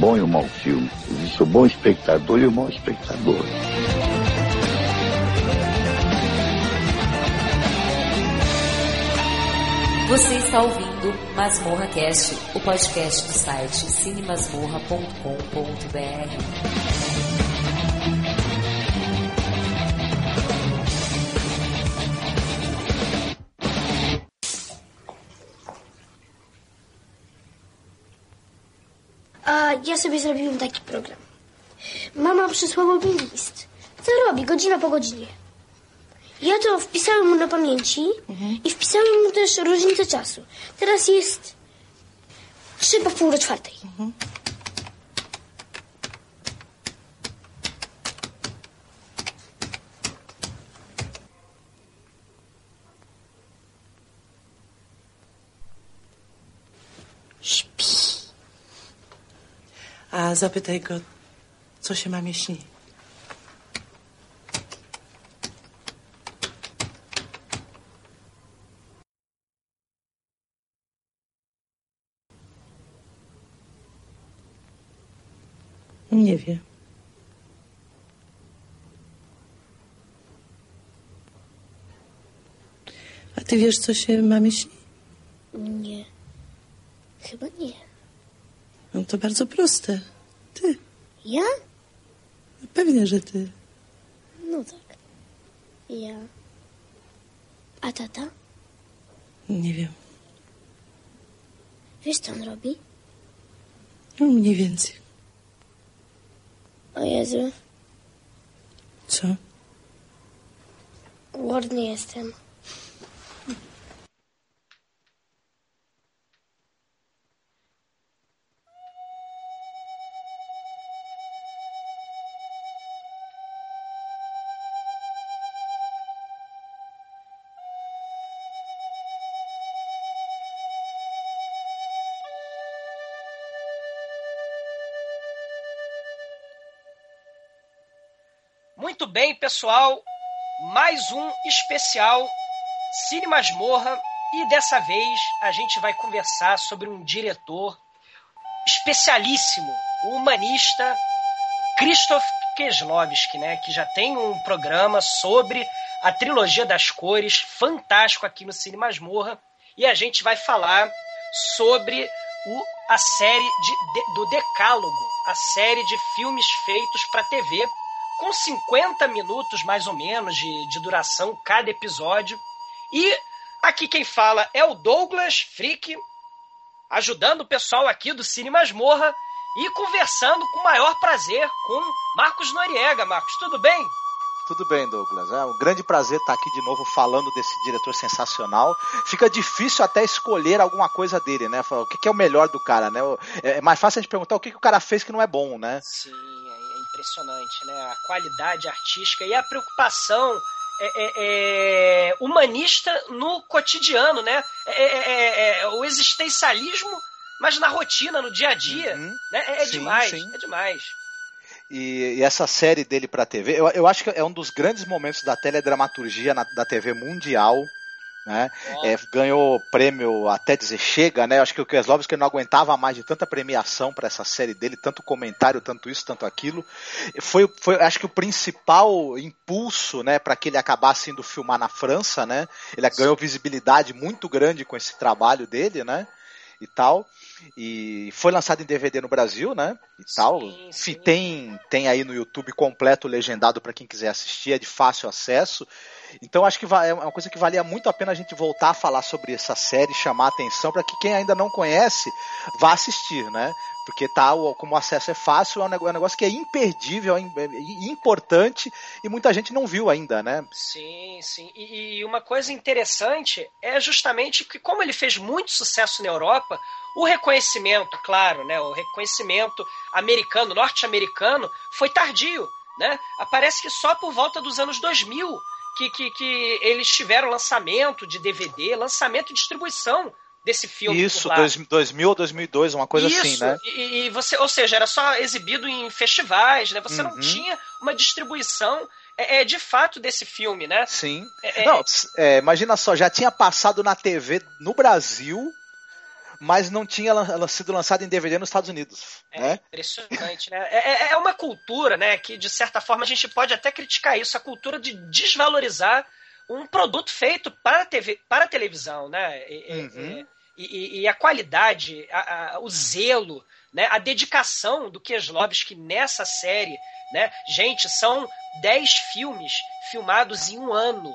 Bom e um mau filme. Existe o bom espectador e o mau espectador. Você está ouvindo Masmorra Cast, o podcast do site cinemasmorra.com.br. A ja sobie zrobiłem taki program. Mama przysłała mi list. Co robi, godzina po godzinie. Ja to wpisałem mu na pamięci i wpisałem mu też różnicę czasu. Teraz jest trzy po pół do czwartej. Śpi. A zapytaj go, co się mamie śni. Nie wie. A ty wiesz, co się mamie śni? Nie. Chyba nie. No to bardzo proste. Ty. Ja? Pewnie, że ty. No tak. Ja. A tata? Nie wiem. Wiesz, co on robi? No, mniej więcej. O Jezu, Co? głodny jestem. Bem, pessoal. Mais um especial Cine Masmorra. E dessa vez a gente vai conversar sobre um diretor especialíssimo, o humanista Krzysztof Kieslowski, né? Que já tem um programa sobre a trilogia das cores, fantástico aqui no Cine Masmorra. E a gente vai falar sobre o, a série de, de- do Decálogo, a série de filmes feitos para TV, com 50 minutos mais ou menos de, de duração cada episódio. E aqui quem fala é o Douglas Frick, ajudando o pessoal aqui do Cine Masmorra e conversando com o maior prazer com Marcos Noriega. Marcos, tudo bem? Tudo bem, Douglas. É um grande prazer estar aqui de novo falando desse diretor sensacional. Fica difícil até escolher alguma coisa dele, né? Falar O que é o melhor do cara, né? O- É mais fácil a gente perguntar o que que o cara fez que não é bom, né? Sim, é é impressionante, né? A qualidade artística e a preocupação é, é, é, humanista no cotidiano, né? É, é, é, o existencialismo, mas na rotina, no dia a dia, Uhum. né? É, é Sim, demais, sim. é demais. E, e essa série dele pra TV, eu, eu acho que é um dos grandes momentos da teledramaturgia na- da TV mundial. Né? É, ganhou prêmio até dizer chega, né? Acho que o Kieslowski não aguentava mais de tanta premiação para essa série dele, tanto comentário, tanto isso, tanto aquilo. Foi, foi acho que o principal impulso, né, para que ele acabasse indo filmar na França, né? Ele ganhou visibilidade muito grande com esse trabalho dele, né? E tal. E foi lançado em DVD no Brasil, né? E tal. Sim, Enfim, sim. Tem, tem aí no YouTube completo legendado para quem quiser assistir, é de fácil acesso. Então acho que é uma coisa que valia muito a pena a gente voltar a falar sobre essa série, chamar a atenção para que quem ainda não conhece vá assistir, né? Porque tá, como o acesso é fácil, é um é negócio que é imperdível, é é importante e muita gente não viu ainda, né? Sim, sim. E, e uma coisa interessante é justamente que, como ele fez muito sucesso na Europa, O reconhecimento, claro, né? O reconhecimento americano, norte-americano, foi tardio, né? Aparece que só por volta dos anos 2000 que, que, que eles tiveram lançamento de DVD, lançamento e distribuição desse filme. Isso, 2000 ou 2002, uma coisa Isso, assim, né? E, e, você, ou seja, era só exibido em festivais, né? Você uhum. não tinha uma distribuição é, é, de fato desse filme, né? Sim. É, é não, é, imagina só, já tinha passado na TV no Brasil, mas não tinha sido lançado em DVD nos Estados Unidos. É né? impressionante, né? É, é uma cultura, né? Que de certa forma a gente pode até criticar isso, a cultura de desvalorizar um produto feito para TV, para televisão, né? E, uhum. e, e, e a qualidade, a, a, o zelo, né? A dedicação do Kieslowski nessa série, né? Gente, são 10 filmes filmados em um ano,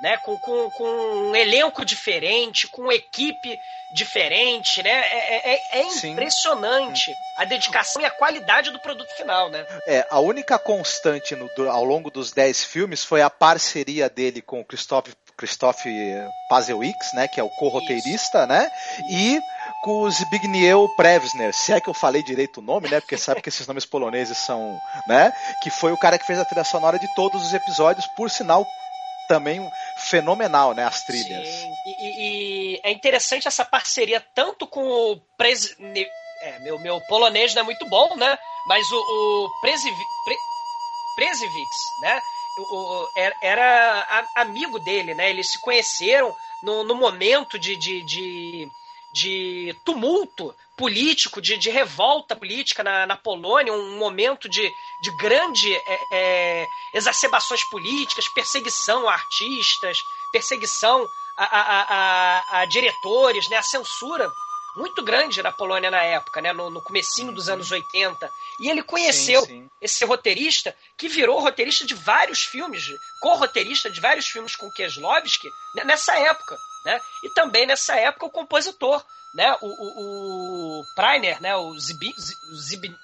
né? Com, com, com um elenco diferente, com equipe diferente, né? É, é, é impressionante a dedicação e a qualidade do produto final, né? É, a única constante no, ao longo dos 10 filmes foi a parceria dele com o Christoph, Christoph Pazewicz, né? Que é o co-roteirista, né? E com o Zbigniew Prevsner, se é que eu falei direito o nome, né? Porque sabe que esses nomes poloneses são, né? Que foi o cara que fez a trilha sonora de todos os episódios, por sinal também fenomenal, né? As trilhas. Sim. E, e é interessante essa parceria tanto com o Pres... É, meu, meu polonês não é muito bom, né? Mas o, o Presiv... Pre... Presivix, né? O, era, era amigo dele, né? Eles se conheceram no, no momento de, de, de de tumulto político, de, de revolta política na, na, Polônia, um momento de, de grande é, é, exacerbações políticas, perseguição a artistas, perseguição a, a, a, a, diretores, né, a censura muito grande na Polônia na época, né, no, no comecinho dos anos 80. E ele conheceu sim, sim. esse roteirista, que virou roteirista de vários filmes, co-roteirista de vários filmes com Kieslowski, né, nessa época. Né? E também nessa época o compositor, né? O, o, o Preiner, né? O Zibig, Zib,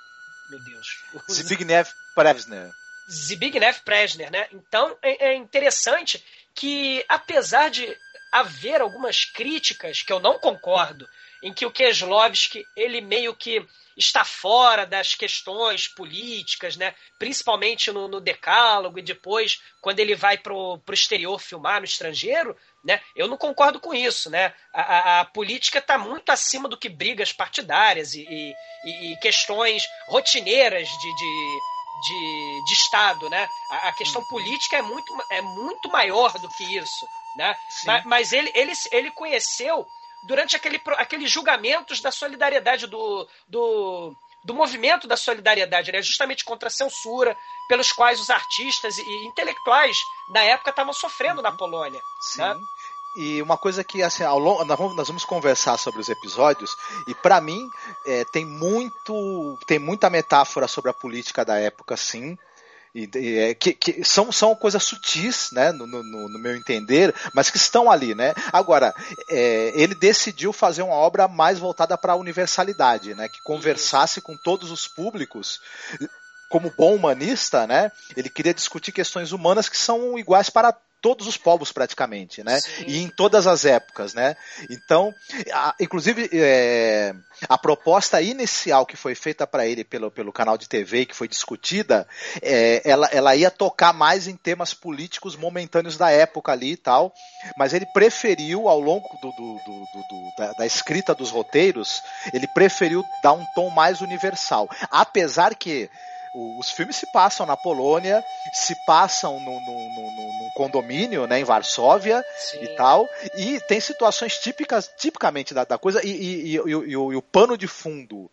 meu Deus. Zbigniew Presner. Zbigniew Presner, né? Então é, é interessante que apesar de haver algumas críticas que eu não concordo, em que o Keslovski ele meio que está fora das questões políticas, né? principalmente no, no decálogo e depois quando ele vai para o exterior filmar no estrangeiro, né? Eu não concordo com isso. Né? A, a, a política está muito acima do que brigas partidárias e, e, e questões rotineiras de, de, de, de, Estado. Né? A, a, questão política é muito, é muito maior do que isso. Né? Mas, mas ele, ele, ele conheceu durante aquele, aqueles julgamentos da solidariedade do, do, do movimento da solidariedade, né? justamente contra a censura, pelos quais os artistas e intelectuais da época estavam sofrendo na Polônia. Sim. Né? E uma coisa que, assim, ao longo, nós, vamos, nós vamos conversar sobre os episódios, e para mim é, tem muito tem muita metáfora sobre a política da época, sim. E, e, é, que, que, são, são coisas sutis, né, no, no, no, meu entender, mas que estão ali, né. Agora, é, ele decidiu fazer uma obra mais voltada para a universalidade, né, que conversasse com todos os públicos. Como bom humanista, né, ele queria discutir questões humanas que são iguais para todos os povos praticamente, né? Sim. E em todas as épocas, né? Então, a, inclusive é, a proposta inicial que foi feita para ele pelo, pelo canal de TV que foi discutida, é, ela, ela ia tocar mais em temas políticos momentâneos da época ali e tal, mas ele preferiu ao longo do, do, do, do da, da escrita dos roteiros, ele preferiu dar um tom mais universal, apesar que os filmes se passam na Polônia, se passam no, no, no, num condomínio, né, em Varsóvia Sim. e tal, e tem situações típicas, tipicamente da, da coisa, e, e, e, e, o, o pano de fundo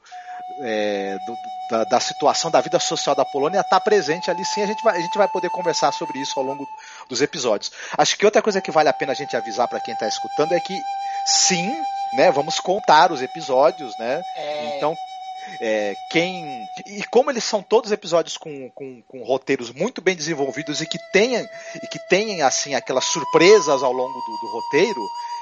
é, do, da, da, situação da vida social da Polônia está presente ali sim. A gente, vai, a gente vai poder conversar sobre isso ao longo dos episódios. Acho que outra coisa que vale a pena a gente avisar para quem está escutando é que sim, né, vamos contar os episódios, né? É... Então é, quem. E como eles são todos episódios com, com, com, roteiros muito bem desenvolvidos e que tenham, e que tenham assim, aquelas surpresas ao longo do, do roteiro,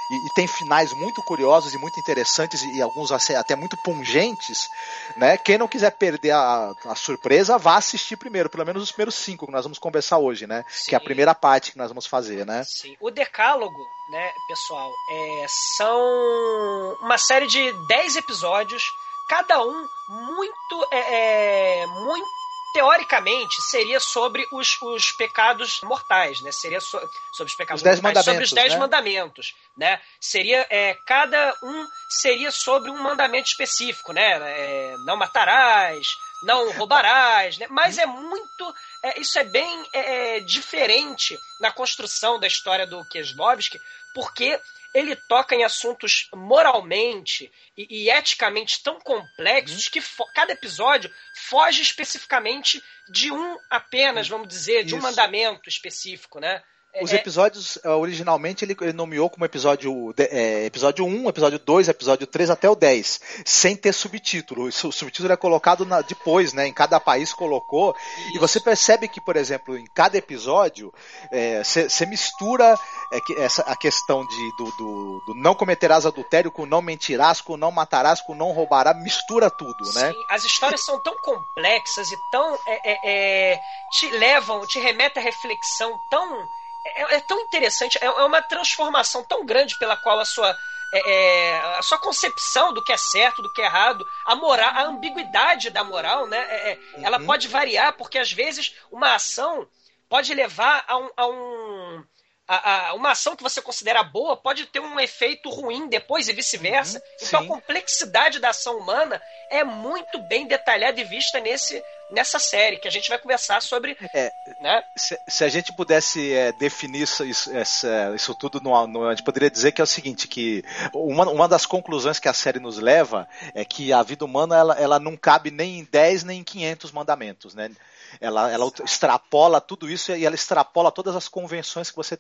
e, e, tem finais muito curiosos e muito interessantes e, e alguns até muito pungentes, né? Quem não quiser perder a, a, surpresa, vá assistir primeiro, pelo menos os primeiros cinco que nós vamos conversar hoje, né? Sim. Que é a primeira parte que nós vamos fazer, né? Sim. O Decálogo, né, pessoal, é, são uma série de dez episódios, cada um muito, é, é muito teoricamente, seria sobre os, os pecados mortais, né? Seria so, sobre os pecados os dez mortais, sobre os dez né? mandamentos, né? Seria é, cada um seria sobre um mandamento específico, né? É, não matarás, não roubarás, né? Mas é muito, é, isso é bem é, é, diferente na construção da história do Kieslowski, porque ele toca em assuntos moralmente e, e eticamente tão complexos uhum. que cada episódio foge especificamente de um apenas, vamos dizer, de Isso. um mandamento específico, né? Os é, é. episódios, eh, originalmente, ele, ele, nomeou como episódio, é, episódio 1, episódio 2, episódio 3 até o 10, sem ter subtítulo. O subtítulo é colocado na, depois, né? Em cada país colocou. Isso. E você percebe que, por exemplo, em cada episódio, você é, mistura é, essa, a questão de, do, do, do, não cometerás adultério com não mentirás, com não matarás, com não roubarás, mistura tudo, né? Sim, as histórias são tão complexas e tão. É, te levam, te remetem a reflexão tão é, é tão interessante, é, é uma transformação tão grande pela qual a sua é, é, a sua concepção do que é certo, do que é errado, a moral, a ambiguidade da moral, né? Uhum. Ela pode variar porque às vezes uma ação pode levar a um, a um a, a, uma ação que você considera boa pode ter um efeito ruim depois e vice-versa. Uhum, então a complexidade da ação humana é muito bem detalhada e vista nesse, nessa série, que a gente vai conversar sobre. É, né? se, se, a gente pudesse é, definir isso, isso, isso tudo, no, no, a gente poderia dizer que é o seguinte: que uma, uma das conclusões que a série nos leva é que a vida humana ela, ela não cabe nem em 10 nem em 500 mandamentos. Né? Ela, ela extrapola tudo isso e ela extrapola todas as convenções que você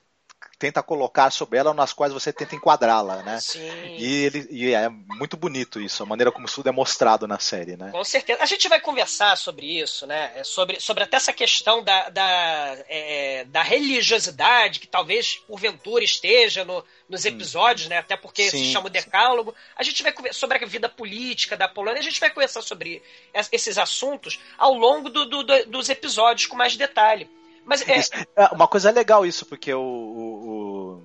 tenta colocar sobre ela, nas quais você tenta enquadrá-la, né? Sim. E, ele, e é muito bonito isso, a maneira como isso tudo é mostrado na série, né? Com certeza. A gente vai conversar sobre isso, né? É sobre, sobre até essa questão da, da, é, da religiosidade, que talvez porventura esteja no, nos hum. episódios, hum. né? Até porque Sim. se chama o decálogo. A gente vai conversar sobre a vida política da Polônia, a gente vai conversar sobre esses assuntos ao longo do, do, do, dos episódios com mais detalhe. Mas é... é... Uma coisa legal isso, porque o, o,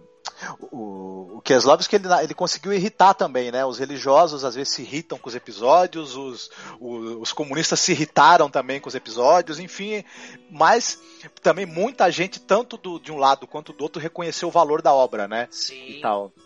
o, o Keslovski ele, ele conseguiu irritar também, né? Os religiosos às vezes se irritam com os episódios, os, os, os, comunistas se irritaram também com os episódios, enfim. Mas também muita gente, tanto do, de um lado quanto do outro, reconheceu o valor da obra, né? Sim.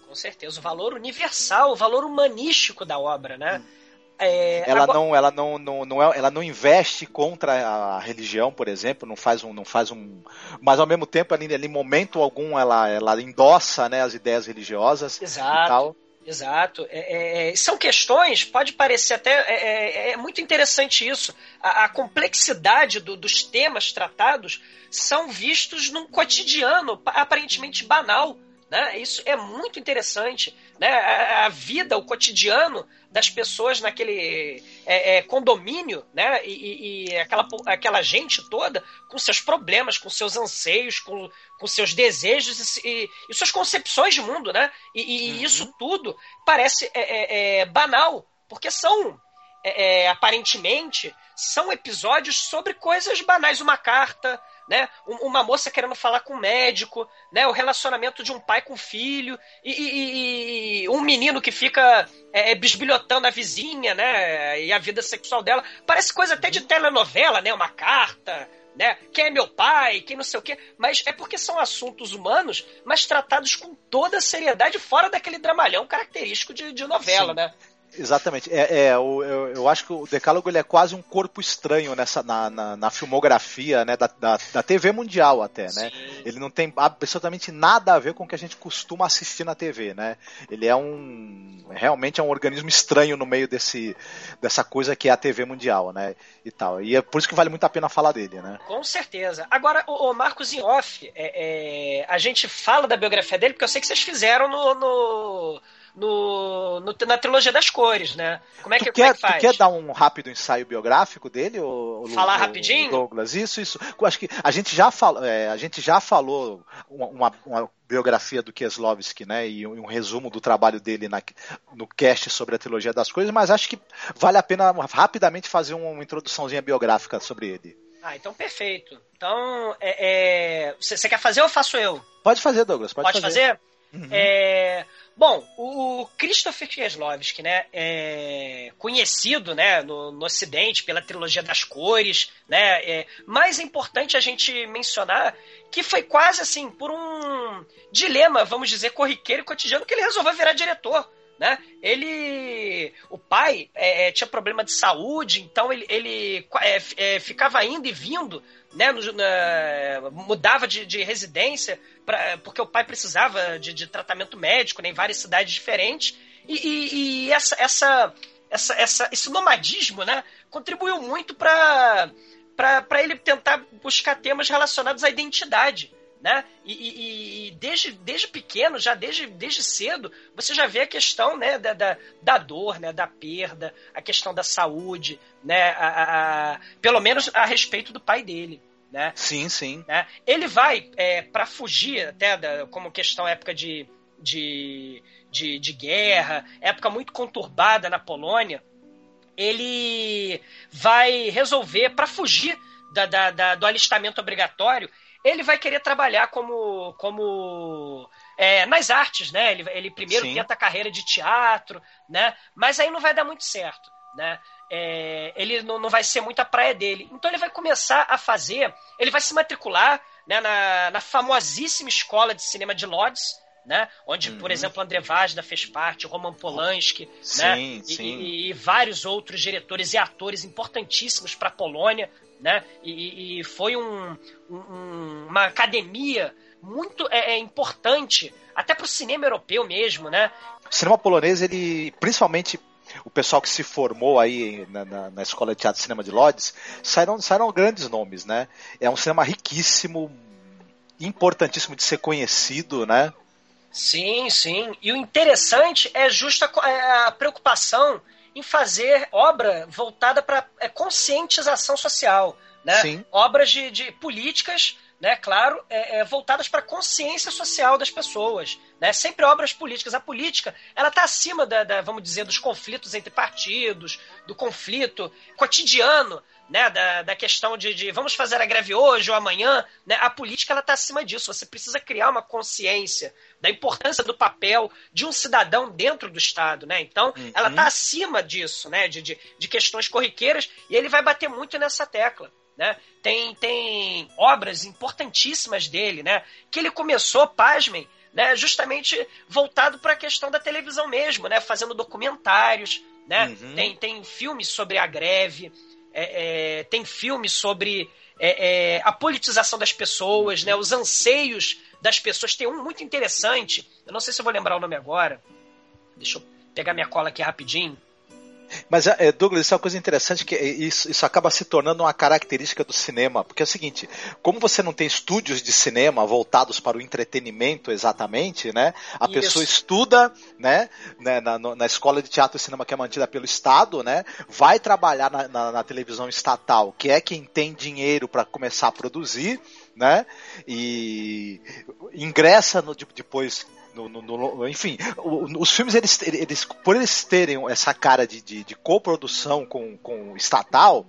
Com certeza, o valor universal, o valor humanístico da obra, né? Hum. É, ela agora... não, ela não, não, não é, ela não investe contra a religião, por exemplo, não faz um, não faz um, mas ao mesmo tempo, ali, em momento algum, ela, ela endossa, né, as ideias religiosas Exato. e tal. Exato. É, é, são questões, pode parecer até. É, é, é muito interessante isso. A, a complexidade do, dos temas tratados são vistos num cotidiano aparentemente banal. Né? Isso é muito interessante. Né? A, a vida, o cotidiano das pessoas naquele é, é, condomínio, né? E, e, aquela, aquela gente toda com seus problemas, com seus anseios, com, com seus desejos e, e suas concepções de mundo, né? E, e uhum. isso tudo parece é, é, é banal, porque são é, aparentemente são episódios sobre coisas banais, uma carta, né? Uma moça querendo falar com um médico, né? O relacionamento de um pai com um filho e, e, e um menino que fica é, é, bisbilhotando a vizinha, né? E a vida sexual dela. Parece coisa até de telenovela, né? Uma carta, né? Quem é meu pai, quem não sei o quê. Mas é porque são assuntos humanos, mas tratados com toda a seriedade, fora daquele dramalhão característico de, de novela, Sim. né? Exatamente. É, é eu, eu, eu, acho que o Decálogo ele é quase um corpo estranho nessa, na, na, na filmografia né, da, da, da, TV mundial até, né? Ele não tem absolutamente nada a ver com o que a gente costuma assistir na TV, né? Ele é um realmente é um organismo estranho no meio desse dessa coisa que é a TV mundial, né? E tal. E é por isso que vale muito a pena falar dele, né? Com certeza. Agora, o, o Marcos em off, é, é, a gente fala da biografia dele porque eu sei que vocês fizeram no, no no, no, na trilogia das cores, né? Como é que, quer, como é que faz? Tu quer dar um rápido ensaio biográfico dele, ou, Falar rapidinho? Douglas, isso, isso. Eu acho que a gente já falou, é, a gente já falou uma, uma, uma biografia do Kieslowski, né, e um, um resumo do trabalho dele na, no cast sobre a trilogia das coisas, mas acho que vale a pena rapidamente fazer uma, uma introduçãozinha biográfica sobre ele. Ah, então perfeito. Então, você é, é, quer fazer ou faço eu? Pode fazer, Douglas. Pode, pode fazer. fazer? Uhum. É, bom, o Christopher Kieslowski, né, é conhecido, né, no, no Ocidente pela trilogia das cores, né, é, mais importante a gente mencionar que foi quase assim por um dilema, vamos dizer, corriqueiro e cotidiano que ele resolveu virar diretor. Né? Ele, o pai é, é tinha problema de saúde, então ele, ele é, é, ficava indo e vindo né, no, na, mudava de, de residência pra, porque o pai precisava de, de tratamento médico né, em várias cidades diferentes. E, e, e essa, essa, essa, essa, esse nomadismo né, contribuiu muito para ele tentar buscar temas relacionados à identidade. Né? E, e, e, desde, desde pequeno, já desde, desde cedo, você já vê a questão né, da, da, da dor, né, da perda, a questão da saúde, né, a, a, a, pelo menos a respeito do pai dele. Né? Sim, sim. Né? Ele vai, é, para fugir até da, como questão época de, de, de, de guerra, época muito conturbada na Polônia, ele vai resolver, para fugir da, da, da, do alistamento obrigatório, ele vai querer trabalhar como, como é, nas artes, né? Ele, ele primeiro Sim. tenta a carreira de teatro, né? Mas aí não vai dar muito certo, né? É, ele não, não vai ser muito a praia dele. Então ele vai começar a fazer, ele vai se matricular né, na, na famosíssima escola de cinema de Lodz, né? Onde, uhum. por exemplo, André Vazda fez parte, Roman Polanski, sim, né? Sim. E, e, vários outros diretores e atores importantíssimos para a Polônia, né? E, e foi um, um, uma academia muito é, é importante, até para o cinema europeu mesmo, né? O cinema polonês, ele, principalmente o pessoal que se formou aí na, na, na Escola de Teatro e Cinema de Lodz, saíram, saíram grandes nomes, né? É um cinema riquíssimo, importantíssimo de ser conhecido, né? Sim, sim. E o interessante é justa a preocupação em fazer obra voltada para é, conscientização social, né? Sim. Obras de, de políticas, né? Claro, é, é, voltadas para a consciência social das pessoas, né? Sempre obras políticas. A política, ela está acima da, da, vamos dizer, dos conflitos entre partidos, do conflito cotidiano, né? Da, da questão de, de vamos fazer a greve hoje ou amanhã, né? A política ela está acima disso. Você precisa criar uma consciência da importância do papel de um cidadão dentro do Estado, né? Então, uhum. ela está acima disso, né? De, de, de questões corriqueiras e ele vai bater muito nessa tecla. Né? Tem, tem obras importantíssimas dele, né? Que ele começou, pasmem, né? Justamente voltado para a questão da televisão mesmo, né? Fazendo documentários, né? Uhum. Tem, tem filmes sobre a greve, é, é, tem filmes sobre é, é a politização das pessoas, né? Os anseios das pessoas. Tem um muito interessante, eu não sei se eu vou lembrar o nome agora. Deixa eu pegar minha cola aqui rapidinho. Mas, é, Douglas, isso é uma coisa interessante que isso, isso acaba se tornando uma característica do cinema, porque é o seguinte, como você não tem estúdios de cinema voltados para o entretenimento exatamente, né? A isso. pessoa estuda, né, né na, na, escola de teatro e cinema que é mantida pelo Estado, né? Vai trabalhar na, na, na televisão estatal, que é quem tem dinheiro para começar a produzir, né? E ingressa no, depois no, no, no, enfim, os filmes, eles, eles, por eles terem essa cara de, de, de coprodução com, com estatal,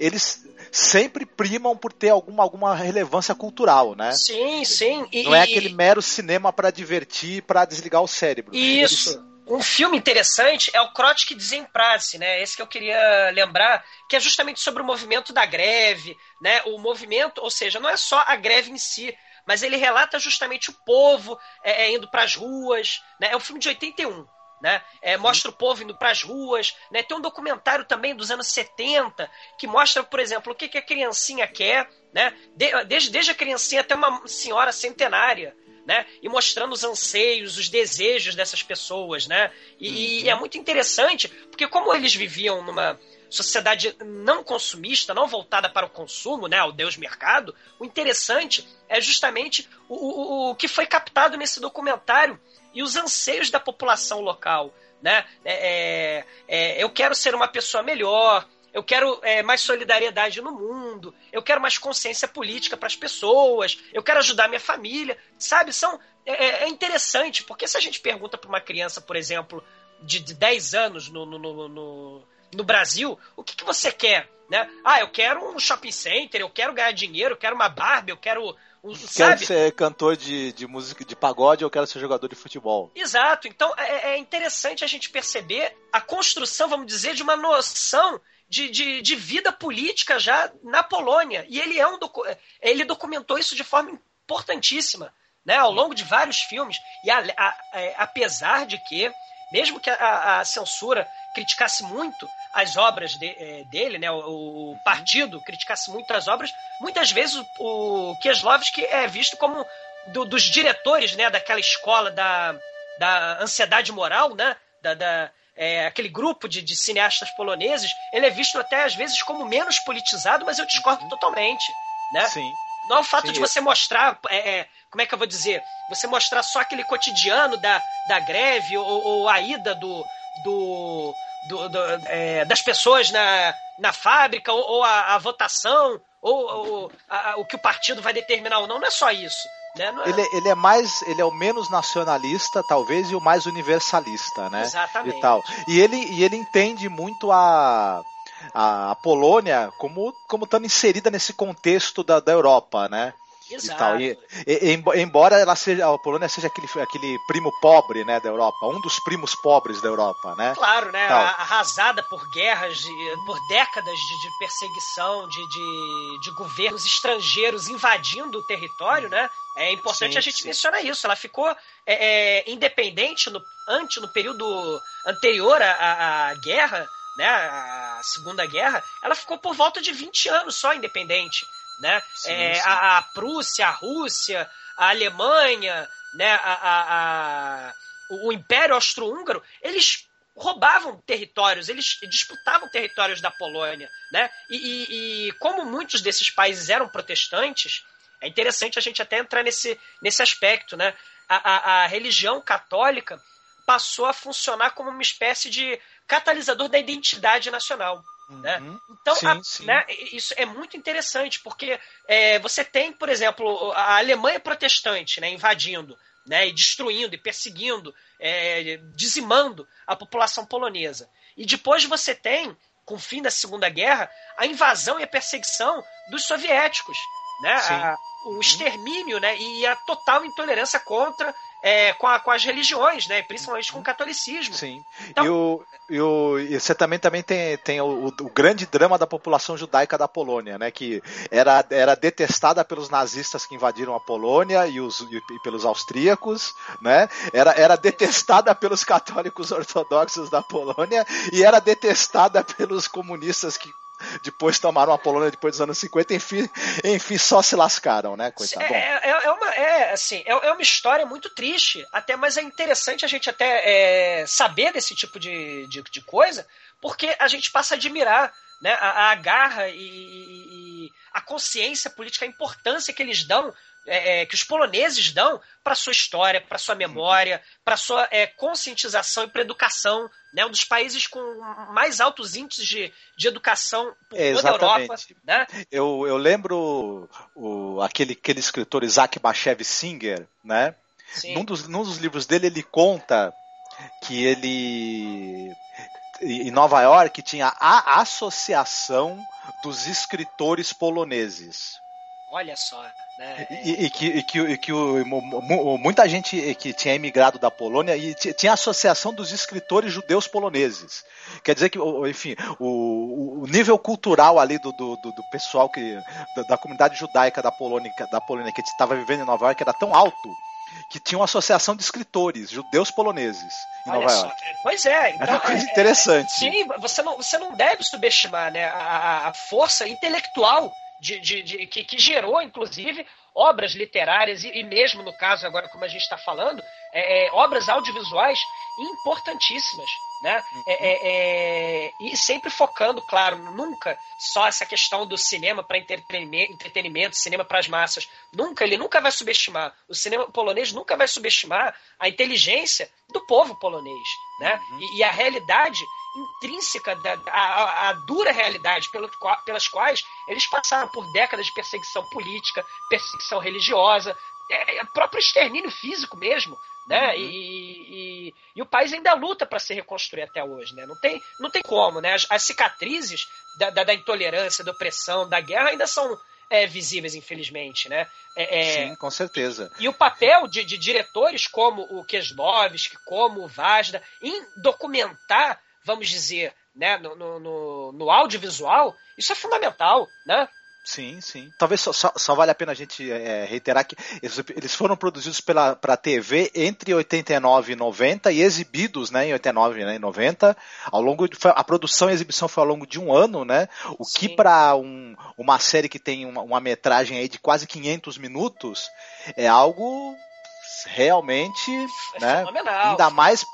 eles sempre primam por ter alguma, alguma relevância cultural, né? Sim, sim. E, Não é aquele mero cinema para divertir, para desligar o cérebro. Isso. Eles... Um filme interessante é o Krotik Desemprace, né? Esse que eu queria lembrar, que é justamente sobre o movimento da greve, né? O movimento, ou seja, não é só a greve em si, mas ele relata justamente o povo é, é, indo para as ruas. Né? É um filme de 81. né? É, mostra o povo indo para as ruas, né? Tem um documentário também dos anos 70 que mostra, por exemplo, o que, que a criancinha quer, né? De, desde, desde a criancinha até uma senhora centenária, né? E mostrando os anseios, os desejos dessas pessoas, né? E, uhum. e é muito interessante, porque como eles viviam numa sociedade não consumista, não voltada para o consumo, né, ao Deus mercado, o interessante é justamente o, o, o que foi captado nesse documentário e os anseios da população local. Né? É, é, é, eu quero ser uma pessoa melhor, eu quero é, mais solidariedade no mundo, eu quero mais consciência política para as pessoas, eu quero ajudar minha família, sabe? São, é, é, é interessante, porque se a gente pergunta para uma criança, por exemplo, de, de 10 anos no, no, no, no, no Brasil, o que, que você quer? Né? Ah, eu quero um shopping center, eu quero ganhar dinheiro, eu quero uma Barbie, eu quero Quero ser cantor de, de música de pagode ou quero ser jogador de futebol. Exato. Então é, é, interessante a gente perceber a construção, vamos dizer, de uma noção de, de, de vida política já na Polônia. E ele é um ele documentou isso de forma importantíssima, né? Ao longo de vários filmes. E a, a, a, é, apesar de que, mesmo que a, censura criticasse muito as obras de, é, dele, né, o, o, partido criticasse muito as obras, muitas vezes o, o Kieslowski é visto como do, dos diretores né, daquela escola da, da ansiedade moral, né, da, da é, aquele grupo de, de, cineastas poloneses, ele é visto até às vezes como menos politizado, mas eu discordo totalmente. Né? Sim. Não é o fato Sim. de você mostrar, é, é, como é que eu vou dizer, você mostrar só aquele cotidiano da, da greve ou, ou a ida do, do, do, do é, das pessoas na, na fábrica, ou, ou a, a, votação, ou, ou a, o que o partido vai determinar ou não. Não é só isso. Né? É... Ele, ele é mais, ele é o menos nacionalista, talvez, e o mais universalista, né? Exatamente. E, tal. e, ele, e ele entende muito a, a, Polônia como, como estando inserida nesse contexto da, da Europa, né? Exato. E tal. E, e, embora ela seja, a Polônia seja aquele, aquele primo pobre né, da Europa, um dos primos pobres da Europa, né? Claro, né? Tal. Arrasada por guerras, por décadas de, de perseguição, de, de, de, governos estrangeiros invadindo o território, né? É importante sim, a gente sim. mencionar isso. Ela ficou é, é, independente no, antes, no período anterior à, à guerra, né, a Segunda Guerra, ela ficou por volta de 20 anos só independente né? Sim, é, sim. A, a, Prússia, a Rússia, a Alemanha, né? A, a, o, Império Austro-Húngaro, eles roubavam territórios, eles disputavam territórios da Polônia, né? E, e, e, como muitos desses países eram protestantes, é interessante a gente até entrar nesse, nesse aspecto, né? A, a, a religião católica passou a funcionar como uma espécie de catalisador da identidade nacional. Né? Uhum. Então, sim, a, sim. Né, isso é muito interessante, porque é, você tem, por exemplo, a Alemanha protestante né, invadindo né, e destruindo e perseguindo, é, dizimando a população polonesa. E depois você tem, com o fim da Segunda Guerra, a invasão e a perseguição dos soviéticos. Né? A, o uhum. extermínio né, e a total intolerância contra é, com, a, com, as religiões, né? principalmente com o catolicismo. Sim. Então, e, o, e, o, e você também, também tem, tem o, o, grande drama da população judaica da Polônia, né? que era, era detestada pelos nazistas que invadiram a Polônia e, os, e, e pelos austríacos, né? era, era detestada pelos católicos ortodoxos da Polônia e era detestada pelos comunistas que depois tomaram a Polônia depois dos anos 50, enfim, enfim só se lascaram, né? Coitado. É, é, é, uma, é, assim, é, é, uma história muito triste, até, mas é interessante a gente até é, saber desse tipo de, de, de, coisa, porque a gente passa a admirar né, a, a garra e, e, e a consciência política, a importância que eles dão é, é, que os poloneses dão para sua história, para sua memória, para sua é, conscientização e para educação, né? Um dos países com mais altos índices de, de educação por toda a Europa. Né? Eu, eu lembro o, aquele, aquele escritor Isaac Bashev Singer, né? Num dos, num dos livros dele ele conta que ele em Nova York tinha a Associação dos Escritores Poloneses. Olha só. Né? E, e, que, e que, e que o, muita gente que tinha emigrado da Polônia e tinha a Associação dos Escritores Judeus Poloneses. Quer dizer que, enfim, o, o nível cultural ali do, do, do pessoal que da, da, comunidade judaica da Polônia, da Polônia que estava vivendo em Nova York era tão alto que tinha uma associação de escritores judeus poloneses em Olha Nova só. York. Pois é, então. Era uma coisa é- interessante. Sim, você não, você não deve subestimar né, a, a força intelectual de, de- de- que, que gerou, inclusive, obras literárias e, e mesmo, no caso, agora como a gente está falando, é, é, obras audiovisuais importantíssimas. Né? É, é, é, e sempre focando, claro, nunca só essa questão do cinema para entretenimento, entretenimento, cinema para as massas. Nunca, ele nunca vai subestimar. O cinema polonês nunca vai subestimar a inteligência do povo polonês. Né? E, e a realidade intrínseca, da, a, a- dura realidade pelo pelas quais eles passaram por décadas de perseguição política, perseguição religiosa, é, é, próprio extermínio físico mesmo. Né? E, e- e o país ainda luta para se reconstruir até hoje. Né? Não, tem, não tem como. Né? As, as cicatrizes da, da- da intolerância, da opressão, da guerra ainda são é, visíveis, infelizmente. Né? É, é, Sim, com certeza. e o papel de, de diretores como o Keslovski, como o Vazda, em documentar, vamos dizer, né, no, no, no- no audiovisual, isso é fundamental, né? Sim, sim. Talvez só, só, só vale a pena a gente é, reiterar que eles, eles foram produzidos pela pra TV entre 89 e 90 e exibidos né, em 89 né, e 90. Ao longo de, a produção e a exibição foi ao longo de um ano, né? O que Sim. para um, uma série que tem uma, uma metragem aí de quase 500 minutos é algo realmente, É né? fenomenal. Ainda mais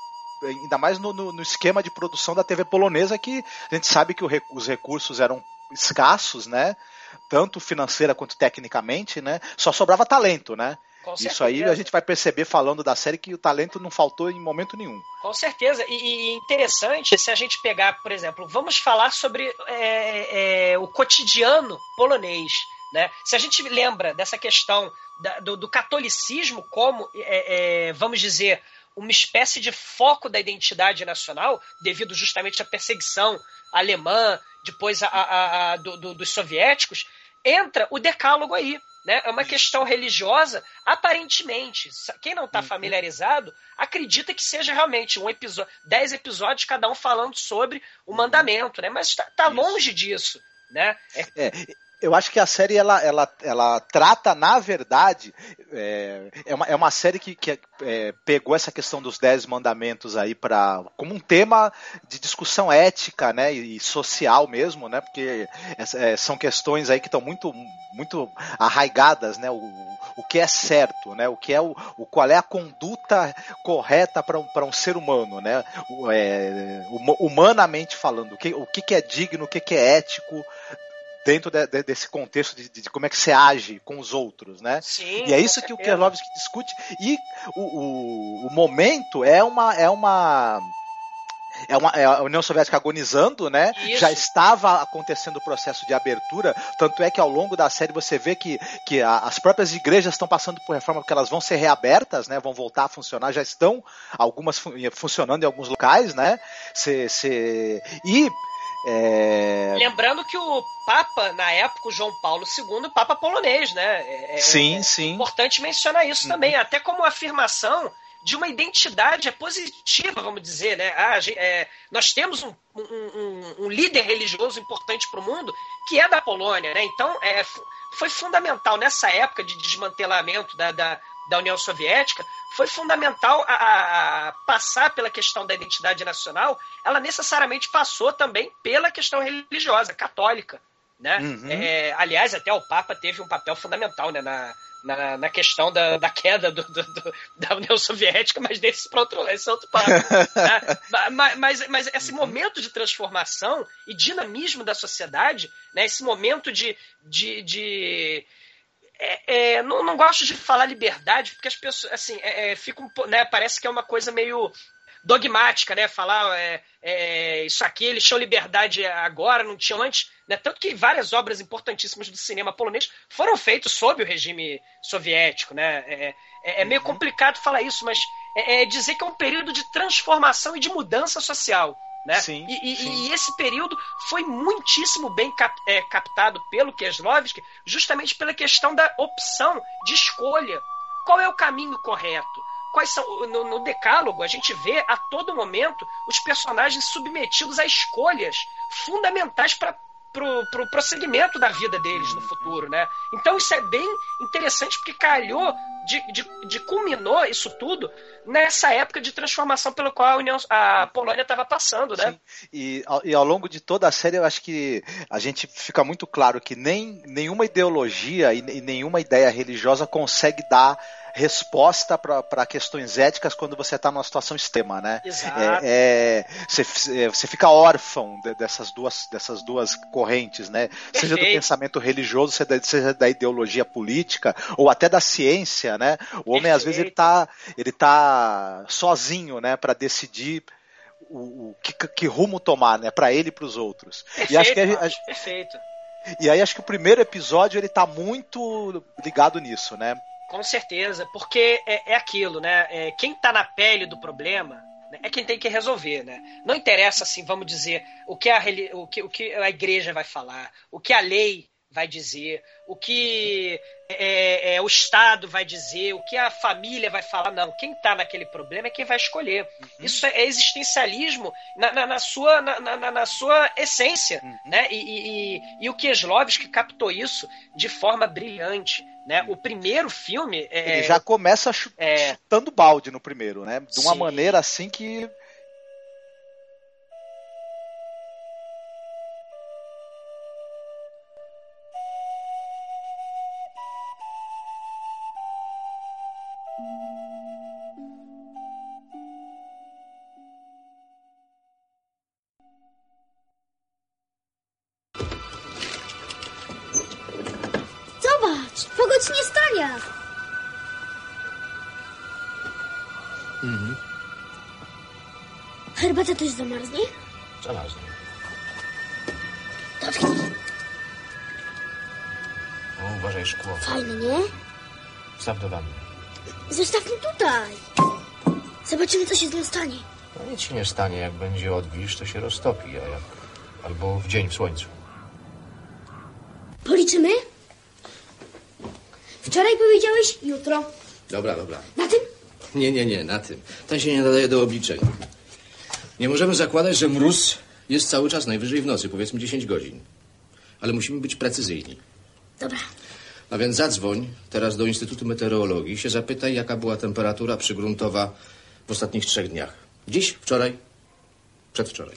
ainda mais no, no- no esquema de produção da TV polonesa que a gente sabe que os recursos eram escassos, né? Tanto financeira quanto tecnicamente, né? Só sobrava talento, né? Com Isso aí certeza. a gente vai perceber falando da série que o talento não faltou em momento nenhum. Com certeza. E, e interessante se a gente pegar, por exemplo, vamos falar sobre é, é, o cotidiano polonês. Né? Se a gente lembra dessa questão da- do, do catolicismo como, é, é, vamos dizer, uma espécie de foco da identidade nacional, devido justamente à perseguição alemã, depois a, a- a- do- do- dos soviéticos, entra o decálogo aí. Né? É uma questão religiosa, aparentemente. Quem não está familiarizado acredita que seja realmente um episódio, dez episódios, cada um falando sobre o mandamento, né? Mas está longe disso. Né? É, É, eu acho que a série ela, ela, ela trata, na verdade, é, é, uma, é uma série que, que é, pegou essa questão dos dez mandamentos aí para como um tema de discussão ética, né, e social mesmo, né, porque é, são questões aí que estão muito, muito arraigadas, né, o, o que é certo, né, o que é o, o qual é a conduta correta para um, um ser humano, né, o, é, huma- humanamente falando, o que, o que, que é digno, o que, que é ético dentro de- de- desse contexto de, de como é que você age com os outros, né? sim, E é isso que o. Kerlovski discute. E o, o, o momento é uma. É uma é, uma, é a União Soviética agonizando, né? Isso. Já estava acontecendo o processo de abertura, tanto é que ao longo da série você vê que, que a- as próprias igrejas estão passando por reforma porque elas vão ser reabertas, né? Vão voltar a funcionar, já estão algumas fun- funcionando em alguns locais, né? Cê, cê- e é, Lembrando que o Papa, na época, o João Paulo II, Papa polonês, né? É, é- sim, é sim. importante mencionar isso Uhum. também, até como afirmação de uma identidade positiva, vamos dizer, né? Ah, é, nós temos um, um- um- líder religioso importante para o mundo que é da Polônia, né? Então, é, foi fundamental nessa época de desmantelamento da, da, da União Soviética, foi fundamental a, a- passar pela questão da identidade nacional, ela necessariamente passou também pela questão religiosa, católica, né? Uhum. É, aliás, até o Papa teve um papel fundamental né, na, na, na questão da, da queda do- do- do- da União Soviética, mas desse para outro, esse é outro papo. né? Ma- mas, mas esse momento de transformação e dinamismo da sociedade, né, esse momento de. de, de é, é, não, não gosto de falar liberdade, porque as pessoas assim, é, é, ficam, né, parece que é uma coisa meio dogmática, né? Falar é, isso aqui, eles tinham liberdade agora, não tinham antes. Né? Tanto que várias obras importantíssimas do cinema polonês foram feitas sob o regime soviético. Né? É, meio complicado falar isso, mas é dizer que é um período de transformação e de mudança social. Né? Sim, e, e- sim. e esse período foi muitíssimo bem cap- é, captado pelo Keslovski, justamente pela questão da opção de escolha. Qual é o caminho correto? Quais são no, no decálogo a gente vê a todo momento os personagens submetidos a escolhas fundamentais para pro, pro prosseguimento da vida deles no futuro, né? Então isso é bem interessante porque calhou de, de, de culminou isso tudo nessa época de transformação pela qual a, União, a Polônia estava passando, né? Sim. E, e ao longo de toda a série, eu acho que a gente fica muito claro que nem nenhuma ideologia e, e nenhuma ideia religiosa consegue dar resposta para questões éticas quando você está numa situação extrema, né? Exato. É, é, você, você fica órfão de, dessas, duas, dessas duas correntes, né? Perfeito. Seja do pensamento religioso, seja da ideologia política, ou até da ciência, né? O homem, Perfeito. às vezes, ele está ele tá sozinho, né? Para decidir o, o que, que, rumo tomar, né? Para ele e para os outros. Perfeito, e acho que a, a, perfeito. E aí acho que o primeiro episódio ele tá muito ligado nisso, né? Com certeza, porque é, é aquilo, né? É, quem está na pele do problema né, é quem tem que resolver, né? Não interessa, assim, vamos dizer, o que a, o que, o que a igreja vai falar, o que a lei vai dizer, o que é, é, o Estado vai dizer, o que a família vai falar. Não, quem está naquele problema é quem vai escolher. Uhum. Isso é existencialismo na, na, na sua, na, na, sua essência. Uhum. Né? E, e, e, e o Kieslowski captou isso de forma brilhante. Né? O primeiro filme. É, Ele já começa é. chutando balde no primeiro, né? De uma Sim. maneira assim que stanie. No nic się nie stanie. Jak będzie odwilż, to się roztopi, a jak... Albo w dzień w słońcu. Policzymy? Wczoraj powiedziałeś jutro. Dobra, dobra. Na tym? Nie, nie, nie, na tym. Ten się nie nadaje do obliczeń. Nie możemy zakładać, że mróz jest cały czas najwyżej w nocy, powiedzmy 10 godzin. Ale musimy być precyzyjni. Dobra. A więc zadzwoń teraz do Instytutu Meteorologii się zapytaj, jaka była temperatura przygruntowa w ostatnich trzech dniach. Dziś, wczoraj, przedwczoraj.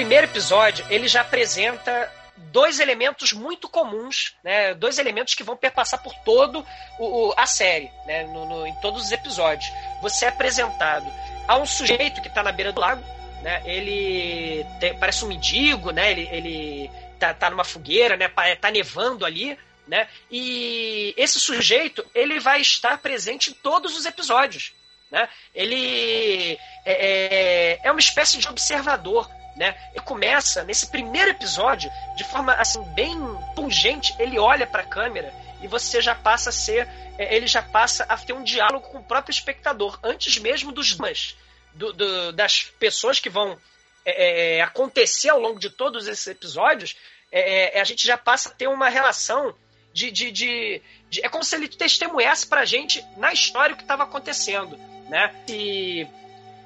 primeiro episódio, ele já apresenta dois elementos muito comuns, né? Dois elementos que vão perpassar por todo o, o a série, né? No, no, em todos os episódios. Você é apresentado a um sujeito que está na beira do lago, né? Ele tem, parece um mendigo, né? Ele, ele tá, tá numa fogueira, né? Tá nevando ali, né? E esse sujeito ele vai estar presente em todos os episódios, né? Ele é, é, é uma espécie de observador né? E começa nesse primeiro episódio de forma assim bem pungente, ele olha para a câmera e você já passa a ser, é, ele já passa a ter um diálogo com o próprio espectador antes mesmo dos dramas, do, do, das pessoas que vão é, é, acontecer ao longo de todos esses episódios, é, é a gente já passa a ter uma relação de, de, de, de, é como se ele testemunhasse para a gente na história o que estava acontecendo, né? E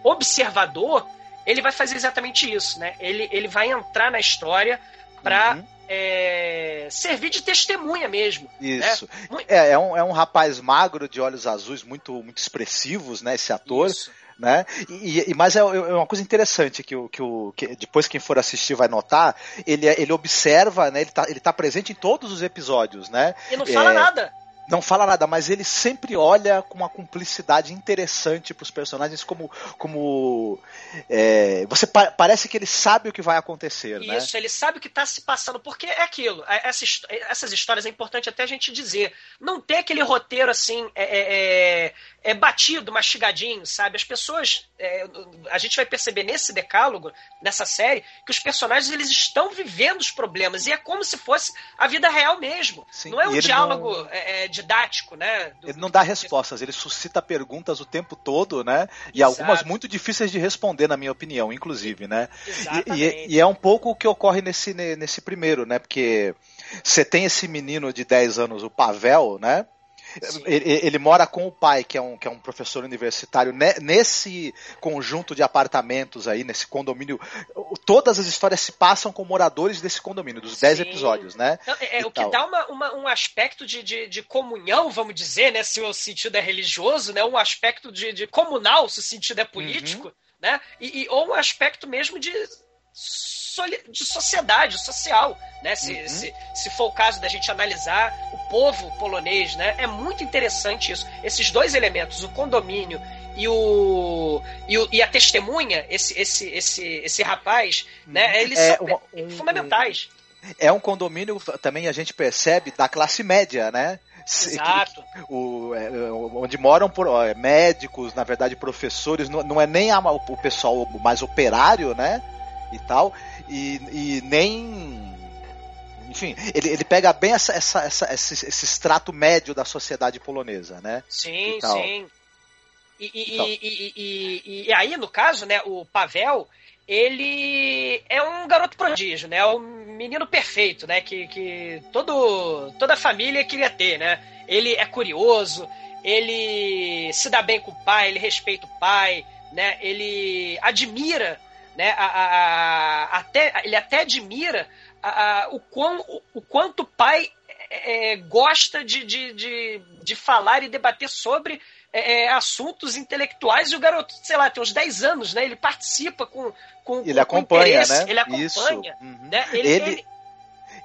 observador ele vai fazer exatamente isso, né? Ele, ele vai entrar na história para uhum. é, servir de testemunha mesmo. Né? Isso. Né? É, é, um, é um rapaz magro de olhos azuis muito, muito expressivos, né? Esse ator. Isso. Né? E, e, mas é, é, uma coisa interessante que, o, que, o, que depois quem for assistir vai notar, ele, ele observa, né? Ele está ele tá presente em todos os episódios, né? E não fala é, nada não fala nada, mas ele sempre olha com uma cumplicidade interessante para os personagens, como, como é, você pa parece que ele sabe o que vai acontecer, Isso, né? Isso, ele sabe o que está se passando, porque é aquilo. É, essa, essas histórias é importante até a gente dizer. Não tem aquele roteiro assim é, é, é, é batido, mastigadinho, sabe? As pessoas, é, a gente vai perceber nesse decálogo, nessa série, que os personagens eles estão vivendo os problemas e é como se fosse a vida real mesmo. Sim, não é um diálogo não didático, né? Do, ele não dá respostas, ele suscita perguntas o tempo todo, né? E Exato. algumas muito difíceis de responder, na minha opinião, inclusive, né? E, e, e, é um pouco o que ocorre nesse, nesse primeiro, né? Porque você tem esse menino de 10 anos, o Pavel, né? Ele, ele, mora com o pai, que é um, que é um professor universitário, nesse conjunto de apartamentos aí, nesse condomínio. Todas as histórias se passam com moradores desse condomínio, dos 10 episódios, né? Então, é, é o que dá uma, uma, um aspecto de, de, de, comunhão, vamos dizer, né? Se o sentido é religioso, né? Um aspecto de, de comunal, se o sentido é político, uhum. né? E, e, ou um aspecto mesmo de de sociedade, social, né? Se, uhum. se, se for o caso da gente analisar o povo polonês, né? É muito interessante isso. Esses dois elementos, o condomínio e o, e, o, e a testemunha, esse, esse, esse, esse rapaz, né? Uhum. Eles é, são um, fundamentais. É um condomínio, também a gente percebe, da classe média, né? Exato. O, é, onde moram por, ó, médicos, na verdade, professores, não, não é nem a, o pessoal mais operário, né? E tal e, e nem enfim, ele, ele pega bem essa, essa, essa, esse, esse extrato médio da sociedade polonesa, né? Sim, sim. E, e, então. e, e, aí, no caso, né, o Pavel, ele é um garoto prodígio, né? É um menino perfeito, né? Que, que todo, toda a família queria ter, né? Ele é curioso, ele se dá bem com o pai, ele respeita o pai, né? Ele admira né? A, a, a, até, ele até admira o, quão, o, o quanto o pai é, é, gosta de, de, de, de, falar e debater sobre é, é assuntos intelectuais e o garoto, sei lá, tem uns 10 anos, né? Ele participa com, com, ele com acompanha, né? Ele acompanha, Isso. Uhum. né? Ele, ele, ele,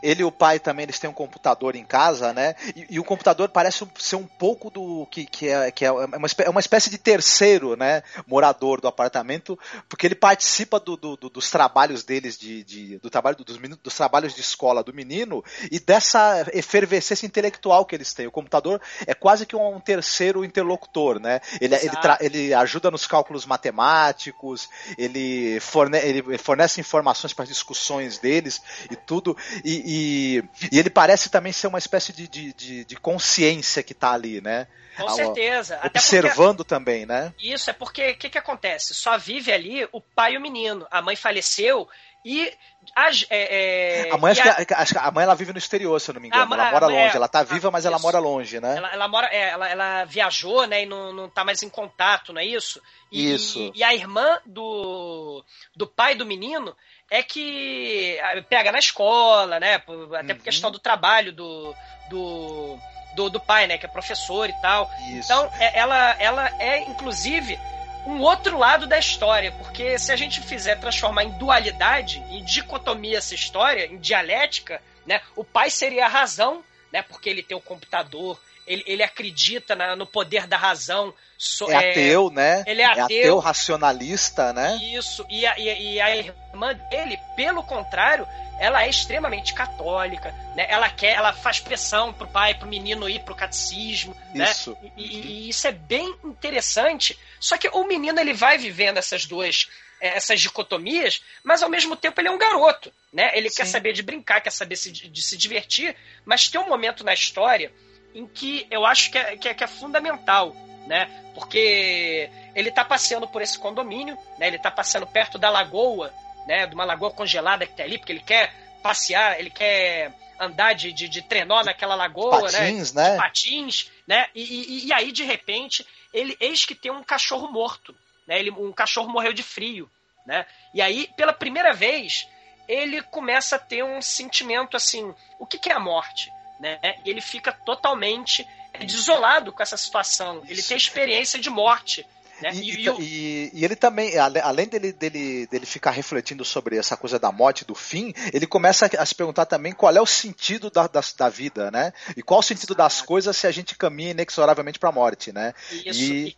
ele e o pai também, eles têm um computador em casa, né? E, e o computador parece ser um pouco do que, que, é, que é, uma, é uma espécie de terceiro, né? Morador do apartamento, porque ele participa do, do, do, dos trabalhos deles, de, de do trabalho dos, dos trabalhos de escola do menino e dessa efervescência intelectual que eles têm. O computador é quase que um terceiro interlocutor, né? Ele, ele, ele ajuda nos cálculos matemáticos, ele, forne ele fornece informações para as discussões deles e tudo. E, e, e ele parece também ser uma espécie de, de, de, de consciência que está ali, né? Com certeza. Observando porque, também, né? Isso, é porque o que, que acontece? Só vive ali o pai e o menino. A mãe faleceu e. A, é, é, a mãe, a, acho que a mãe ela vive no exterior, se eu não me engano. Ela mora longe. ela tá viva, mas isso. ela mora longe, né? Ela, ela mora, é, ela, ela, viajou, né? E não, não tá mais em contato, não é isso? E, isso. E, e a irmã do, do pai do menino é que pega na escola, né? Até uhum. por questão do trabalho do, do, do, do, pai, né? Que é professor e tal. Isso. Então, é, ela, ela é, inclusive, um outro lado da história, porque se a gente fizer transformar em dualidade, em dicotomia essa história, em dialética, né? O pai seria a razão, né? Porque ele tem o computador, ele, ele acredita na, no poder da razão. So, é ateu, é, né? Ele é, é ateu. ateu racionalista, né? Isso. E a, e, e a irmã dele, pelo contrário, ela é extremamente católica, né? Ela quer, ela faz pressão pro pai, pro menino ir pro catecismo, né? isso. né? E, e, e, isso é bem interessante. Só que o menino ele vai vivendo essas duas é, essas dicotomias, mas ao mesmo tempo ele é um garoto, né? Ele Sim. quer saber de brincar, quer saber de, de se divertir, mas tem um momento na história em que eu acho que é, que é, que é fundamental, né? Porque ele está passeando por esse condomínio, né? Ele está passeando perto da lagoa, né? De uma lagoa congelada que tem ali, porque ele quer passear, ele quer andar de, de, de trenó naquela lagoa, né? patins, né? né? Patins, né? E, e, e, aí, de repente, ele eis que tem um cachorro morto, né? Ele, um cachorro morreu de frio, né? E aí, pela primeira vez, ele começa a ter um sentimento assim, o que, que é a morte? Né? Ele fica totalmente desolado com essa situação. Ele tem experiência de morte. Né? E, e, e, e, ele também, além dele, dele, dele ficar refletindo sobre essa coisa da morte, do fim, ele começa a se perguntar também qual é o sentido da, da, da vida, né? E qual o sentido das coisas se a gente caminha inexoravelmente para a morte, né? Isso. E,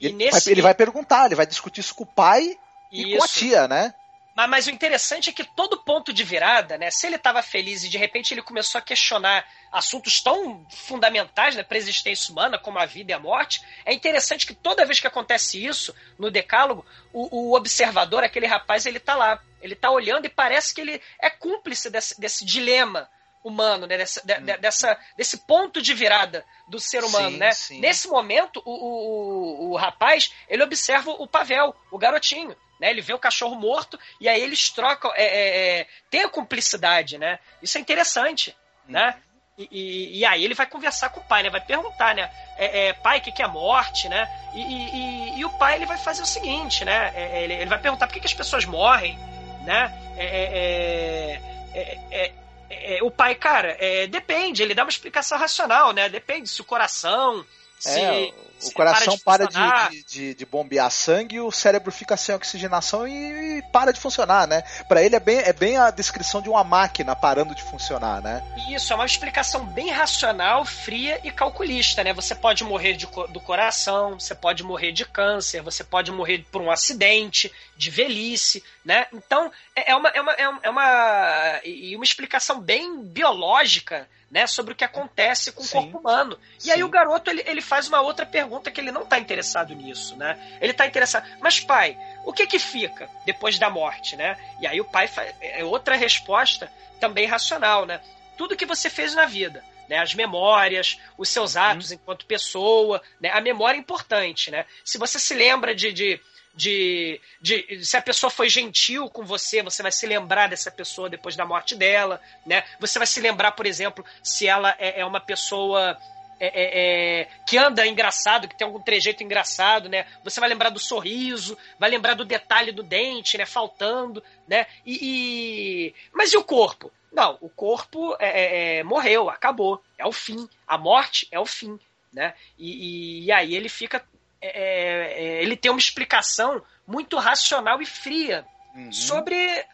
ele, nesse... vai, ele vai perguntar, ele vai discutir isso com o pai e com a tia, né? Mas, mas, o interessante é que todo ponto de virada, né? Se ele estava feliz e de repente ele começou a questionar assuntos tão fundamentais né, para a existência humana, como a vida e a morte, é interessante que toda vez que acontece isso no Decálogo, o, o observador, aquele rapaz, ele está lá. Ele está olhando e parece que ele é cúmplice desse, desse dilema humano, né? Dessa, de, de, dessa, desse ponto de virada do ser humano, Sim, né? sim. Nesse momento, o, o, o rapaz, ele observa o Pavel, o garotinho. Né, ele vê o cachorro morto e aí eles trocam, é, é, é, tem a cumplicidade, né? Isso é interessante, né? E, e, e aí ele vai conversar com o pai, né? Vai perguntar, né? É, é, pai, o que, que é morte, né? E, e- o pai ele vai fazer o seguinte, né? É, ele, ele vai perguntar por que, que as pessoas morrem, né? É, é, é, é, é, o pai, cara, é, depende. Ele dá uma explicação racional, né? Depende se o coração, se, É, se o coração para de, funcionar. de, de- de bombear sangue e o cérebro fica sem oxigenação e, e para de funcionar, né? Pra ele é bem, é bem a descrição de uma máquina parando de funcionar, né? Isso, é uma explicação bem racional, fria e calculista, né? Você pode morrer de do coração, você pode morrer de câncer, você pode morrer por um acidente, de velhice, né? Então, é é uma, é uma, é uma, é uma, e uma explicação bem biológica, né? Sobre o que acontece com o Sim. corpo humano. E aí o garoto, ele, ele faz uma outra pergunta que ele não tá interessado nisso, né? Ele tá interessado, mas pai, o que que fica depois da morte, né? E aí o pai faz é outra resposta também racional, né? Tudo que você fez na vida, né? As memórias, os seus atos enquanto pessoa, né? A memória é importante, né? Se você se lembra de, de de, de se a pessoa foi gentil com você, você vai se lembrar dessa pessoa depois da morte dela, né? Você vai se lembrar, por exemplo, se ela é, é uma pessoa é, é, é, que anda engraçado, que tem algum trejeito engraçado, né? Você vai lembrar do sorriso, vai lembrar do detalhe do dente, né? Faltando, né? E, e- mas e o corpo? Não, o corpo é, é, é, morreu, acabou, é o fim. A morte é o fim, né? E, e- e aí ele fica, é, é, é, ele tem uma explicação muito racional e fria Uhum. sobre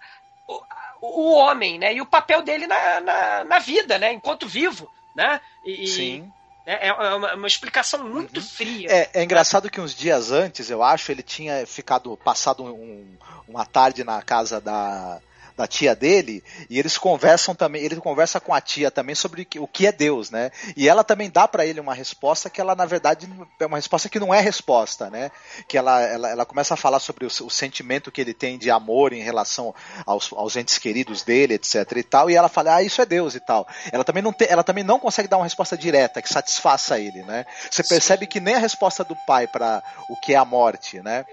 o, o homem, né? E o papel dele na, na, na vida, né? Enquanto vivo, né? E, Sim. né, É uma, uma explicação muito fria. É, é engraçado que uns dias antes, eu acho, ele tinha ficado passado um- uma tarde na casa da, da tia dele e eles conversam também, ele conversa com a tia também sobre o que é Deus, né? E ela também dá pra ele uma resposta que ela na verdade é uma resposta que não é resposta, né? Que ela, ela, ela começa a falar sobre o, o sentimento que ele tem de amor em relação aos, aos entes queridos dele, etc e tal, e ela fala: "Ah, isso é Deus" e tal. Ela também não tem, ela também não consegue dar uma resposta direta que satisfaça ele, né? Você percebe que nem a resposta do pai pra o que é a morte, né?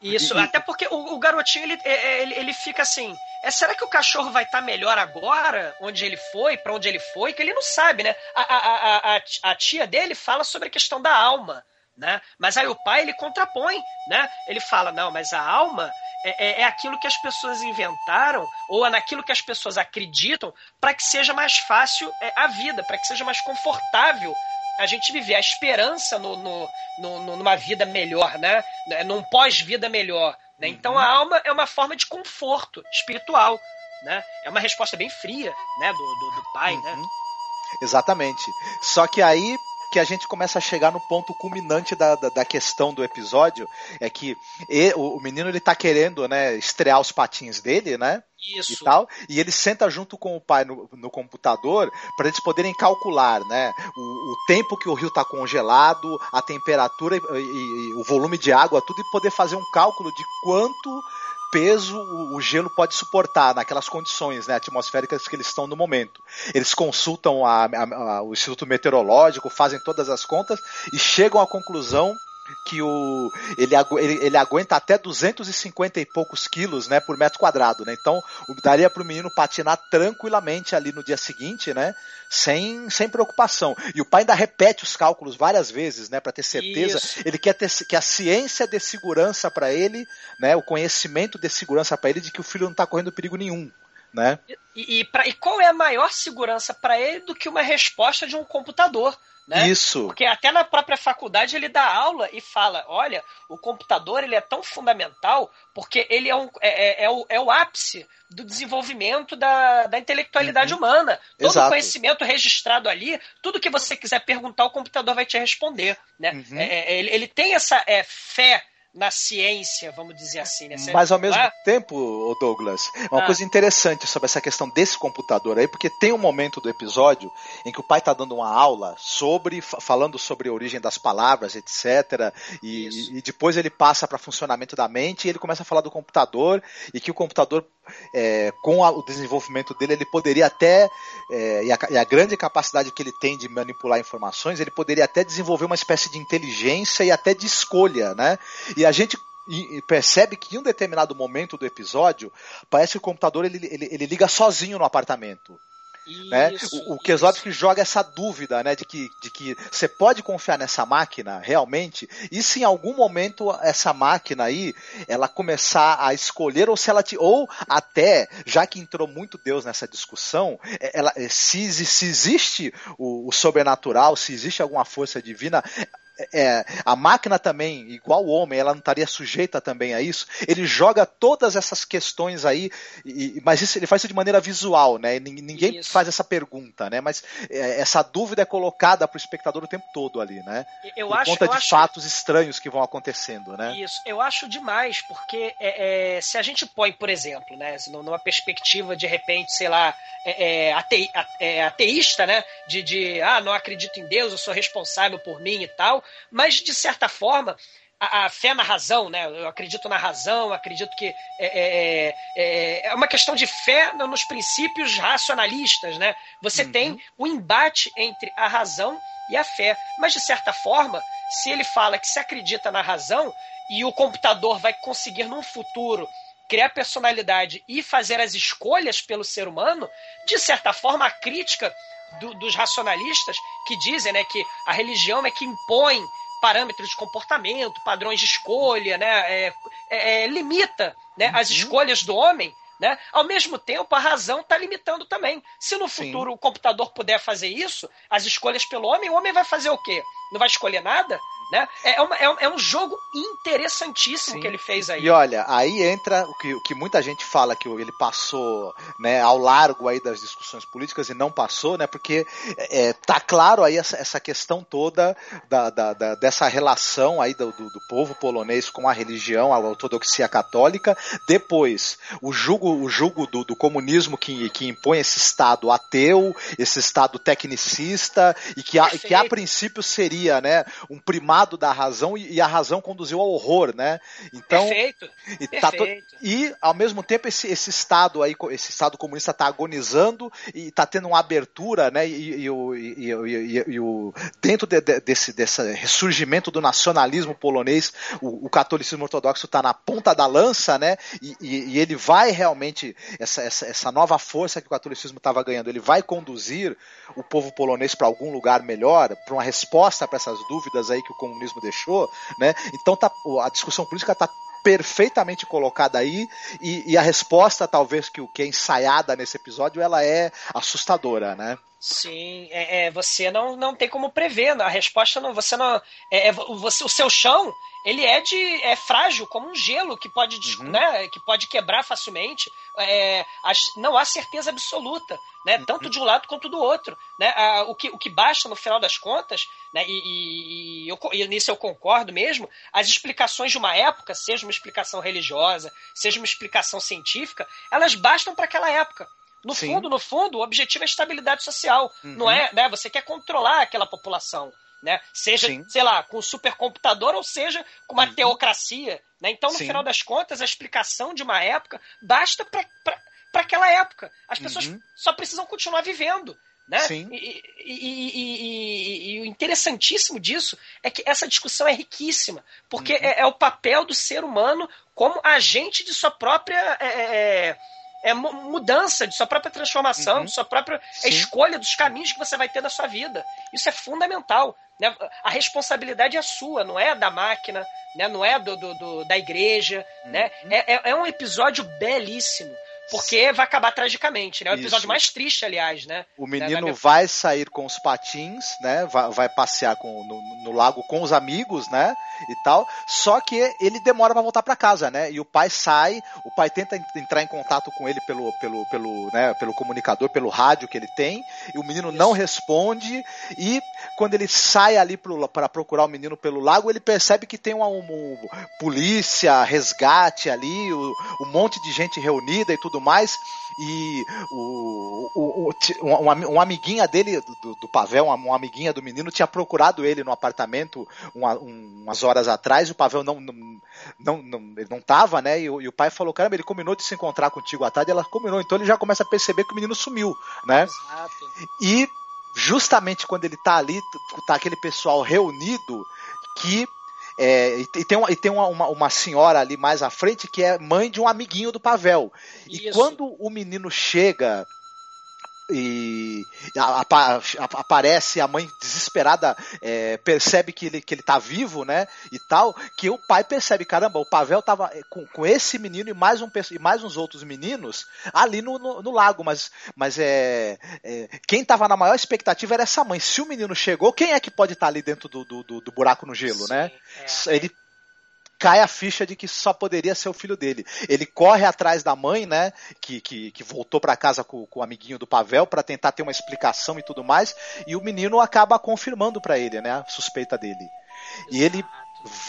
Isso, E- até porque o, o garotinho ele, é- ele, ele fica assim. É, será que o cachorro vai estar melhor agora, onde ele foi, pra onde ele foi? Que ele não sabe, né? A, a, a, a, a tia dele fala sobre a questão da alma, né? Mas aí o pai ele contrapõe, né? Ele fala: não, mas a alma é, é, é aquilo que as pessoas inventaram ou é naquilo que as pessoas acreditam para que seja mais fácil é, a vida, para que seja mais confortável a gente viver a esperança no, no, no- numa vida melhor, né? Num pós-vida melhor. Né? Então a alma é uma forma de conforto espiritual. Né? É uma resposta bem fria né? do, do, do pai. Né? Exatamente. Só que aí que a gente começa a chegar no ponto culminante da, da, da questão do episódio é que e- o, o menino ele tá querendo né, estrear os patins dele, né? Isso. E tal, e ele senta junto com o pai no, no computador para eles poderem calcular, né? O, o tempo que o rio tá congelado, a temperatura e, e- e o volume de água, tudo, e poder fazer um cálculo de quanto peso o, gelo pode suportar naquelas condições né, atmosféricas que eles estão no momento. Eles consultam a- a- a- o Instituto Meteorológico, fazem todas as contas e chegam à conclusão que o, ele, agu- ele, ele aguenta até 250 e poucos quilos né, por metro quadrado. Né? Então daria para o menino patinar tranquilamente ali no dia seguinte, né? Sem, sem preocupação. E o pai ainda repete os cálculos várias vezes, né, para ter certeza. Isso. Ele quer ter, que a ciência dê segurança para ele, né, o conhecimento dê segurança para ele de que o filho não está correndo perigo nenhum, né? E, e, pra- e qual é a maior segurança para ele do que uma resposta de um computador? Né? Isso. Porque até na própria faculdade ele dá aula e fala: olha, o computador ele é tão fundamental porque ele é, um, é, é- é o, é o ápice do desenvolvimento da, da intelectualidade humana. Todo Uhum. Exato. conhecimento registrado ali, tudo que você quiser perguntar, o computador vai te responder. Né? Uhum. É, é, ele, ele tem essa é, fé na ciência, vamos dizer assim. Né? Você- Mas ao mesmo tempo, Douglas, uma Ah. coisa interessante sobre essa questão desse computador aí, porque tem um momento do episódio em que o pai está dando uma aula sobre, fa- falando sobre a origem das palavras, etc. E, e depois ele passa para funcionamento da mente e ele começa a falar do computador e que o computador é, com a, o desenvolvimento dele, ele poderia até, é, e, a, e, a, grande capacidade que ele tem de manipular informações, ele poderia até desenvolver uma espécie de inteligência e até de escolha, né? E a gente e, percebe que em um determinado momento do episódio, parece que o computador ele, ele, ele liga sozinho no apartamento. Né? o, o Keslovski joga essa dúvida, né, de que de que você pode confiar nessa máquina realmente, e se em algum momento essa máquina aí ela começar a escolher ou se ela te, ou até já que entrou muito Deus nessa discussão, é, ela se, se existe o, o sobrenatural, se existe alguma força divina, é, a máquina também, igual o homem, ela não estaria sujeita também a isso. Ele joga todas essas questões aí, e, mas isso, ele faz isso de maneira visual, né? Ninguém isso. faz essa pergunta, né? Mas é, essa dúvida é colocada para o espectador o tempo todo ali, né? Eu Por acho, conta de acho... fatos estranhos que vão acontecendo, né? Isso, eu acho demais, porque é, é se a gente põe, por exemplo, né, numa perspectiva de repente, sei lá, é, é, ate, ateísta, né? De, de, ah, não acredito em Deus, eu sou responsável por mim e tal. Mas, de certa forma, a, a, fé na razão, né? Eu acredito na razão, acredito que é, é, é, é uma questão de fé nos princípios racionalistas, né? Você uhum. tem o um embate entre a razão e a fé. Mas, de certa forma, se ele fala que se acredita na razão e o computador vai conseguir, num futuro, criar personalidade e fazer as escolhas pelo ser humano, de certa forma, a crítica do, dos racionalistas que dizem né, que a religião é que impõe parâmetros de comportamento, padrões de escolha, né, é, é, é limita né, uhum. as escolhas do homem. Né? Ao mesmo tempo, a razão está limitando também. Se no futuro Sim. o computador puder fazer isso, as escolhas pelo homem, o homem vai fazer o quê? Não vai escolher nada? Né? É, é uma, é, é, um jogo interessantíssimo Sim. que ele fez aí. E olha, aí entra o que, o que muita gente fala que ele passou né, ao largo aí das discussões políticas e não passou, né? Porque é, tá claro aí essa, essa questão toda da, da, da dessa relação aí do, do, do, povo polonês com a religião, a ortodoxia católica. Depois, o jugo, o jugo do, do comunismo que, que impõe esse Estado ateu, esse Estado tecnicista, e que a, que a princípio seria né, um primário lado da razão e, a razão conduziu ao horror, né? Então, Perfeito. E, tá Perfeito. e ao mesmo tempo esse, esse estado aí, esse estado comunista está agonizando e está tendo uma abertura, né? E, e, o, e, o dentro de, de, desse, desse ressurgimento do nacionalismo polonês, o, o catolicismo ortodoxo está na ponta da lança, né? E, ele vai realmente essa, essa, essa nova força que o catolicismo estava ganhando, ele vai conduzir o povo polonês para algum lugar melhor, para uma resposta para essas dúvidas aí que o comunismo deixou, né? Então tá, a discussão política está perfeitamente colocada aí e, e, a resposta talvez que o que é ensaiada nesse episódio ela é assustadora, né? Sim, é, é, você não, não tem como prever, a resposta não, você não, é, é você, o seu chão ele é de é frágil como um gelo que pode uhum. né, que pode quebrar facilmente é, não há certeza absoluta né uhum. tanto de um lado quanto do outro né o que o que basta no final das contas né e, e, e, eu, e nisso eu concordo mesmo as explicações de uma época seja uma explicação religiosa seja uma explicação científica elas bastam para aquela época no Sim. fundo, no fundo, o objetivo é a estabilidade social. Uhum. Não é, né? Você quer controlar aquela população né? Seja, Sim. sei lá, com um supercomputador ou seja com uma uhum. teocracia, né? Então, no Sim. final das contas, a explicação de uma época basta para aquela época. As pessoas uhum. só precisam continuar vivendo. Né? Sim. E, e, e, e, o interessantíssimo disso é que essa discussão é riquíssima, porque uhum. é, é, o papel do ser humano como agente de sua própria é, é, é mudança, de sua própria transformação, uhum. de sua própria Sim. escolha dos caminhos que você vai ter na sua vida. Isso é fundamental. Né? A responsabilidade é sua, não é da máquina, né? não é do, do, do da igreja. Né? Uhum. Né? É, é, é um episódio belíssimo. Porque vai acabar tragicamente, né? É o episódio Isso. mais triste, aliás, né? O menino vai sair com os patins, né? Vai, vai passear com, no, no, lago com os amigos, né? E tal. Só que ele demora para voltar para casa, né? E o pai sai, o pai tenta entrar em contato com ele pelo, pelo, pelo, né? pelo comunicador, pelo rádio que ele tem, e o menino Isso. não responde. E quando ele sai ali para procurar o menino pelo lago, ele percebe que tem uma, uma polícia, resgate ali, um, um monte de gente reunida e tudo tudo mais. E o, o, o uma, uma, amiguinha dele, do, do Pavel, uma, uma, amiguinha do menino, tinha procurado ele no apartamento uma, umas, horas atrás, o Pavel não, não, não, não, ele não tava, né? E, o- e o pai falou, caramba, ele combinou de se encontrar contigo à tarde, ela combinou, então ele já começa a perceber que o menino sumiu, né? Exato. E justamente quando ele tá ali, t- tá aquele pessoal reunido que. É, e te- e tem, uma, e tem uma, uma, senhora ali mais à frente que é mãe de um amiguinho do Pavel. E Isso. quando o menino chega e a- a- aparece a mãe desesperada é, percebe que ele, que ele tá vivo, né? E tal, que o pai percebe, caramba, o Pavel tava é, com, com esse menino e mais, um, e mais uns outros meninos ali no, no, no lago, mas, mas é, é, quem tava na maior expectativa era essa mãe. Se o menino chegou, quem é que pode estar ali dentro do, do, do- do buraco no gelo, né? é. Ele cai a ficha de que só poderia ser o filho dele. Ele corre atrás da mãe, né, que, que, que voltou para casa com, com o amiguinho do Pavel para tentar ter uma explicação e tudo mais, e o menino acaba confirmando para ele, né, a suspeita dele. E ele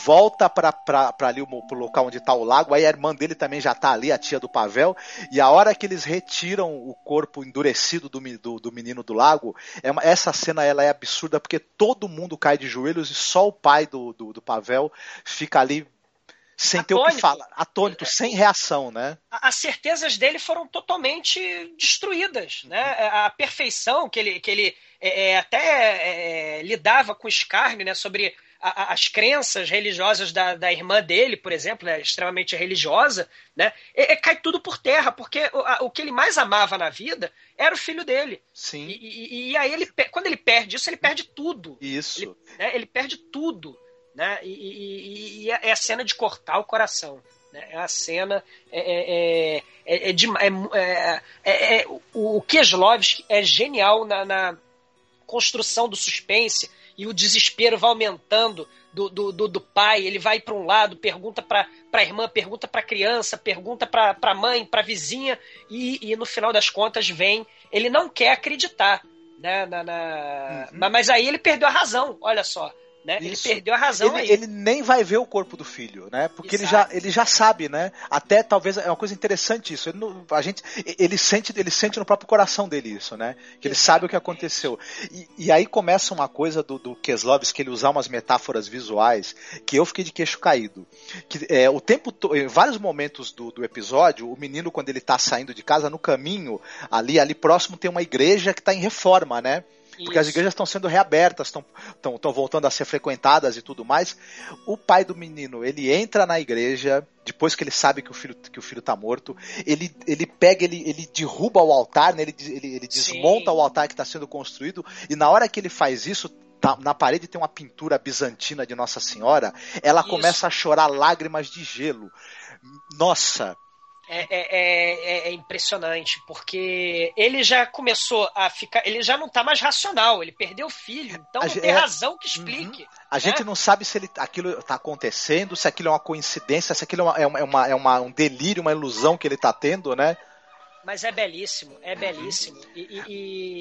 volta para ali o- local onde tá o lago, aí a irmã dele também já tá ali, a tia do Pavel, e a hora que eles retiram o corpo endurecido do, do, do menino do lago, é uma- essa cena ela é absurda porque todo mundo cai de joelhos e só o pai do, do, do Pavel fica ali sem ter o que Atônito. falar, atônito, sem reação, né? as certezas dele foram totalmente destruídas, né? A perfeição que ele, que ele é, é, até é, lidava com escárnio, né? Sobre a- as crenças religiosas da, da irmã dele, por exemplo, né, extremamente religiosa, né? É, é, cai tudo por terra, porque o, a- o que ele mais amava na vida era o filho dele. Sim. E, e- e aí ele, quando ele perde isso, ele perde tudo Isso. ele, né, ele perde tudo, né? E, e- e- e é a cena de cortar o coração. Né? É a cena é, é, é, é, é de- é- é- é- é- o, o Kieslowski é genial na, na construção do suspense e o desespero vai aumentando do, do, do, do pai. Ele vai para um lado, pergunta para a irmã, pergunta para a criança, pergunta para a mãe, para a vizinha e, e no final das contas vem. Ele não quer acreditar. Né, na, na- Uhum. Mas aí ele perdeu a razão, olha só. Né? Ele perdeu a razão Ele, aí. ele nem vai ver o corpo do filho, né? Porque ele já, ele já sabe, né? Até talvez é uma coisa interessante isso. Ele, não- a gente, ele sente, ele sente no próprio coração dele isso, né? Que ele sabe o que aconteceu. E, e aí começa uma coisa do, do Keslovski, que ele usar umas metáforas visuais que eu fiquei de queixo caído. Que é, o tempo, em vários momentos do, do episódio, o menino quando ele tá saindo de casa no caminho ali, ali próximo tem uma igreja que está em reforma, né? Porque as igrejas estão sendo reabertas, estão voltando a ser frequentadas e tudo mais. O pai do menino, ele entra na igreja, depois que ele sabe que o filho, que o filho tá morto, ele, ele pega, ele, ele derruba o altar, né? ele, ele, ele Sim. desmonta o altar que está sendo construído, e na hora que ele faz isso, tá- na parede tem uma pintura bizantina de Nossa Senhora, ela Isso. começa a chorar lágrimas de gelo. Nossa, É, é, é- é impressionante, porque ele já começou a ficar. Ele já não tá mais racional, ele perdeu o filho, então A não tem é- razão que explique. A né? gente não sabe se ele, aquilo está acontecendo, se aquilo é uma coincidência, se aquilo é, uma, é, uma, é uma- é um delírio, uma ilusão que ele está tendo, né? Mas é belíssimo, é belíssimo. E, e-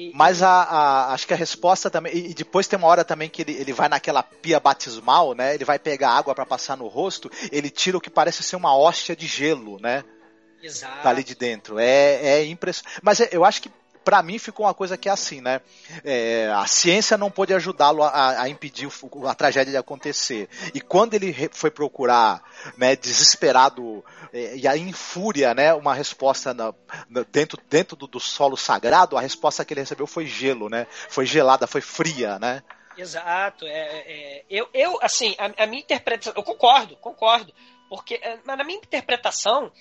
e- Mas a, a- acho que a resposta também. E, e depois tem uma hora também que ele, ele vai naquela pia batismal, né? Ele vai pegar água para passar no rosto, ele tira o que parece ser uma hóstia de gelo, né? Exato. Tá ali de dentro. É, é impressionante. Mas é- eu acho que pra mim ficou uma coisa que é assim, né? É, a ciência não pôde ajudá-lo a, a impedir o- a tragédia de acontecer. E quando ele foi procurar, né, desesperado é, e aí em fúria, né, uma resposta na- na- dentro, dentro do, do solo sagrado, a resposta que ele recebeu foi gelo, né? Foi gelada, foi fria, né? Exato. É, é, eu, eu, assim, a, a minha interpretação. Eu concordo, concordo. Porque, é, mas na minha interpretação,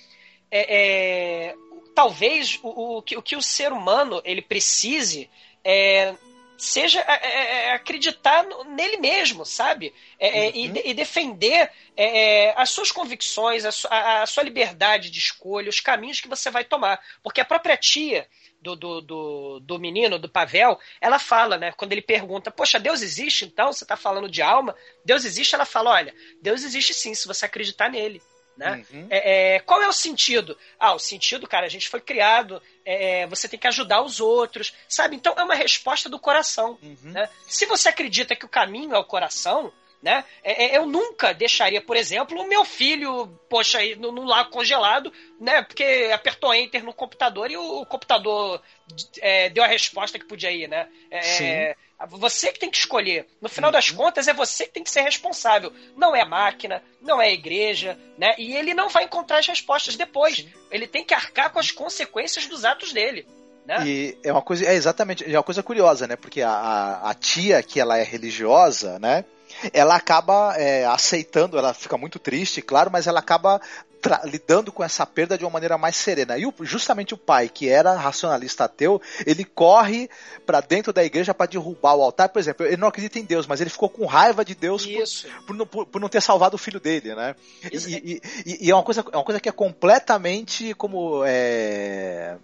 é, é, talvez o, o, que, o que o ser humano ele precise é, seja é, é, é, acreditar nele mesmo, sabe? É, é, e, de- e defender é, é, as suas convicções, a, su- a- a sua liberdade de escolha, os caminhos que você vai tomar. Porque a própria tia do, do, do, do menino, do Pavel, ela fala, né? Quando ele pergunta, poxa, Deus existe então? Você está falando de alma? Deus existe? Ela fala, olha, Deus existe sim, se você acreditar nele. Né? Uhum. É, é, qual é o sentido? Ah, o sentido, cara, a gente foi criado, é, você tem que ajudar os outros, sabe? Então é uma resposta do coração. Uhum. Né? Se você acredita que o caminho é o coração, Né? É, é, eu nunca deixaria, por exemplo, o meu filho, poxa, aí no, no lago congelado, né? Porque apertou enter no computador e o, o computador é, deu a resposta que podia ir, né? É, você que tem que escolher. No final uhum. das contas, é você que tem que ser responsável. Não é a máquina, não é a igreja, né? E ele não vai encontrar as respostas depois. Ele tem que arcar com as consequências dos atos dele. Né? E é uma coisa, é exatamente, é uma coisa curiosa, né? Porque a, a, a tia que ela é religiosa, né? ela acaba é, aceitando, ela fica muito triste, claro, mas ela acaba lidando com essa perda de uma maneira mais serena. E o, justamente o pai, que era racionalista ateu, ele corre para dentro da igreja para derrubar o altar. Por exemplo, ele não acredita em Deus, mas ele ficou com raiva de Deus por, por, por, por, não ter salvado o filho dele, né? E, e, e, é, uma coisa, é uma coisa que é completamente como. É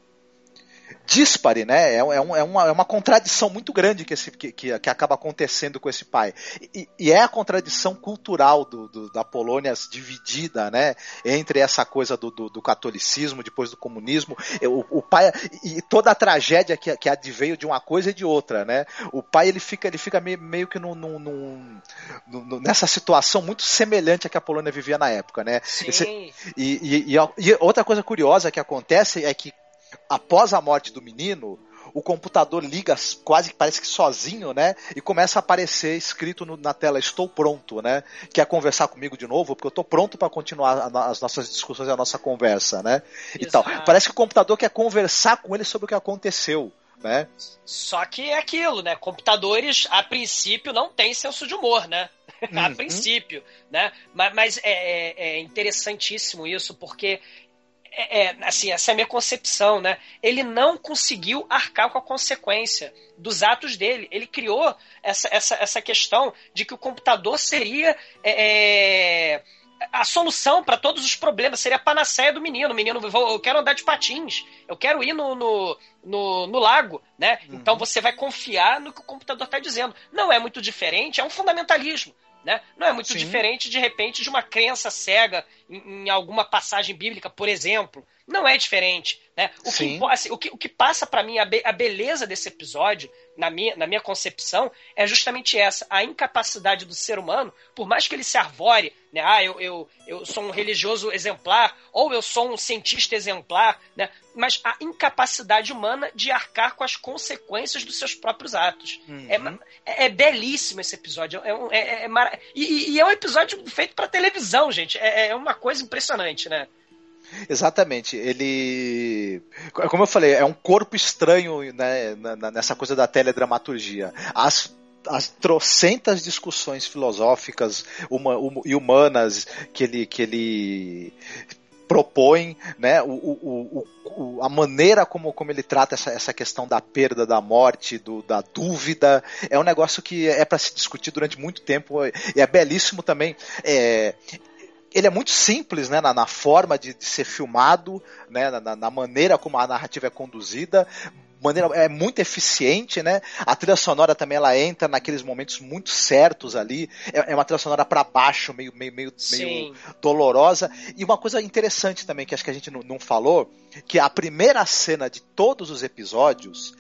díspare, né? É, é, um, é, uma, é uma contradição muito grande que, esse, que, que, que acaba acontecendo com esse pai. E, e é a contradição cultural do, do, da Polônia dividida, né? Entre essa coisa do, do, do catolicismo, depois do comunismo. O, o, pai. E toda a tragédia que, que adveio de uma coisa e de outra, né? O pai ele fica, ele fica meio, meio que num, num, num, nessa situação muito semelhante à que a Polônia vivia na época, né? Esse, e, e, e outra coisa curiosa que acontece é que após a morte do menino, o computador liga quase que parece que sozinho, né? E começa a aparecer escrito no, na tela estou pronto, né? Quer conversar comigo de novo? Porque eu estou pronto para continuar as nossas discussões, a nossa conversa, né? E tal. Parece que o computador quer conversar com ele sobre o que aconteceu. Né? Só que é aquilo, né? Computadores, a princípio, não têm senso de humor, né? Uhum. a princípio, né? Mas, mas é, é, é interessantíssimo isso, porque é, é, assim, essa é a minha concepção, né? Ele não conseguiu arcar com a consequência dos atos dele. Ele criou essa, essa, essa questão de que o computador seria é, é a solução para todos os problemas, seria a panaceia do menino. O menino, eu quero andar de patins, eu quero ir no, no, no, no lago, né? Uhum. Então você vai confiar no que o computador está dizendo. Não é muito diferente, é um fundamentalismo. Né? Não é muito Sim. diferente, de repente, de uma crença cega em, em, alguma passagem bíblica, por exemplo. Não é diferente. Né? O, que, assim, o, que, o que passa para mim, a, be, a beleza desse episódio, na minha, na minha concepção, é justamente essa: a incapacidade do ser humano, por mais que ele se arvore, né? ah, eu, eu, eu sou um religioso exemplar, ou eu sou um cientista exemplar, né? mas a incapacidade humana de arcar com as consequências dos seus próprios atos. Uhum. É, é, belíssimo esse episódio. É, é, é, é e, e, é um episódio feito para televisão, gente. É, é uma coisa impressionante, né? Exatamente. Ele. Como eu falei, é um corpo estranho né, nessa coisa da teledramaturgia. As as trocentas discussões filosóficas uma, um, e humanas que ele, que ele propõe, né, o, o, o, a maneira como, como ele trata essa, essa questão da perda, da morte, do, da dúvida, é um negócio que é para se discutir durante muito tempo e é belíssimo também. É, ele é muito simples né, na, na forma de, de, ser filmado, né, na, na, maneira como a narrativa é conduzida, maneira é muito eficiente, né? A trilha sonora também ela entra naqueles momentos muito certos ali. É, é uma trilha sonora para baixo, meio meio meio, meio, dolorosa. E uma coisa interessante também que acho que a gente não, não falou, que a primeira cena de todos os episódios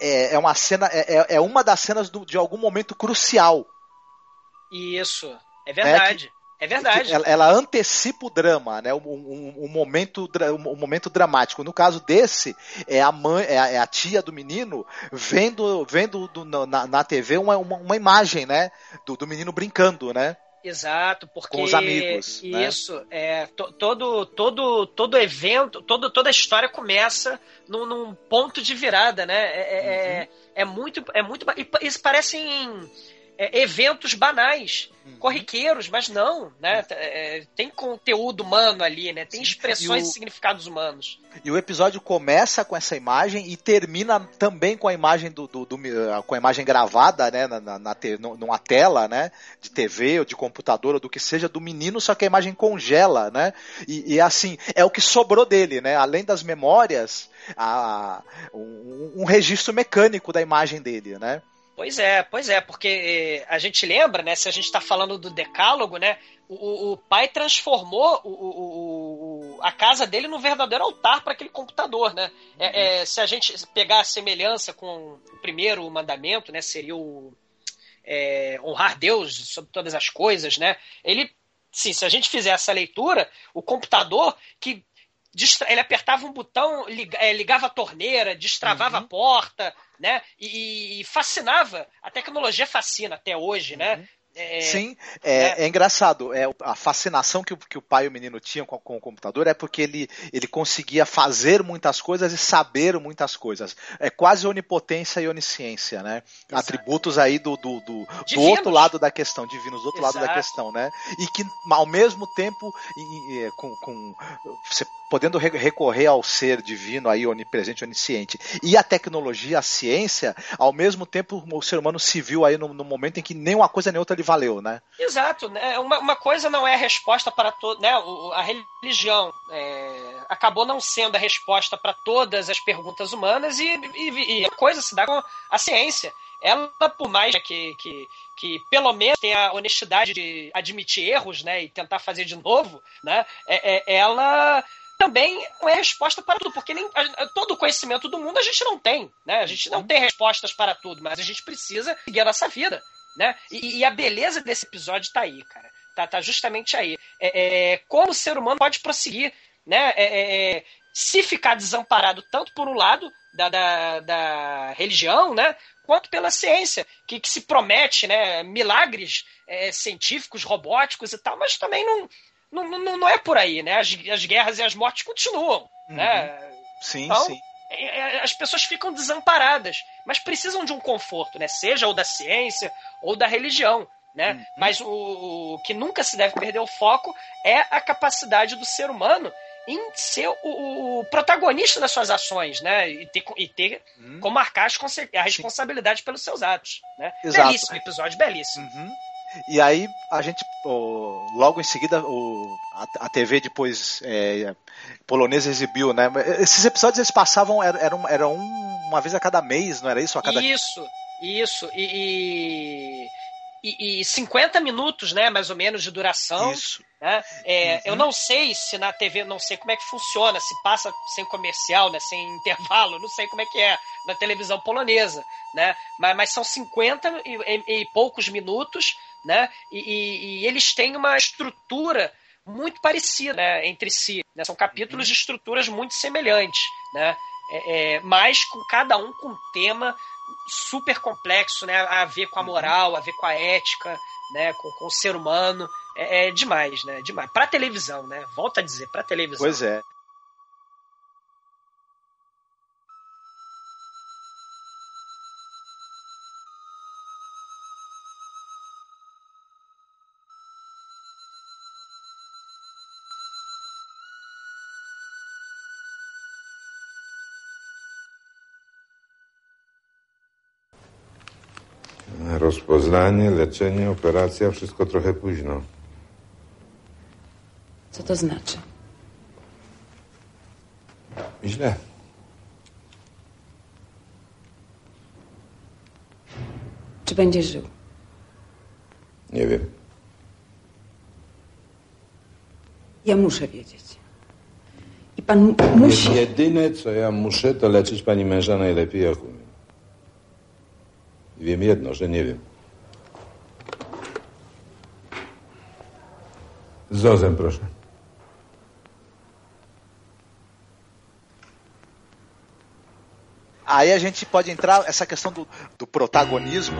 é, é uma cena é, é, é uma das cenas do, de algum momento crucial. Isso, é verdade. É, é verdade. Ela, ela, antecipa o drama, né? Um, momento, um momento dramático. No caso desse, é a mãe, é a, é tia do menino vendo, vendo do, na, na TV uma, uma, uma, imagem, né? Do, do menino brincando, né? Exato, porque com os amigos. Né? Isso, né? é todo todo todo evento, todo, toda a história começa num, num ponto de virada, né? É, é, é uhum. é muito é muito isso parecem é, eventos banais, uhum. corriqueiros, mas não, né? É, tem conteúdo humano ali, né? Tem Sim. expressões e, o... significados humanos. E o episódio começa com essa imagem e termina também com a imagem do, do, do com a imagem gravada, né? Na, na, na numa tela, né? De TV ou de computador ou do que seja do menino, só que a imagem congela, né? E, e assim é o que sobrou dele, né? Além das memórias, a, um, um registro mecânico da imagem dele, né? Pois é, pois é, porque a gente lembra, né? Se a gente está falando do decálogo, né? O, o pai transformou o, o, a casa dele num verdadeiro altar para aquele computador, né? É, é, se a gente pegar a semelhança com o primeiro mandamento, né? Seria o é, honrar Deus sobre todas as coisas, né? Ele, sim, se a gente fizer essa leitura, o computador que ele apertava um botão, é, ligava a torneira, destravava uhum. a porta, né? E, e, fascinava. A tecnologia fascina até hoje, né? Uhum. É, Sim, é, é, é, engraçado. É, a fascinação que o, que o pai e o menino tinham com, com, o computador é porque ele, ele conseguia fazer muitas coisas e saber muitas coisas. É quase onipotência e onisciência, né? Exato. Atributos aí do, do, do, do, outro lado da questão, divinos, do outro Exato. lado da questão, né? E que ao mesmo tempo, com, com, você podendo recorrer ao ser divino aí, onipresente, onisciente, e a tecnologia, a ciência, ao mesmo tempo o ser humano se viu aí no, no momento em que nem uma coisa nem outra lhe valeu, né? Exato, né? Uma, uma coisa não é a resposta para todo, né? A religião é, acabou não sendo a resposta para todas as perguntas humanas e, e, e, a coisa se dá com a ciência. Ela, por mais que, que, que pelo menos tenha a honestidade de admitir erros, né, e tentar fazer de novo, né, é, é, ela também não é resposta para tudo, porque nem todo o conhecimento do mundo a gente não tem, né? A gente não tem respostas para tudo, mas a gente precisa seguir a nossa vida, né? E, e a beleza desse episódio tá aí, cara. Tá, tá justamente aí. É, é, como o ser humano pode prosseguir, né? É, é, é se ficar desamparado tanto por um lado da, da, da religião, né? Quanto pela ciência, que, que se promete, né? Milagres é, científicos, robóticos e tal, mas também não não, não, não é por aí, né? As, as guerras e as mortes continuam, uhum. né? Sim, então, sim. É, é, as pessoas ficam desamparadas, mas precisam de um conforto, né? Seja ou da ciência ou da religião, né? Uhum. Mas o, o, que nunca se deve perder o foco é a capacidade do ser humano em ser o, o protagonista das suas ações, né? E ter, e ter uhum. como marcar a responsabilidade pelos seus atos, né? Exato. Belíssimo episódio, belíssimo. Uhum. E aí a gente, logo em seguida, a, a TV depois é, polonesa exibiu, né? Esses episódios eles passavam, eram, eram uma vez a cada mês, não era isso? A cada... Isso, isso. E, e, e 50 minutos, né, mais ou menos, de duração. Isso. Né? É, uhum. Eu não sei se na TV, não sei como é que funciona, se passa sem comercial, né, sem intervalo, não sei como é que é na televisão polonesa, né? Mas, mas são 50 e, e, e poucos minutos né? E, e, e eles têm uma estrutura muito parecida né, entre si. Né? São capítulos de estruturas muito semelhantes, né? É, é, mas com cada um com um tema super complexo, né? A ver com a moral, a ver com a ética, né? Com, com o ser humano. É, é demais, né? Demais. Para televisão, né? Volto a dizer, para televisão. Pois é. Rozpoznanie, leczenie, operacja, wszystko trochę późno. Co to znaczy? Źle. Czy będziesz żył? Nie wiem. Ja muszę wiedzieć. I pan musi. Jedyne, co ja muszę, to leczyć pani męża najlepiej, jak umiem. Wiem jedno, że nie wiem. Zozem, proszę. Aí a gente pode entrar essa questão do, do protagonismo.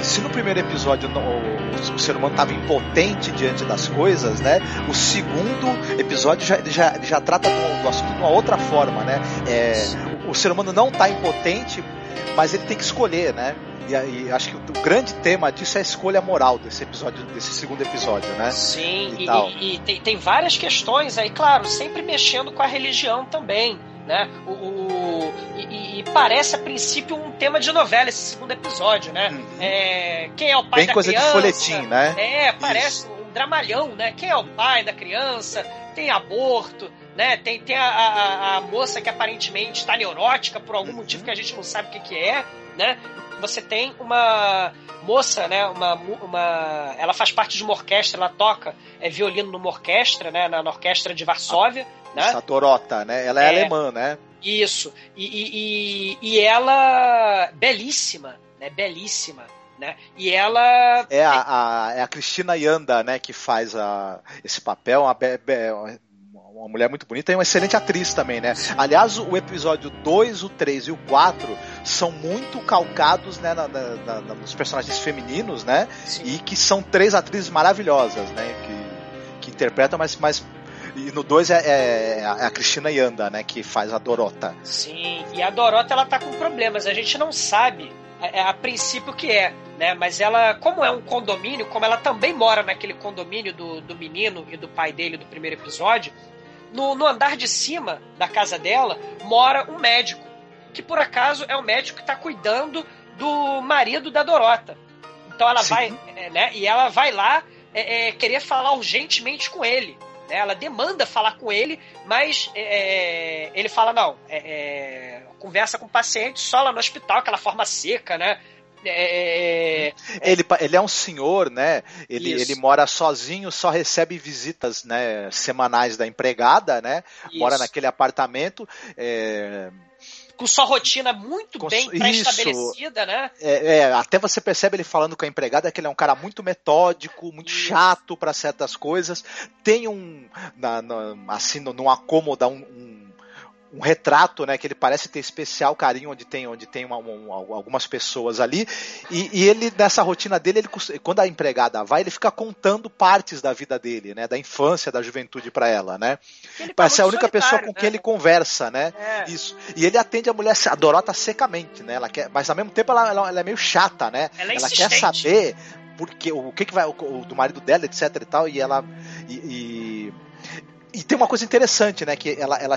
Se no primeiro episódio o, o, ser humano estava impotente diante das coisas, né? O segundo episódio já, já, já trata do, do assunto de uma outra forma, né? É, o ser humano não está impotente, mas ele tem que escolher, né? E, e, acho que o, o, grande tema disso é a escolha moral desse episódio, desse segundo episódio, né? Sim, e, e, e tem, tem, várias questões aí, claro, sempre mexendo com a religião também. Né? O, o e, parece a princípio um tema de novela esse segundo episódio, né? Uhum. É, quem é o pai Bem da coisa criança? de folhetim, né? É, parece Isso. um dramalhão, né? Quem é o pai da criança? Tem aborto, né? Tem, tem a, a, a moça que aparentemente está neurótica por algum motivo que a gente não sabe o que, que é, né? você tem uma moça, né? Uma, uma, ela faz parte de uma orquestra, ela toca é violino numa orquestra, né? Na, na orquestra de Varsóvia, ah, né? Satorota, né? Ela é, é alemã, né? Isso. E, e, e, ela belíssima, né? Belíssima. né? E ela é a, a, é a Cristina Yanda, né, que faz a, esse papel, uma, uma mulher muito bonita e uma excelente atriz também, né? Aliás, o episódio 2, o 3 e o 4 são muito calcados né, na, na, na, nos personagens femininos, né? Sim. E que são três atrizes maravilhosas, né? Que, que interpretam, mas, mas e no 2 é, é, é, a Cristina Yanda, né? Que faz a Dorota. Sim, e a Dorota ela tá com problemas. A gente não sabe a, é, a princípio que é, né? Mas ela, como é um condomínio, como ela também mora naquele condomínio do, do menino e do pai dele do primeiro episódio, no, no andar de cima da casa dela mora um médico, que por acaso é o médico que está cuidando do marido da Dorota. Então ela Sim. vai, é, né? E ela vai lá é, é, querer falar urgentemente com ele. Né? Ela demanda falar com ele, mas é, é ele fala não. É, conversa com o paciente só lá no hospital, aquela forma seca, né? É, é... Ele, ele é um senhor, né? Ele, ele mora sozinho, só recebe visitas né, semanais da empregada, né? Isso. Mora naquele apartamento. É com sua rotina muito com, bem pré-estabelecida, né? É, é, até você percebe ele falando com a empregada que ele é um cara muito metódico, muito isso. chato para certas coisas. Tem um, na, na, assim, num acômoda, um, um um retrato, né, que ele parece ter especial carinho onde tem, onde tem uma, uma, algumas pessoas ali, e, e, ele nessa rotina dele, ele, quando a empregada vai, ele fica contando partes da vida dele, né, da infância, da juventude para ela, né? Tá parece a única pessoa com né? quem ele conversa, né? É. Isso. E ele atende a mulher, a Dorota secamente, né? Ela quer, mas ao mesmo tempo ela, ela, ela é meio chata, né? Ela, é ela quer saber porque o que, que vai o, o, do marido dela, etc e tal, e ela e, e e tem uma coisa interessante, né? Que ela, ela,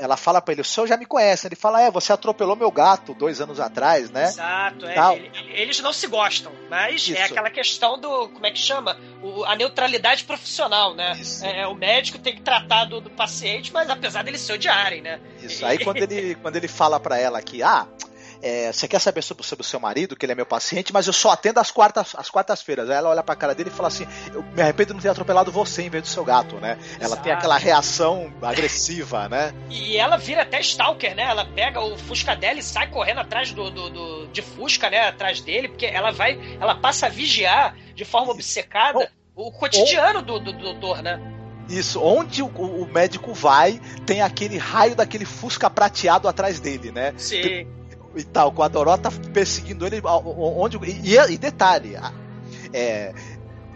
ela, fala para ele, o senhor já me conhece. Ele fala, é, você atropelou meu gato dois anos atrás, né? Exato, é. Ele, eles não se gostam, mas é Isso. é aquela questão do, como é que chama? O, a neutralidade profissional, né? É, o médico tem que tratar do, do paciente, mas apesar deles se odiarem, né? Isso, aí quando ele, quando ele fala para ela que, ah, é, você quer saber sobre, sobre, o seu marido, que ele é meu paciente, mas eu só atendo às quartas, às quartas-feiras. Aí ela olha pra cara dele e fala assim: Eu me arrependo de não ter atropelado você em vez do seu gato, né? Ela Exato. tem aquela reação agressiva, né? E ela vira até Stalker, né? Ela pega o Fusca dela e sai correndo atrás do, do, do de Fusca, né? Atrás dele, porque ela vai, ela passa a vigiar de forma obcecada o, o cotidiano do, do, do doutor, né? Isso, onde o, o, médico vai, tem aquele raio daquele Fusca prateado atrás dele, né? Sim e tal, com a Dorota perseguindo ele. Onde, e, e detalhe, é,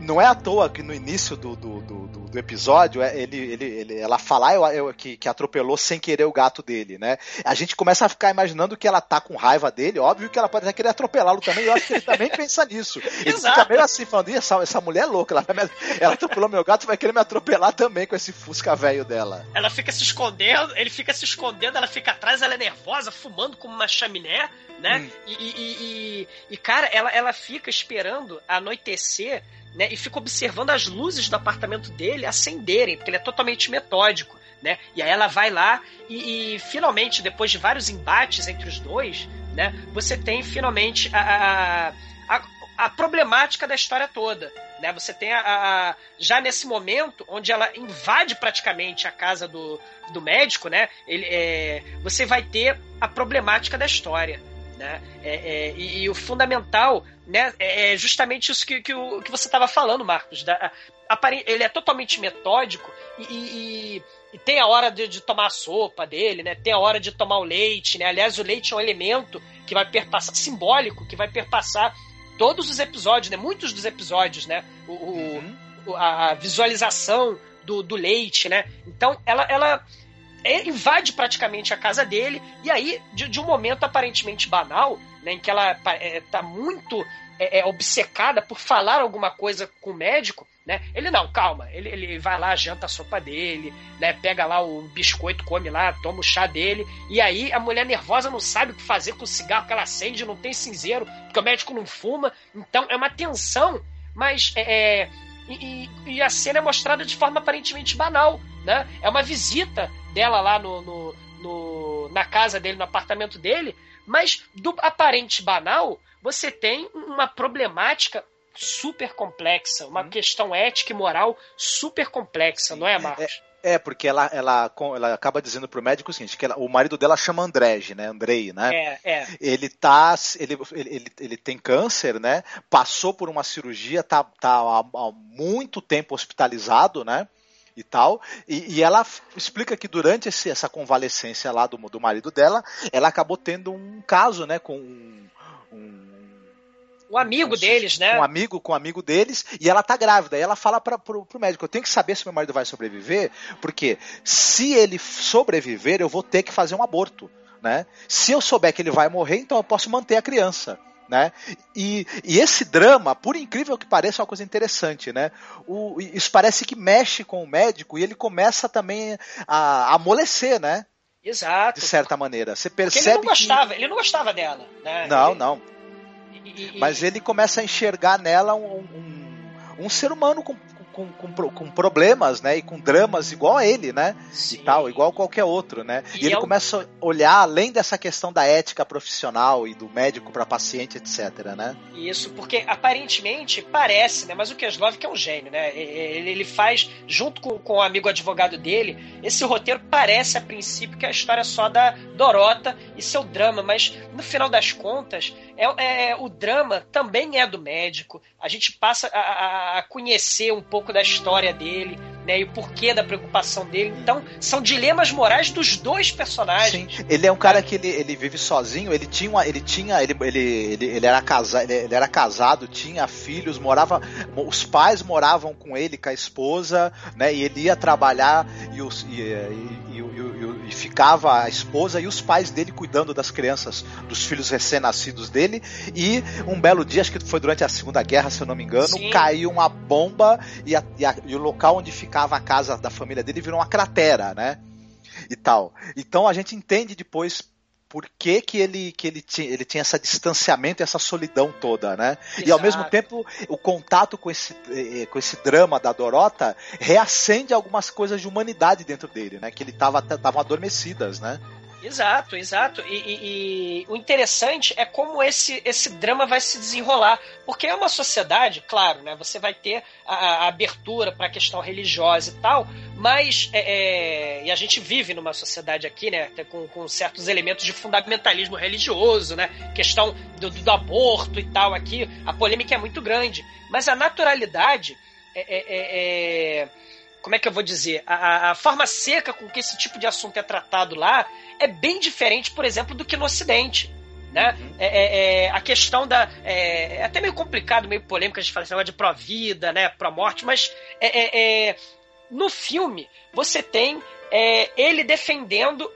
não é à toa que no início do, do, do, do episódio é, ele, ele, ele, ela fala ah, eu, eu, que, que atropelou sem querer o gato dele, né? A gente começa a ficar imaginando que ela tá com raiva dele, óbvio que ela pode até querer atropelá-lo também, eu acho que ele também pensa nisso. Ele Exato. fica meio assim, falando, essa, essa mulher é louca, ela, ela atropelou meu gato, vai querer me atropelar também com esse fusca velho dela. Ela fica se escondendo, ele fica se escondendo, ela fica atrás, ela é nervosa, fumando como uma chaminé, né? Hum. E, e, e, e, cara, ela, ela fica esperando anoitecer né, e fica observando as luzes do apartamento dele acenderem, porque ele é totalmente metódico. Né? E aí ela vai lá e, e finalmente, depois de vários embates entre os dois, né, você tem finalmente a, a, a problemática da história toda. Né? Você tem a, a, já nesse momento onde ela invade praticamente a casa do, do médico, né? Ele, é, você vai ter a problemática da história. Né? É, é, e, e, o fundamental né, é, é justamente isso que, que, o, que você estava falando, Marcos. Da, a, ele é totalmente metódico e, e, e tem a hora de, de, tomar a sopa dele, né? tem a hora de tomar o leite. Né? Aliás, o leite é um elemento que vai perpassar, simbólico, que vai perpassar todos os episódios, né? muitos dos episódios. Né? O, uhum. o a visualização do, do leite. Né? Então, ela. ela invade praticamente a casa dele, e aí, de, de um momento aparentemente banal, né, em que ela é, muito é, é, obcecada por falar alguma coisa com o médico, né? Ele não, calma, ele, ele vai lá, janta a sopa dele, né? Pega lá o biscoito, come lá, toma o chá dele, e aí a mulher nervosa não sabe o que fazer com o cigarro que ela acende, não tem cinzeiro, porque o médico não fuma, então é uma tensão, mas é, é e, e, a cena é mostrada de forma aparentemente banal, né? É uma visita dela lá no, no, no, na casa dele, no apartamento dele, mas do aparente banal, você tem uma problemática super complexa, uma hum. questão ética e moral super complexa, Sim. não é, Marcos? É É, porque ela, ela, ela acaba dizendo pro médico o seguinte, que ela- o marido dela chama Andrege, né? Andrei, né? É, é. Ele tá. Ele, ele, ele, ele tem câncer, né? Passou por uma cirurgia, tá, tá há, há muito tempo hospitalizado, né? E tal. E, e ela explica que durante esse- essa convalescência lá do, do marido dela, ela acabou tendo um caso, né? Com um, Um amigo deles, né? um amigo com um amigo deles e ela tá grávida. E ela fala para pro, pro médico: eu tenho que saber se meu marido vai sobreviver, porque se ele sobreviver, eu vou ter que fazer um aborto. Né? Se eu souber que ele vai morrer, então eu posso manter a criança. Né? E, e esse drama, por incrível que pareça, é uma coisa interessante. Né? O, isso parece que mexe com o médico e ele começa também a, a amolecer, né? Exato. De certa maneira. Você Porque percebe ele não que- gostava, ele não gostava dela, né? Não, Ele- não. e- Mas ele começa a enxergar nela um, um, um ser humano com, com, com, com problemas, né? E com dramas igual a ele, né? E tal, igual qualquer outro, né? E, E ele é um- começa a olhar além dessa questão da ética profissional e do médico para paciente, etc, né? Isso, porque aparentemente parece, né? Mas o Keslov que é um gênio, né? Ele, ele faz, junto com, com o amigo advogado dele, esse roteiro parece a princípio que é a história só da Dorota e seu drama, mas no final das contas, é, é- o drama também é do médico. A gente passa a, a- conhecer um pouco da história dele, né? E o porquê da preocupação dele. Então, são dilemas morais dos dois personagens. Ele é um cara que ele, ele vive sozinho, ele tinha ele tinha ele, ele, ele, ele era casado, ele, ele era casado, tinha filhos, morava, os pais moravam com ele, com a esposa, né? E ele ia trabalhar e, os, e, e- e- e ficava a esposa e os pais dele cuidando das crianças, dos filhos recém-nascidos dele. E um belo dia, acho que foi durante a Segunda Guerra, se eu não me engano, Sim. caiu uma bomba e, a- e a- e o local onde ficava a casa da família dele virou uma cratera, né? e tal. Então a gente entende depois por que, que ele que ele tinha, ele tinha esse distanciamento e essa solidão toda, né? E ao Exato. mesmo tempo o contato com esse eh, com esse drama da Dorota reacende algumas coisas de humanidade dentro dele, né? Que ele tava estavam adormecidas, né? Exato, exato. E, e- e o interessante é como esse, esse drama vai se desenrolar. Porque é uma sociedade, claro, né? Você vai ter a, a abertura para a questão religiosa e tal, mas. é, é, e a gente vive numa sociedade aqui, né? Com, com certos elementos de fundamentalismo religioso, né? Questão do, do aborto e tal aqui. A polêmica é muito grande. Mas a naturalidade. é- é- é- é como é que eu vou dizer? A, a- forma seca com que esse tipo de assunto é tratado lá é bem diferente, por exemplo, do que no Ocidente. Né? É, é- é, a questão da. É, é até meio complicado, meio polêmico a gente falar esse negócio de pró-vida, né? pró-morte, mas é, é- no filme você tem ele defendendo,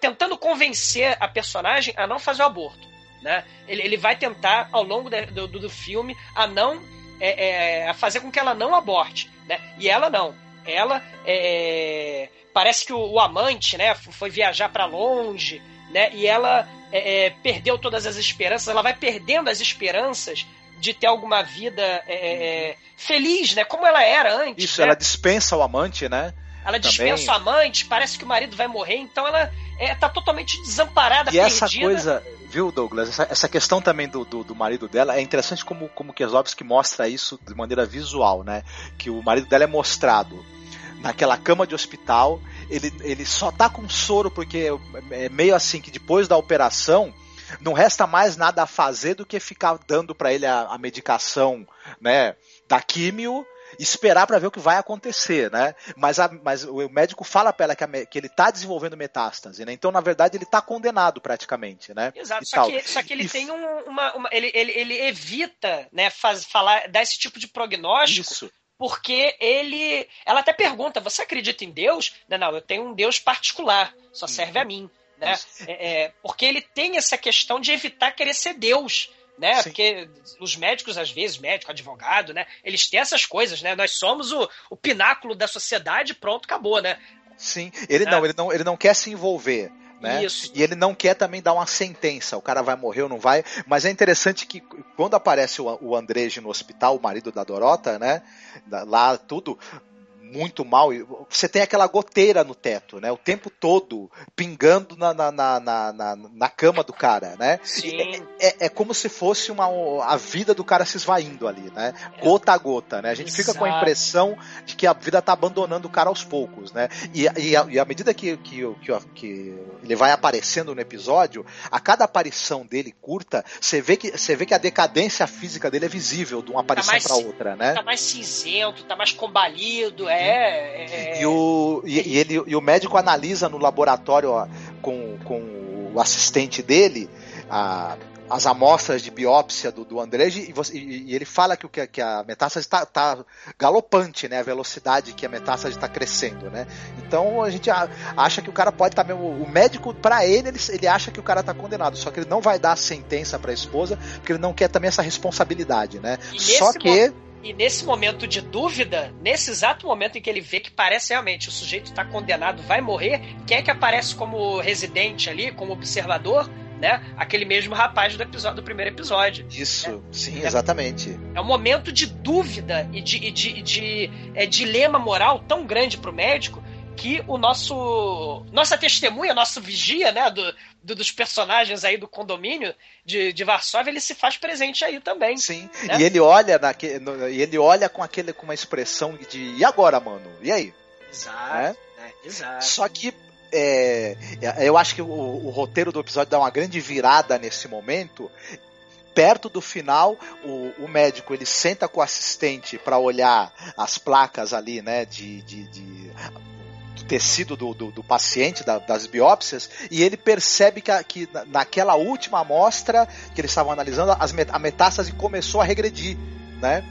tentando convencer a personagem a não fazer o aborto. Né? Ele, ele vai tentar, ao longo do, do, do filme, a não. É, é, a fazer com que ela não aborte. Né? E ela não. Ela é, parece que o, o amante, né, foi viajar para longe, né? E ela é, é, perdeu todas as esperanças. Ela vai perdendo as esperanças de ter alguma vida é, feliz, né? Como ela era antes. Isso, né? ela dispensa o amante, né? Ela Também. dispensa o amante, parece que o marido vai morrer, então ela é, tá totalmente desamparada, E essa perdida. coisa, viu, Douglas? Essa, essa questão também do, do, do marido dela é interessante como, como Kieslowski mostra isso de maneira visual, né? Que o marido dela é mostrado naquela cama de hospital, ele, ele só tá com soro porque é meio assim que depois da operação não resta mais nada a fazer do que ficar dando para ele a, a medicação, né, da químio esperar para ver o que vai acontecer, né? Mas, a- mas o médico fala para ela que, a que ele tá desenvolvendo metástase, né? Então, na verdade, ele tá condenado praticamente, né? Exato, só que, só que ele E tem um- uma. uma- ele, ele, ele evita né, faz, falar, dar esse tipo de prognóstico. Isso. Porque ele. Ela até pergunta: você acredita em Deus? Não, não, eu tenho um Deus particular, só serve a mim. Né? É, é, porque ele tem essa questão de evitar querer ser Deus. Né? Porque os médicos, às vezes, médico, advogado, né? Eles têm essas coisas, né? Nós somos o, o pináculo da sociedade, pronto, acabou, né? Sim, ele É. não, ele não, ele não quer se envolver. Né? Isso. E ele não quer também dar uma sentença, o cara vai morrer ou não vai. Mas é interessante que quando aparece o, o Andrege no hospital, o marido da Dorota, né? Lá tudo. Muito mal. Você tem aquela goteira no teto, né? O tempo todo pingando na, na, na, na, na cama do cara, né? Sim. É, é, é, como se fosse uma, a vida do cara se esvaindo ali, né? Gota a gota, né? A gente Exato. fica com a impressão de que a vida tá abandonando o cara aos poucos, né? E, e, a, e à medida que, que, que, que, ele vai aparecendo no episódio, a cada aparição dele curta, você vê que, você vê que a decadência física dele é visível de uma aparição tá para outra, né? Tá mais cinzento, tá mais combalido, é. É... E, o, e, e, ele, e o médico analisa no laboratório ó, com, com o assistente dele a, as amostras de biópsia do, do André e, você, e, e, ele fala que, que, que a metástase está tá galopante, né? A velocidade que a metástase está crescendo, né? Então a gente acha que o cara pode estar tá mesmo. O médico, para ele, ele, ele acha que o cara está condenado, só que ele não vai dar a sentença para a esposa, porque ele não quer também essa responsabilidade, né? Só que. E nesse momento de dúvida, nesse exato momento em que ele vê que parece realmente o sujeito está condenado, vai morrer, quem é que aparece como residente ali, como observador? Né? Aquele mesmo rapaz do, episódio, do primeiro episódio. Isso, né? sim, é, exatamente. É um momento de dúvida e de, de, de, de é, dilema moral tão grande para o médico que o nosso nossa testemunha, nosso vigia, né, do, do, dos personagens aí do condomínio de, de Varsóvia, ele se faz presente aí também. Sim. Né? E ele olha naque, no, e ele olha com aquele com uma expressão de e agora, mano? E aí? Exato. É? É, exato. Só que é, eu acho que o, o roteiro do episódio dá uma grande virada nesse momento perto do final, o, o, médico ele senta com o assistente para olhar as placas ali, né, de, de, de tecido do, do, do paciente, da, das biópsias, e ele percebe que, a, que naquela última amostra que eles estavam analisando, as, a metástase começou a regredir, né?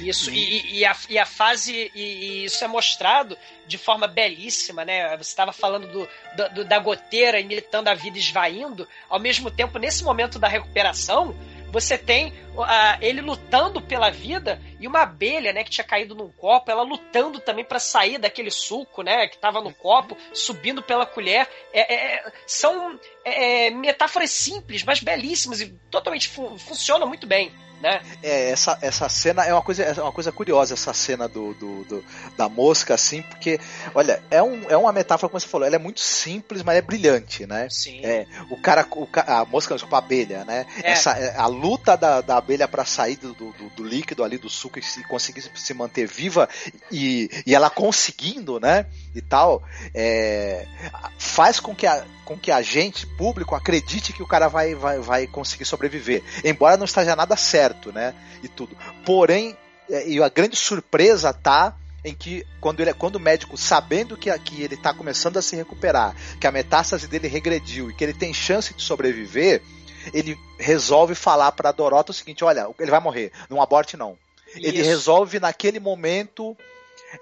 Isso, e, e, a, e a fase, e, e, isso é mostrado de forma belíssima, né? Você estava falando do, do, da goteira imitando a vida esvaindo, ao mesmo tempo, nesse momento da recuperação, você tem uh, ele lutando pela vida e uma abelha, né, que tinha caído num copo, ela lutando também para sair daquele suco, né, que estava no copo, subindo pela colher. É, é, é são é, é, metáforas simples, mas belíssimas e totalmente fu funcionam muito bem né? É, essa, essa cena é uma coisa, é uma coisa curiosa, essa cena do, do, do, da mosca, assim, porque, olha, é, um, é uma metáfora, como você falou, ela é muito simples, mas é brilhante, né? Sim. É, o cara, o, a mosca, desculpa, a abelha, né? É. Essa, é, a luta da, da abelha para sair do, do, do, líquido ali, do suco, e conseguir se manter viva, e, e ela conseguindo, né? E tal, é, faz com que a, com que a gente, público, acredite que o cara vai, vai, vai conseguir sobreviver. Embora não esteja nada certo, né? E tudo. Porém, é, e a grande surpresa tá em que quando, ele, quando o médico, sabendo que, que ele está começando a se recuperar, que a metástase dele regrediu e que ele tem chance de sobreviver, ele resolve falar para Dorota o seguinte: olha, ele vai morrer, não aborte não. Isso. Ele resolve naquele momento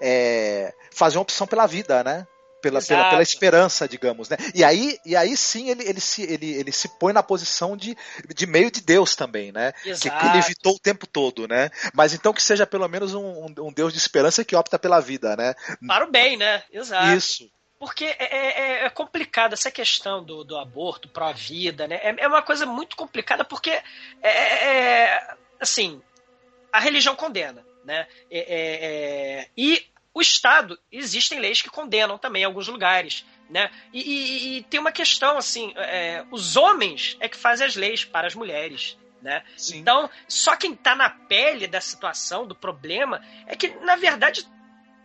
é, fazer uma opção pela vida, né? Pela, pela, pela, esperança, digamos, né? E aí, e aí sim ele, ele, se, ele, ele se põe na posição de, de meio de Deus também, né? Que, que, ele evitou o tempo todo, né? Mas então que seja pelo menos um, um, Deus de esperança que opta pela vida, né? Para o bem, né? Exato. Isso. Porque é, é, é, é complicado essa questão do, do aborto pró-vida, né? É, é, uma coisa muito complicada porque, é, é, é assim, a religião condena, né? e o Estado, existem leis que condenam também em alguns lugares. Né? E, e, e tem uma questão assim: é, os homens é que fazem as leis para as mulheres. Né? Então, só quem está na pele da situação, do problema, é que, na verdade,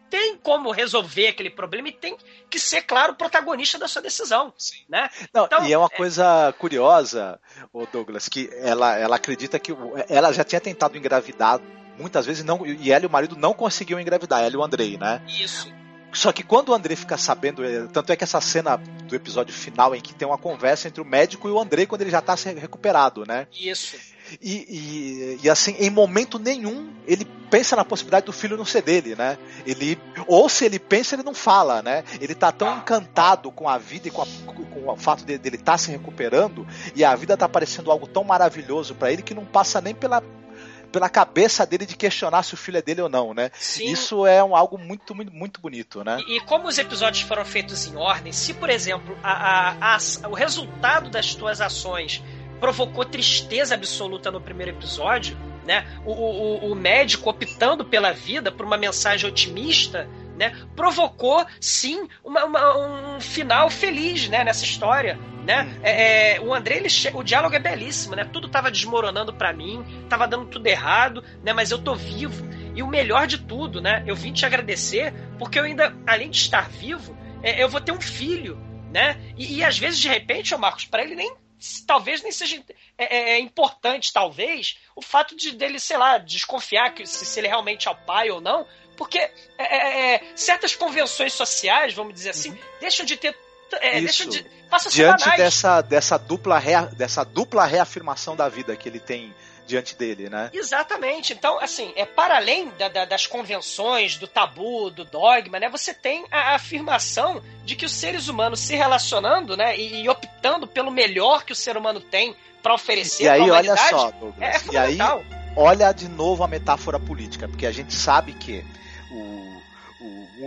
tem como resolver aquele problema e tem que ser, claro, o protagonista da sua decisão. Sim. Né? Não, então, e é uma é... coisa curiosa, o Douglas, que ela, ela acredita que ela já tinha tentado engravidar muitas vezes não. E ela e o marido não conseguiam engravidar, ela e o Andrei, né? Isso. Só que quando o André fica sabendo, é, tanto é que essa cena do episódio final em que tem uma conversa entre o médico e o André quando ele já tá recuperado, né? Isso. E, e, e, assim, em momento nenhum ele pensa na possibilidade do filho não ser dele, né? Ele, ou se ele pensa, ele não fala, né? Ele tá tão encantado com a vida e com, a, com o fato dele estar tá se recuperando e a vida tá parecendo algo tão maravilhoso para ele que não passa nem pela pela cabeça dele de questionar se o filho é dele ou não, né? Sim. Isso é um, algo muito, muito, muito bonito, né? E, e, como os episódios foram feitos em ordem, se, por exemplo, a, a, a, o resultado das tuas ações provocou tristeza absoluta no primeiro episódio, né? O, o, o médico optando pela vida por uma mensagem otimista, né, provocou sim uma, uma, um final feliz né, nessa história. Né? Uhum. É, é, o André, ele, o diálogo é belíssimo, né? Tudo tava desmoronando para mim, tava dando tudo errado, né? Mas eu tô vivo. E o melhor de tudo, né? Eu vim te agradecer porque eu ainda, além de estar vivo, é, eu vou ter um filho, né? E, e às vezes, de repente, ô Marcos, para ele nem talvez nem seja é, é, é, importante, talvez, o fato de dele, sei lá, desconfiar que se, se ele realmente é o pai ou não, porque é, é, é, certas convenções sociais, vamos dizer assim, uhum. deixam de ter. É, deixam de, Diante dessa, dessa, dupla rea, dessa dupla reafirmação da vida que ele tem diante dele, né? Exatamente. Então, assim, é para além da, da, das convenções, do tabu, do dogma, né? Você tem a afirmação de que os seres humanos se relacionando, né? E, e optando pelo melhor que o ser humano tem para oferecer. E aí, olha só, Douglas. É e aí, olha de novo a metáfora política, porque a gente sabe que o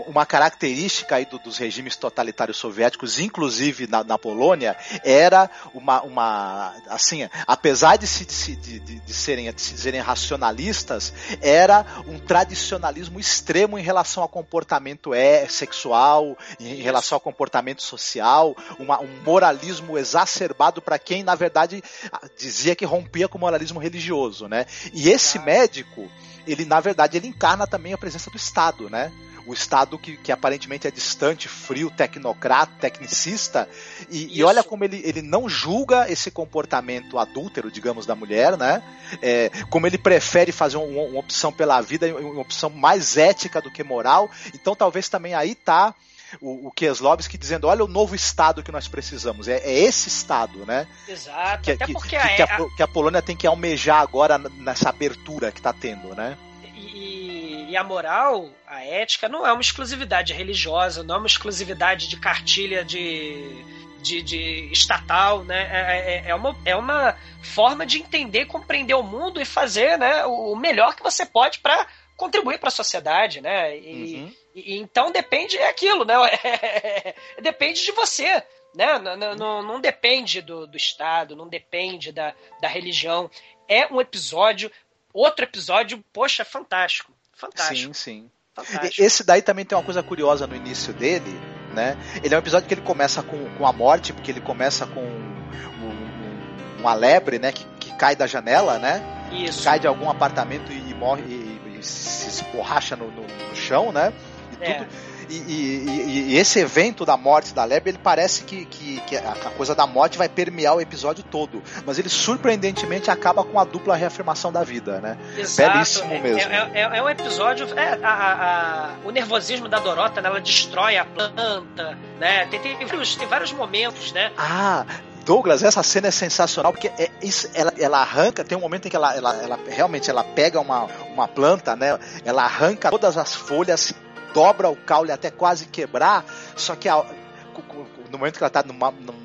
uma característica aí do, dos regimes totalitários soviéticos, inclusive na, na, Polônia, era uma, uma assim, apesar de se, de, de, de, serem, de se dizerem racionalistas, era um tradicionalismo extremo em relação ao comportamento é, sexual, em relação ao comportamento social, uma, um moralismo exacerbado para quem, na verdade, dizia que rompia com o moralismo religioso, né? E esse médico, ele na verdade ele encarna também a presença do Estado, né? O Estado que, que aparentemente é distante, frio, tecnocrata, tecnicista, e, e, olha como ele, ele não julga esse comportamento adúltero, digamos, da mulher, né? É, como ele prefere fazer uma, uma opção pela vida, uma opção mais ética do que moral. Então talvez também aí tá o, o Keslovski dizendo, olha o novo Estado que nós precisamos. É, é esse Estado, né? Exato. Que, Até que, porque que, a, que, a, Polônia tem que almejar agora nessa abertura que está tendo, né? E a moral, a ética, não é uma exclusividade religiosa, não é uma exclusividade de cartilha de, de, de estatal, né? É, é, é, uma, é uma forma de entender, compreender o mundo e fazer né, o melhor que você pode para contribuir para a sociedade, né? E, uhum. e, então depende é aquilo, né? depende de você, né? Não, não, não depende do, do Estado, não depende da, da religião. É um episódio, outro episódio, poxa, fantástico. Fantástico. Sim, sim. Fantástico. Esse daí também tem uma coisa curiosa no início dele, né? Ele é um episódio que ele começa com, com a morte, porque ele começa com um, uma lebre, né? Que, que cai da janela, né? Isso. Cai de algum apartamento e, morre e, e se esborracha no, no, no, chão, né? E é. tudo e, e, e, esse evento da morte da Leb, ele parece que, que, que, a coisa da morte vai permear o episódio todo. Mas ele surpreendentemente acaba com a dupla reafirmação da vida, né? Exato. Belíssimo é, mesmo. É, é, é, um episódio. É, a, a, o nervosismo da Dorota, né? ela destrói a planta, né? Tem, tem, vários, tem vários momentos, né? Ah, Douglas, essa cena é sensacional porque é isso, ela, ela arranca, tem um momento em que ela, ela, ela realmente ela pega uma, uma planta, né? Ela arranca todas as folhas, dobra o caule até quase quebrar, só que a, no momento que ela está no,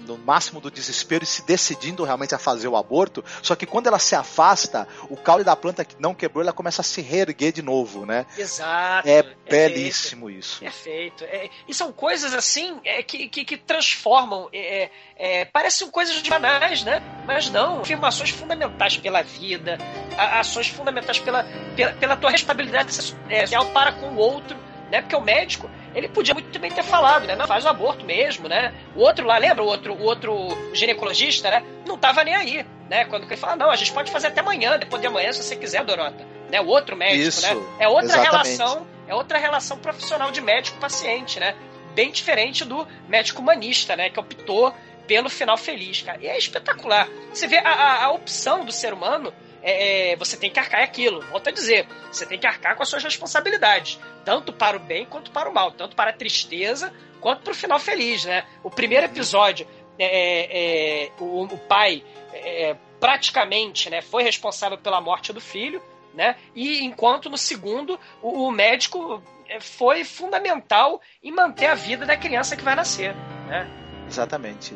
no, máximo do desespero e se decidindo realmente a fazer o aborto, só que quando ela se afasta, o caule da planta que não quebrou, ela começa a se reerguer de novo, né? Exato. É, belíssimo feito, isso. Perfeito. É, e são coisas assim é, que, que, que, transformam. É, é, parecem coisas banais, né? Mas não. Afirmações fundamentais pela vida, ações fundamentais pela, pela, pela tua responsabilidade social para com o outro né? Porque o médico, ele podia muito bem ter falado, né? Não, faz o aborto mesmo, né? O outro lá, lembra? O outro, o outro ginecologista, né? Não tava nem aí, né? Quando ele fala, não, a gente pode fazer até amanhã, depois de amanhã, se você quiser, Dorota. Né? O outro médico, Isso, né? É outra exatamente. relação, é outra relação profissional de médico-paciente, né? Bem diferente do médico humanista, né? Que optou pelo final feliz, cara. E é espetacular. Você vê a, a, a opção do ser humano é, é, você tem que arcar é aquilo. Volto a dizer, você tem que arcar com as suas responsabilidades, tanto para o bem quanto para o mal, tanto para a tristeza quanto para o final feliz, né? O primeiro episódio, é, é, é o, o, pai é, praticamente né, foi responsável pela morte do filho, né? E enquanto no segundo, o, o médico foi fundamental em manter a vida da criança que vai nascer, né? Exatamente,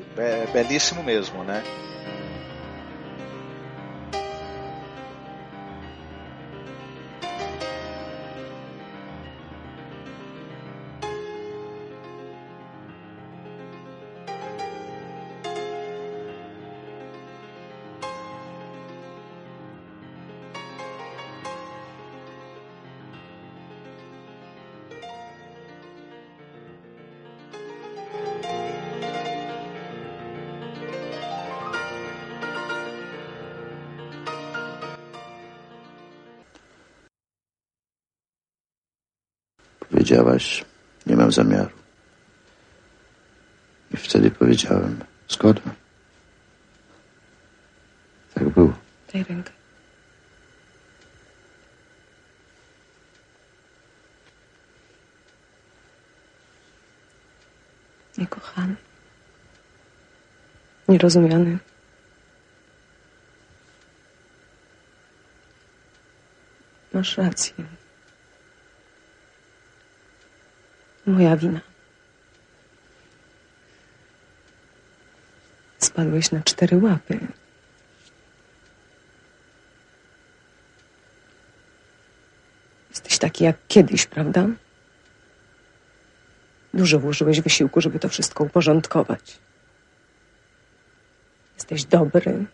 belíssimo mesmo, né? Powiedziałaś, nie mam zamiaru. I wtedy powiedziałem, zgoda. Tak było. Daj rękę. Niekochany. Nierozumiany. Masz rację. Moja wina. Spadłeś na cztery łapy. Jesteś taki jak kiedyś, prawda? Dużo włożyłeś wysiłku, żeby to wszystko uporządkować. Jesteś dobry,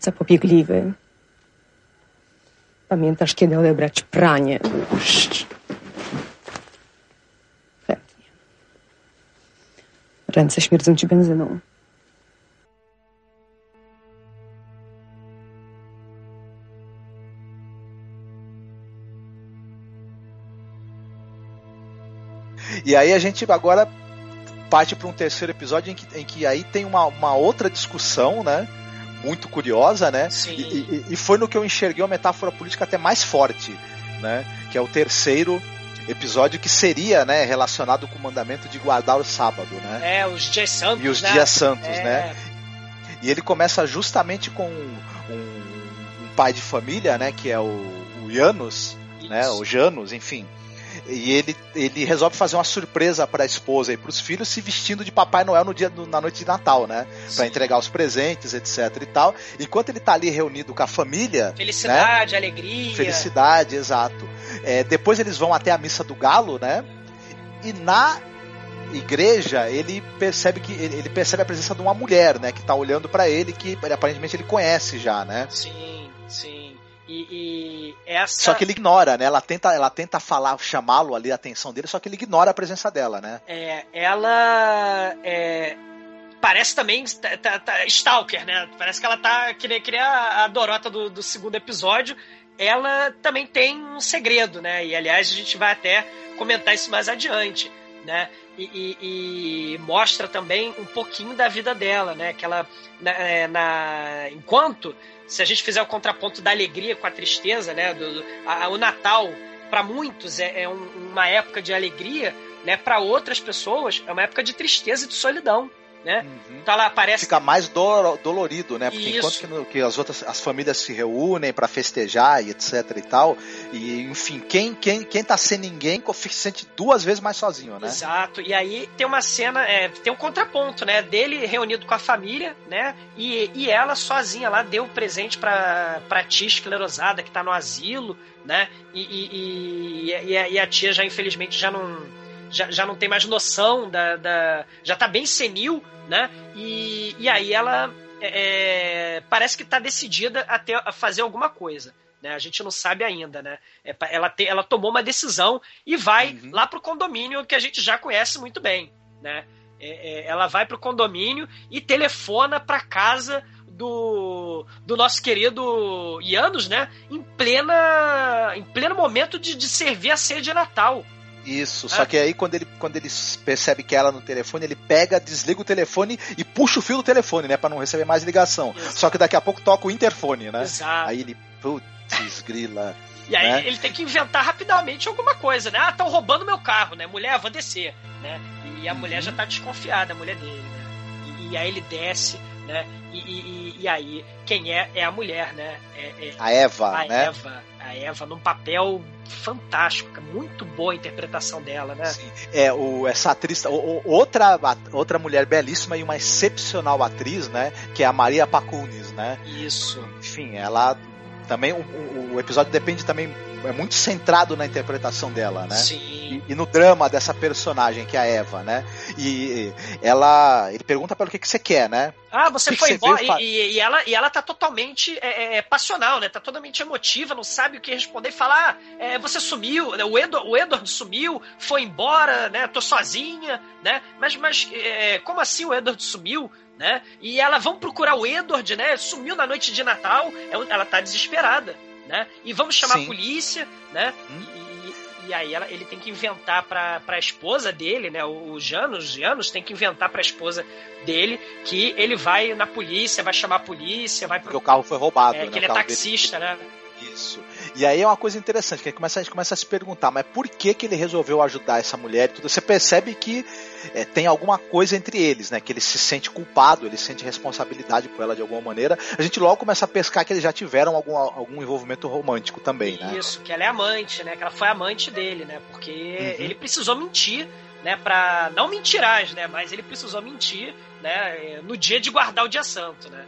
zapobiegliwy. Pamiętasz, kiedy odebrać pranie. Ręce śmierdzą ci benzyną. E aí a gente agora parte para um terceiro episódio em que, em que aí tem uma, uma outra discussão, né? Muito curiosa, né? Sim. E, e- e foi no que eu enxerguei uma metáfora política até mais forte, né? Que é o terceiro episódio que seria, né, relacionado com o mandamento de guardar o sábado, né? É, os dias santos. E os né? dias santos, É, né? E ele começa justamente com um, um pai de família, né? Que é o, o Janus, né? O Janus, enfim. E ele, ele resolve fazer uma surpresa para a esposa e para os filhos se vestindo de Papai Noel no dia na noite de Natal, né? Para entregar os presentes, etc e tal. Enquanto ele tá ali reunido com a família, né? Felicidade, alegria. Felicidade, exato. É, depois eles vão até a missa do galo, né? E na igreja ele percebe que ele percebe a presença de uma mulher, né? Que tá olhando para ele, que aparentemente ele conhece já, né? Sim, sim. E, e essa. Só que ele ignora, né? Ela tenta, ela tenta falar, chamá-lo ali, a atenção dele, só que ele ignora a presença dela, né? É, ela é, parece também tá, tá- tá- Stalker, né? Parece que ela tá que nem, que nem a, a Dorota do, do segundo episódio. Ela também tem um segredo, né? E aliás a gente vai até comentar isso mais adiante, né? E, e- e mostra também um pouquinho da vida dela, né? Que ela na, é, na- enquanto se a gente fizer o contraponto da alegria com a tristeza, né? Do, a- o Natal para muitos é, é um- uma época de alegria, né? Para outras pessoas é uma época de tristeza e de solidão, né? Então ela aparece Fica mais do- dolorido, né? Porque Isso. enquanto que, no- que as outras as famílias se reúnem para festejar e etc e tal, e enfim, quem quem quem tá sem ninguém se sente duas vezes mais sozinho, né? Exato. E aí tem uma cena, é, tem um contraponto, né? Dele reunido com a família, né? E, e ela sozinha lá deu presente pra, pra tia esclerosada que tá no asilo, né? E, e, e, e a, e a tia já, infelizmente, já não, já, já não tem mais noção da. da já tá bem senil, né? E, e aí ela é, é, parece que tá decidida a, ter, a fazer alguma coisa. Né? A gente não sabe ainda, né? É, ela, te- ela tomou uma decisão e vai lá pro condomínio que a gente já conhece muito bem, né? É, é, ela vai pro condomínio e telefona pra casa do, do nosso querido Janus, né? Em plena em pleno momento de, de servir a ceia de Natal. Isso, É. só que aí quando ele, quando ele percebe que é ela no telefone, ele pega, desliga o telefone e puxa o fio do telefone, né, Pra não receber mais ligação. Só que daqui a pouco toca o interfone, né? Exato. Aí ele, putz, grila. E aí né? ele tem que inventar rapidamente alguma coisa, né? Ah, estão roubando meu carro, né? Mulher, vou descer, né? E a mulher já tá desconfiada, a mulher dele, né? E, e aí ele desce, né? E, e- e- e aí, quem é? É a mulher, né? É, é- A Eva, a né? Eva, a Eva num papel fantástico, muito boa a interpretação dela, né? É, o, essa atriz, o- outra, outra mulher belíssima e uma excepcional atriz, né? Que é a Maria Pacunis, né? Isso. Enfim, ela também, o, o- episódio depende também, é muito centrado na interpretação dela, né? Sim. E, e no drama dessa personagem, que é a Eva, né? E ela, ele pergunta para o que, que você quer, né? Ah, você que foi que embora. E, e- ela, e ela tá totalmente é, é, passional, né? Tá totalmente emotiva, não sabe o que responder e falar: ah, é, você sumiu, né? o, Edward, o Edward sumiu, foi embora, né? Tô sozinha, né? Mas, mas é, como assim o Edward sumiu? Né? E ela, vamos procurar o Edward, né? Sumiu na noite de Natal, ela ela tá desesperada, né? E vamos chamar Sim. a polícia, né? E, E aí ela, ele tem que inventar pra, pra esposa dele, né? O Janos, Janos tem que inventar pra esposa dele que ele vai na polícia, vai chamar a polícia, vai pro... Porque o carro foi roubado. É, né? que ele é taxista, dele... né? Isso. E aí é uma coisa interessante, que a gente começa, a, gente começa a se perguntar, mas por que que ele resolveu ajudar essa mulher e tudo? Você percebe que é, tem alguma coisa entre eles, né? Que ele se sente culpado, ele sente responsabilidade por ela de alguma maneira. A gente logo começa a pescar que eles já tiveram algum, algum envolvimento romântico também, né? Isso, que ela é amante, né? Que ela foi amante dele, né? Porque uhum. ele precisou mentir, né? Pra não mentirás, né? Mas ele precisou mentir, né? No dia de guardar o dia santo, né?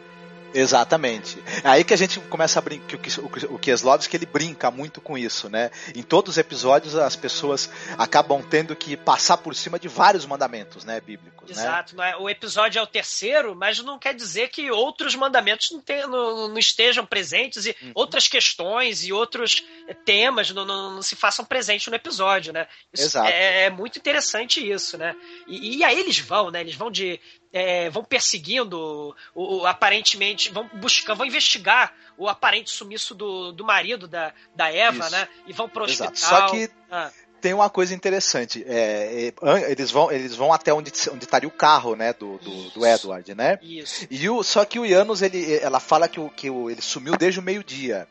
Exatamente. É aí que a gente começa a brincar, o, o Kieslowski ele brinca muito com isso, né? Em todos os episódios as pessoas acabam tendo que passar por cima de vários mandamentos, né, bíblicos. Né? Exato. Né? O episódio é o terceiro, mas não quer dizer que outros mandamentos não, tem, não, não estejam presentes e uhum. outras questões e outros temas não, não, não, se façam presentes no episódio, né? Isso Exato. É, é muito interessante isso, né? E, e aí eles vão, né? Eles vão de é, vão perseguindo o, o, aparentemente, vão buscar, vão investigar o aparente sumiço do, do marido da, da Eva, Isso. né? E vão pro Exato. hospital. Só que ah. tem uma coisa interessante. É, é eles, vão, eles vão até onde, onde estaria o carro, né? Do, do, do Edward, né? Isso. E o, só que o Janus, ele, ela fala que, o, que o, ele sumiu desde o meio-dia.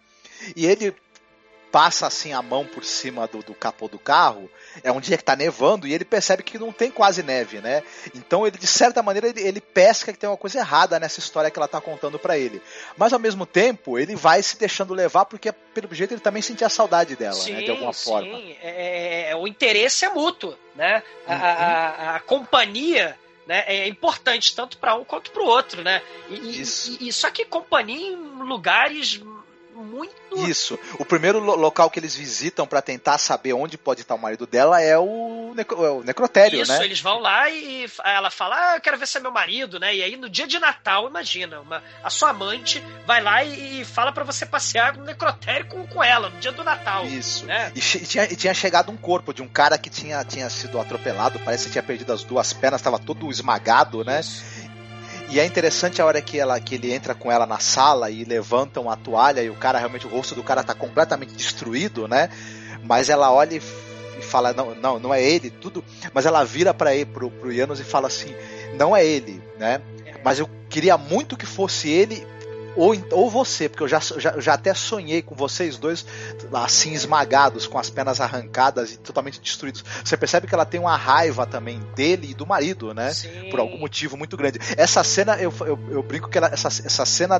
E ele passa assim a mão por cima do, do capô do carro, é um dia que tá nevando e ele percebe que não tem quase neve, né? Então ele, de certa maneira, ele, ele pesca que tem uma coisa errada nessa história que ela tá contando para ele. Mas ao mesmo tempo, ele vai se deixando levar porque, pelo jeito, ele também sentia saudade dela, sim, né? De alguma sim. forma. É, é, o interesse é mútuo, né? Uhum. A, a, a companhia né, é importante tanto para um quanto para o outro, né? E, Isso. E, e, só que companhia em lugares muito. Isso. O primeiro lo local que eles visitam para tentar saber onde pode estar o marido dela é o, necro é o necrotério, Isso, né? Isso, eles vão lá e ela fala: Ah, eu quero ver se é meu marido, né? E aí no dia de Natal, imagina, uma, a sua amante vai lá e, e fala para você passear no necrotério com, com ela, no dia do Natal. Isso. Né? E, e, tinha, e tinha chegado um corpo de um cara que tinha, tinha sido atropelado, parece que tinha perdido as duas pernas, estava todo esmagado, né? Isso. E é interessante a hora que, ela, que ele entra com ela na sala e levantam a toalha e o cara, realmente, o rosto do cara tá completamente destruído, né? Mas ela olha e, fala, não, não, não é ele, tudo. Mas ela vira para ele, pro, pro Janos e fala assim, não é ele, né? Mas eu queria muito que fosse ele ou, ou você, porque eu já, já, já até sonhei com vocês dois assim esmagados, com as pernas arrancadas e totalmente destruídos. Você percebe que ela tem uma raiva também dele e do marido, né? Sim. Por algum motivo muito grande. Essa cena, eu, eu, eu brinco que ela, essa, essa cena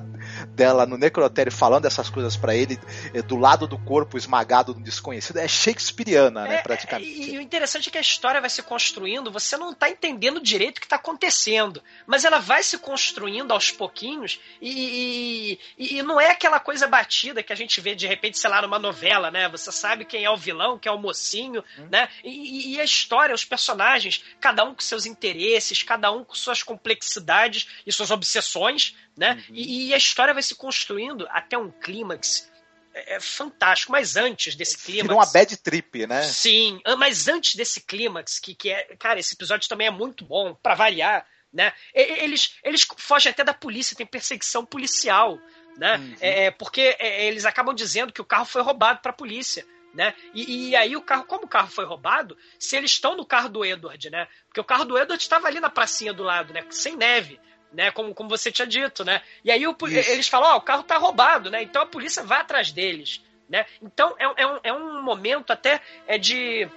dela no necrotério falando essas coisas para ele, é, do lado do corpo esmagado do desconhecido, é shakespeariana, né? É, praticamente. E, e, o interessante é que a história vai se construindo, você não tá entendendo direito o que tá acontecendo, mas ela vai se construindo aos pouquinhos e e, e, não é aquela coisa batida que a gente vê de repente, sei lá, numa novela, né? Você sabe quem é o vilão, quem é o mocinho, hum. né? E, e, a história, os personagens, cada um com seus interesses, cada um com suas complexidades e suas obsessões, né? Uhum. E, e, a história vai se construindo até um clímax é, é fantástico, mas antes desse clímax. Vira uma bad trip, né? Sim, mas antes desse clímax, que, que é. Cara, esse episódio também é muito bom, para variar né? Eles, eles fogem até da polícia, tem perseguição policial, né? Uhum. É, porque é, eles acabam dizendo que o carro foi roubado para a polícia. Né? E, e, aí o carro, como o carro foi roubado, se eles estão no carro do Edward, né? Porque o carro do Edward estava ali na pracinha do lado, né? Sem neve, né? Como, como você tinha dito, né? E aí o, eles falam, ó, oh, o carro tá roubado, né? Então a polícia vai atrás deles, né? Então é, é, um, é um momento até é de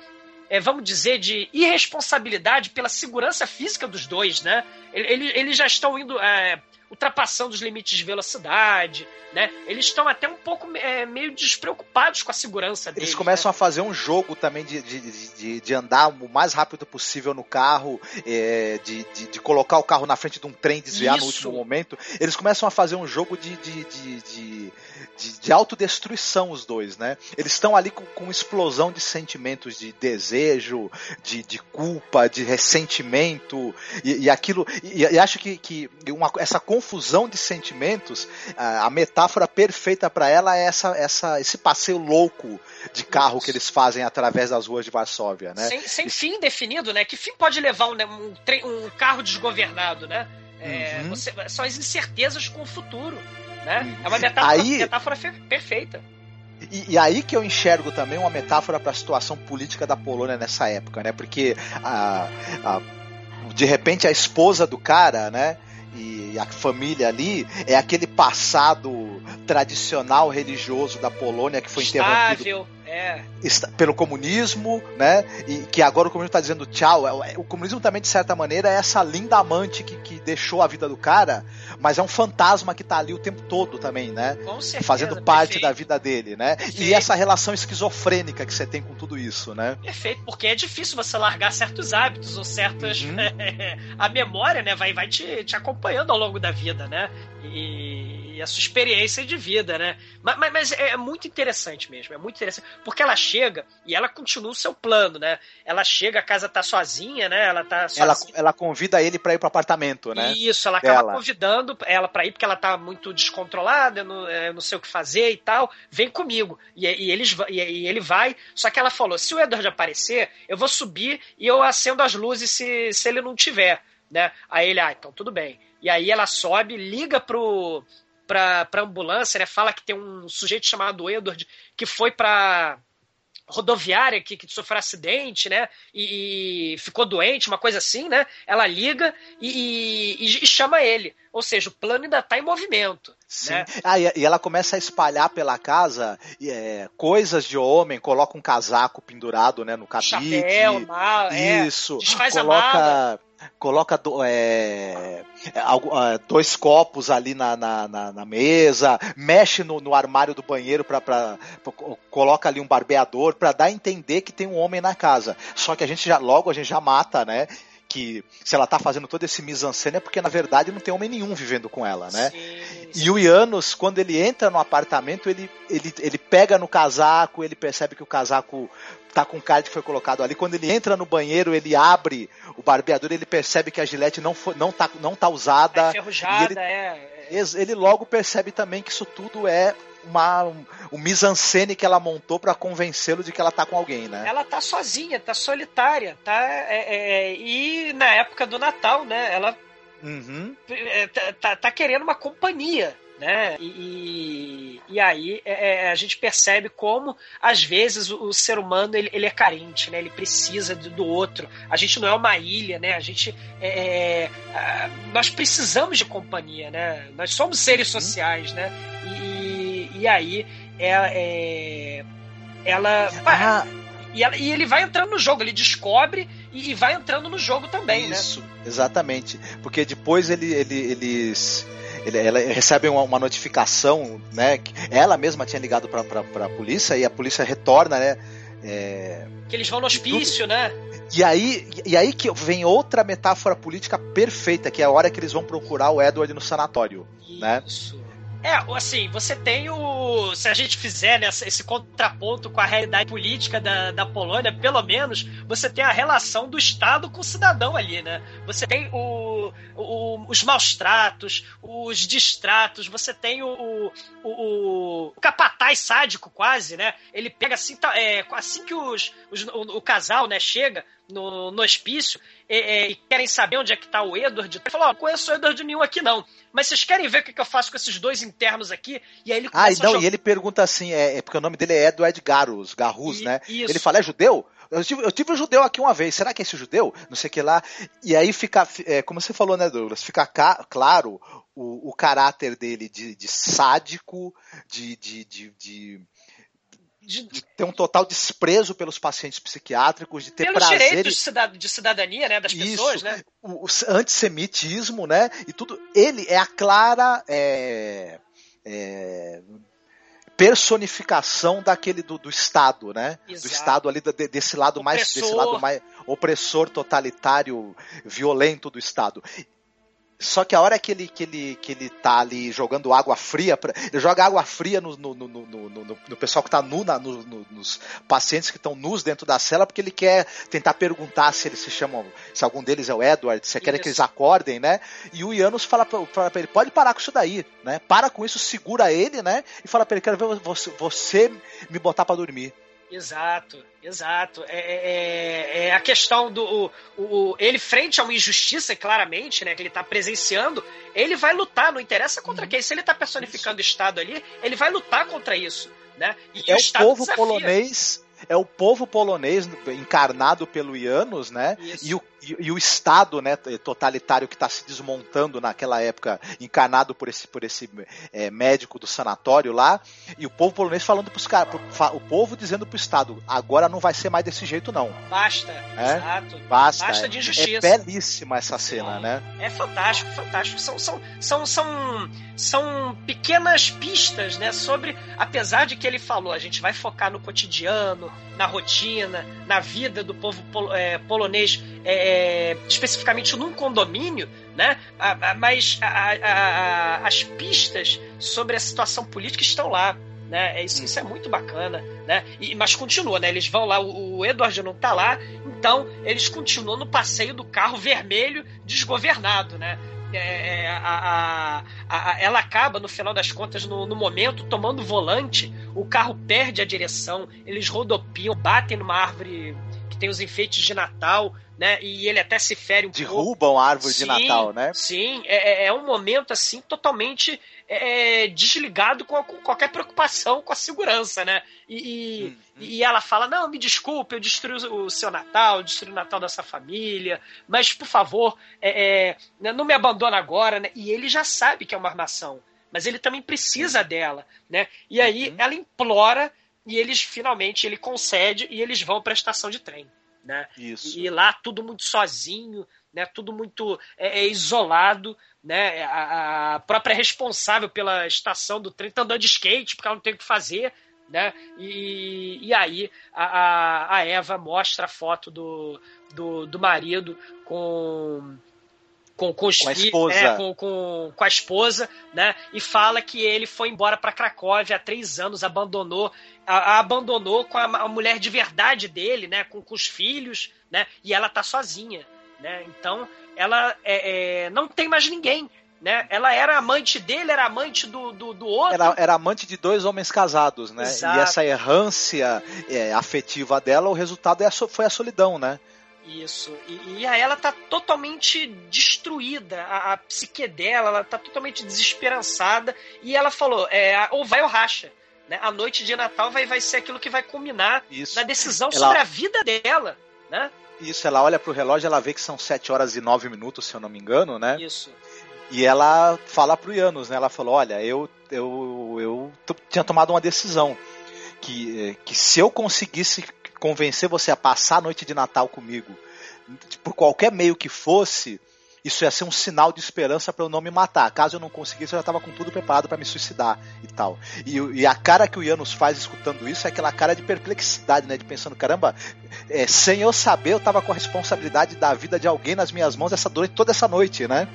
é, vamos dizer, de irresponsabilidade pela segurança física dos dois, né? Eles, eles já estão indo. É, ultrapassando os limites de velocidade, né? Eles estão até um pouco é, meio despreocupados com a segurança deles. Eles começam né? a fazer um jogo também de, de, de, de, andar o mais rápido possível no carro, é, de, de, de, colocar o carro na frente de um trem, desviar Isso. no último momento. Eles começam a fazer um jogo de, de, de, de de, de autodestruição os dois, né? Eles estão ali com, com explosão de sentimentos de desejo, de, de culpa, de ressentimento e, e aquilo. E, e, acho que, que uma, essa confusão de sentimentos, a, metáfora perfeita para ela é essa, essa, esse passeio louco de carro que eles fazem através das ruas de Varsóvia, né? Sem, sem fim definido, né? Que fim pode levar um, um, um carro desgovernado, né? É, uhum. você, são as incertezas com o futuro. Né? É uma metáfora, Aí, metáfora perfeita. E, e, aí que eu enxergo também uma metáfora para a situação política da Polônia nessa época, né? Porque a, a, de repente a esposa do cara, né? E a família ali é aquele passado tradicional religioso da Polônia que foi Estável. interrompido É. está- pelo comunismo, né? E que agora o comunismo está dizendo tchau. É, O comunismo também, de certa maneira, é essa linda amante que, que deixou a vida do cara, mas é um fantasma que tá ali o tempo todo também, né? Com certeza, Fazendo parte perfeito. da vida dele, né? E Perfeito. essa relação esquizofrênica que você tem com tudo isso, né? Perfeito, porque é difícil você largar certos hábitos ou certas. a memória, né, vai, vai te, te acompanhando ao longo da vida, né? E, e a sua experiência de vida, né? Mas, mas, mas é muito interessante mesmo, é muito interessante. Porque ela chega e ela continua o seu plano, né? Ela chega, a casa tá sozinha, né? Ela tá sozinha. Ela, ela convida ele para ir pro apartamento, né? Isso, ela acaba Dela. convidando ela pra ir porque ela tá muito descontrolada, eu não, é, eu não sei o que fazer e tal. Vem comigo. E, e eles, e, e ele vai. Só que ela falou: se o Edward aparecer, eu vou subir e eu acendo as luzes se, se ele não tiver. Né? Aí ele, ah, então tudo bem. E aí ela sobe, liga pro, pra, pra ambulância, né? Fala que tem um sujeito chamado Edward que foi pra rodoviária que, que sofreu acidente, né? E, e ficou doente, uma coisa assim, né? Ela liga e, e- e chama ele. Ou seja, o plano ainda tá em movimento. Sim. Né? Ah, e, ela começa a espalhar pela casa é, coisas de homem, coloca um casaco pendurado né, no cabide. Chapéu, mal, é. Isso. Desfaz a mala. Coloca, do- é, é, ah, dois copos ali na, na, na- na mesa, mexe no, no armário do banheiro para coloca ali um barbeador para dar a entender que tem um homem na casa. Só que a gente já logo a gente já mata, né? Que se ela tá fazendo todo esse mise-en-scène é porque na verdade não tem homem nenhum vivendo com ela, né? E o Ianos, quando ele entra no apartamento, ele, ele, ele pega no casaco, ele percebe que o casaco tá com cara de que foi colocado ali. Quando ele entra no banheiro, ele abre o barbeador, ele percebe que a gilete não, foi, não, tá, não tá usada. Enferrujada, e ele, é. ex- ele logo percebe também que isso tudo é uma, um, um mise-en-scène que ela montou para convencê-lo de que ela tá com alguém, né? Ela tá sozinha, tá solitária, tá? é, é, e na época do Natal, né? Ela Uhum. é, tá, tá- tá querendo uma companhia, né? E, e, e aí é, é, a gente percebe como, às vezes, o, o ser humano ele, ele é carente, né? Ele precisa do, do outro. A gente não é uma ilha, né? A gente é, é, nós precisamos de companhia, né? Nós somos seres sociais, né? E, e aí é, é, ela, Ah. e ela- e ele vai entrando no jogo, ele descobre e, e vai entrando no jogo também, né? Isso, exatamente. Porque depois ele, ele- eles. Ele, ela recebe uma, uma notificação, né? que Ela mesma tinha ligado pra, pra, pra polícia e a polícia retorna, né? é, Que eles vão no hospício, né? e aí, e aí que vem outra metáfora política perfeita, que é a hora que eles vão procurar o Edward no sanatório, né? É, assim, você tem o. Se a gente fizer né, esse contraponto com a realidade política da, da Polônia, pelo menos você tem a relação do Estado com o cidadão ali, né? Você tem o, o- os maus tratos, os distratos, você tem o, o, o- capataz sádico, quase, né? Ele pega assim, tá- é, assim que os, os- o, o casal né, chega no, no hospício é, e querem saber onde é que tá o Edward, ele falou: Ó, não conheço o Edward nenhum aqui não. Mas vocês querem ver o que, que eu faço com esses dois internos aqui? E aí ele Ah, e, não, jogar- e ele pergunta assim, é, é porque o nome dele é Edward Garus, Garrus, I- né? isso. Ele fala, é judeu? Eu tive, eu tive um judeu aqui uma vez, será que é esse judeu? Não sei o que lá. E aí fica, é, como você falou, né, Douglas? Fica ca- claro o, o caráter dele de, de sádico, de, de, de, de- de ter um total desprezo pelos pacientes psiquiátricos, de ter pelos prazer direitos de, de cidadania, né, das pessoas, isso, né? o, o antissemitismo, né? E tudo. Ele é a clara é, é, personificação daquele do, do Estado, né? Do Exato. Estado ali, de- desse lado mais desse Opressor. lado mais opressor, totalitário, violento do Estado. Só que a hora que ele, que ele, que ele tá ali jogando água fria, pra- ele joga água fria no, no, no, no, no- no- pessoal que tá nu, na- no- no- nos pacientes que estão nus dentro da cela, porque ele quer tentar perguntar se eles se chamam, se algum deles é o Edward, se querem que eles acordem, né? E o Janus fala pra, fala pra ele, pode parar com isso daí, né? Para com isso, segura ele, né? E fala pra ele, quero ver você, você me botar pra dormir. Exato, exato. É, é, é a questão do. O, o, ele, frente a uma injustiça, claramente, né? Que ele tá presenciando, ele vai lutar, não interessa contra uhum. quem. Se ele tá personificando isso. o Estado ali, ele vai lutar contra isso. Né? E é o, o povo polonês é o povo polonês encarnado pelo Ianos, né? E o, e, e o, Estado, né, totalitário que está se desmontando naquela época, encarnado por esse, por esse é, médico do sanatório lá, e o povo polonês falando para os caras, o povo dizendo para o Estado, agora não vai ser mais desse jeito não. Basta, é? exato. Basta, Basta é, de injustiça. É belíssima essa cena, né? É fantástico, fantástico. São, são, são, são, são pequenas pistas, né, sobre, apesar de que ele falou, a gente vai focar no cotidiano, na rotina, na vida do povo pol é, polonês, é, é, especificamente num condomínio, né? A, a, mas a, as pistas sobre a situação política estão lá. Né? É isso, isso é muito bacana, né? E, mas continua, né? Eles vão lá, o, o Edward não tá lá, então eles continuam no passeio do carro vermelho desgovernado, né? É, é, a, a, a, ela acaba, no final das contas, no, no, momento, tomando volante, o carro perde a direção, eles rodopiam, batem numa árvore que tem os enfeites de Natal, né? E ele até se fere um Derrubam pouco. a árvore sim, de Natal, né? Sim, é, é, é um momento assim totalmente é, desligado com, com, qualquer preocupação com a segurança, né? E, hum, hum. e ela fala: Não, me desculpe, eu destruí o seu Natal, destruí o Natal dessa família, mas por favor, é, é, né, não me abandona agora, né? E ele já sabe que é uma armação, mas ele também precisa dela, né? E aí uhum. ela implora e eles finalmente ele concede e eles vão para a estação de trem. Né? Isso. E lá tudo muito sozinho, né? Tudo muito é, é isolado, né? A, a, própria responsável pela estação do trem tá andando de skate porque ela não tem o que fazer, né? E, e aí a, a Eva mostra a foto do, do, do marido com com, com, os com, a filhos, é, com, com, com, a esposa, né? E fala que ele foi embora para Cracóvia há três anos, abandonou, a, a abandonou com a, a, mulher de verdade dele, né? Com, com os filhos, né? E ela tá sozinha, né? Então ela é, é, não tem mais ninguém. Né? Ela era amante dele, era amante do, do, do outro. Era, era, amante de dois homens casados, né? Exato. E essa errância é, afetiva dela, o resultado é a, foi a solidão, né? Isso. E, e a ela tá totalmente destruída, a, a, psique dela, ela tá totalmente desesperançada. E ela falou: é, ou vai ou racha. Né? A noite de Natal vai, vai ser aquilo que vai culminar Isso. na decisão ela... sobre a vida dela. Né? Isso, ela olha pro relógio, ela vê que são 7 horas e 9 minutos, se eu não me engano, né? Isso. E ela fala pro Janus, né? Ela falou: Olha, eu, eu, eu tinha tomado uma decisão. Que, que se eu conseguisse convencer você a passar a noite de Natal comigo, por qualquer meio que fosse, isso ia ser um sinal de esperança para eu não me matar. Caso eu não conseguisse, eu já estava com tudo preparado para me suicidar e tal. E, e, a cara que o Janus faz escutando isso é aquela cara de perplexidade, né? De pensando, caramba, é, sem eu saber, eu estava com a responsabilidade da vida de alguém nas minhas mãos essa durante toda essa noite, né?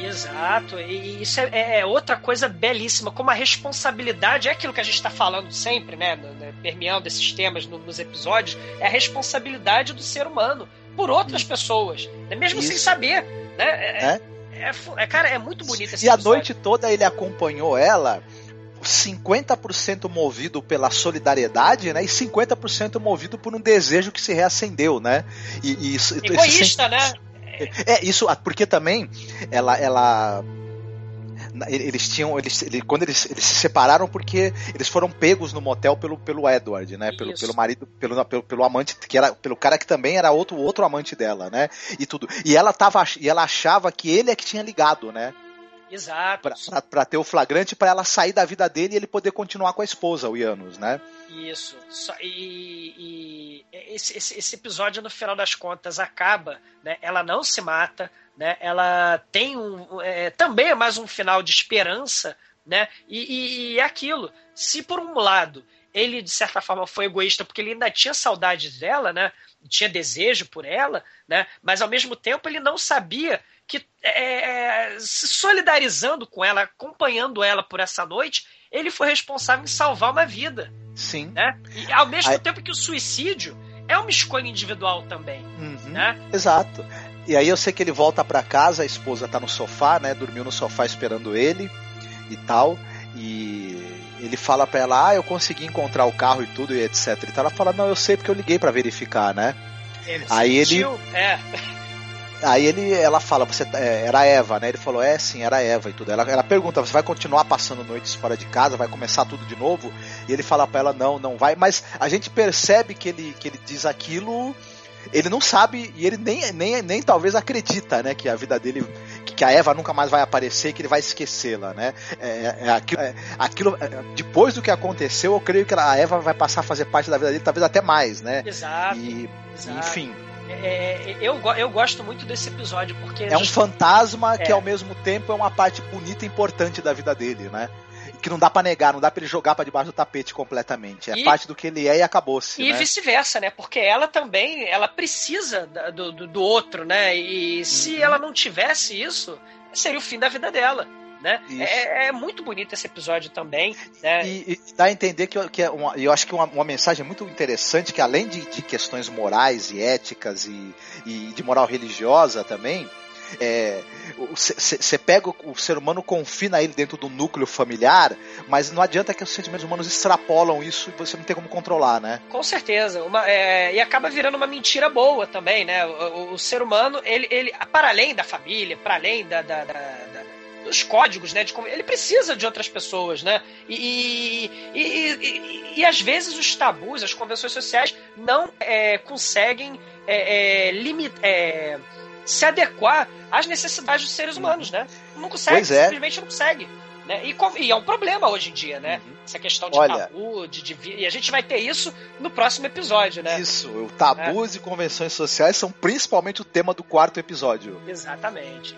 Exato, e isso é, é, é, outra coisa belíssima, como a responsabilidade é aquilo que a gente está falando sempre, né, permeando esses temas no, nos episódios, é a responsabilidade do ser humano por outras hum. pessoas, né, mesmo isso. sem saber, né? É, é? é, é cara, é muito bonito esse E episódio. a noite toda ele acompanhou ela 50% movido pela solidariedade, né? E 50% movido por um desejo que se reacendeu, né? E, e Egoísta, né? É, isso, porque também ela, ela eles tinham eles, ele, quando eles, eles se separaram porque eles foram pegos no motel pelo, pelo Edward né? Pelo, pelo marido pelo, pelo, pelo amante que era pelo cara que também era outro outro amante dela né? E tudo. E ela tava e ela achava que ele é que tinha ligado né Exato. Para ter o flagrante para ela sair da vida dele e ele poder continuar com a esposa, o Janus, né? Isso. E, e esse, esse, esse, episódio, no final das contas, acaba, né? Ela não se mata, né? Ela tem um. É, também é mais um final de esperança, né? E, e, e é aquilo. Se por um lado ele, de certa forma, foi egoísta porque ele ainda tinha saudades dela, né? Tinha desejo por ela, né? Mas ao mesmo tempo ele não sabia que é, se solidarizando com ela, acompanhando ela por essa noite, ele foi responsável em salvar uma vida. Sim. Né? E ao mesmo aí... tempo que o suicídio é uma escolha individual também. Uhum, né? Exato. E aí eu sei que ele volta para casa, a esposa tá no sofá, né? Dormiu no sofá esperando ele e tal. E ele fala pra ela, ah, eu consegui encontrar o carro e tudo e etc. Então ela fala, não, eu sei porque eu liguei para verificar, né? Ele Aí sentiu, ele- É. Aí ele, ela fala, você tá- é, era a Eva, né? Ele falou, é sim, era a Eva e tudo. Ela, ela pergunta, você vai continuar passando noites fora de casa, vai começar tudo de novo? E ele fala pra ela, não, não vai. Mas a gente percebe que ele, que ele diz aquilo, ele não sabe e ele nem, nem, nem talvez acredita, né? Que a vida dele, que a Eva nunca mais vai aparecer, que ele vai esquecê-la, né? É, é aquilo, é, aquilo- é, depois do que aconteceu, eu creio que a Eva vai passar a fazer parte da vida dele, talvez até mais, né? Exato. E, exato. enfim. É, eu, go- eu gosto muito desse episódio, porque. É um fantasma que É. ao mesmo tempo é uma parte bonita e importante da vida dele, né? Que não dá pra negar, não dá pra ele jogar pra debaixo do tapete completamente. É E- parte do que ele é e acabou-se. E né? vice-versa, né? Porque ela também, ela precisa do, do, do outro, né? E Uhum. se ela não tivesse isso, seria o fim da vida dela, né? É, é muito bonito esse episódio também, né? E, e dá a entender que, que é uma, eu acho que uma, uma mensagem muito interessante, que além de, de questões morais e éticas e, e de moral religiosa também, você pega o, o ser humano, confina ele dentro do núcleo familiar, mas não adianta que os sentimentos humanos extrapolam isso e você não tem como controlar, né? Com certeza. Uma, é, e acaba virando uma mentira boa também, né? O, o- o ser humano, ele, ele, para além da família, para além da, da- da- da- dos códigos, né? De, como- ele precisa de outras pessoas, né? E, e, e, e- e às vezes os tabus, as convenções sociais não é, conseguem é, é, limi- é, se adequar às necessidades dos seres humanos, né? Não consegue, Pois é. simplesmente não consegue. Né? E, e é um problema hoje em dia, né? Essa questão de Olha- tabu, de, de e a gente vai ter isso no próximo episódio, né? Isso, o tabus e convenções sociais são principalmente o tema do quarto episódio. Exatamente.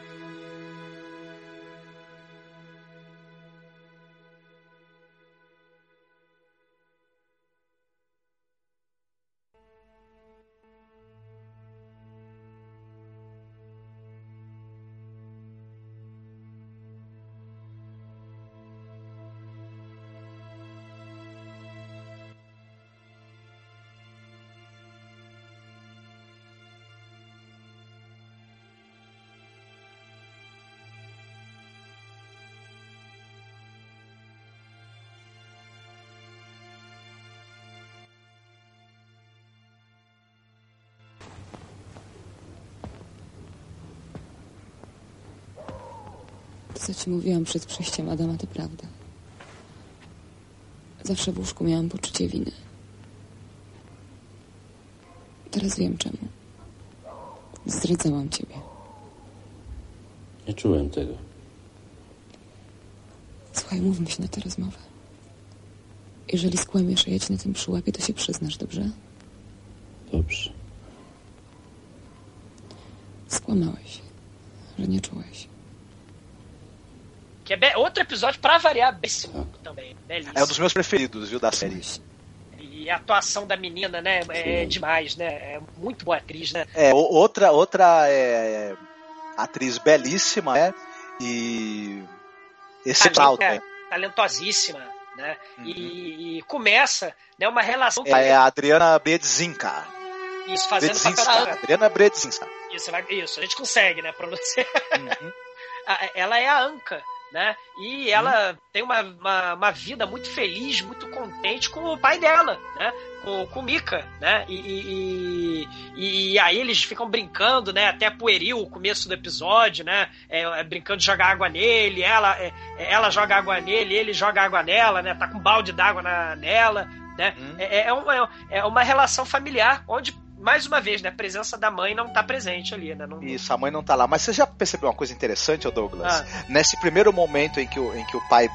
Ci mówiłam przed przyjściem Adama, to prawda. Zawsze w łóżku miałam poczucie winy. Teraz wiem czemu. Zdradzałam ciebie. Nie czułem tego. Słuchaj, mówmy się na tę rozmowę. Jeżeli skłamiesz, a ja na tym przyłapię, to się przyznasz, dobrze? Dobrze. Skłamałeś, że nie czułeś. Que é outro episódio, pra variar, belíssimo também. Belíssimo. É um dos meus preferidos, viu, da série. E a atuação da menina, né? É demais, né? É muito boa atriz, né? É, outra, outra é, atriz belíssima, né? E excepcional, É, né? talentosíssima, né? E, e começa né, uma relação É a Adriana Bedzinka. isso fazendo papel Bedzinska. da Adriana Bedzinska. Isso, isso, a gente consegue, né, pronunciar. A- ela é a Anca, né? E ela tem uma, uma, uma vida muito feliz, muito contente com o pai dela, né? Com, com o Mika, né? E, e, e- aí eles ficam brincando, né? Até pueril o começo do episódio, né? É, é, brincando de jogar água nele, ela, é, é, ela joga água nele, ele joga água nela, né? Tá com um balde d'água na, nela, né? É, é, uma, é uma relação familiar onde, mais uma vez, né? A presença da mãe não tá presente ali, né? Não, Isso, a mãe não tá lá. Mas você já percebeu uma coisa interessante, Douglas? Ah. Nesse primeiro momento em que o, em que o pai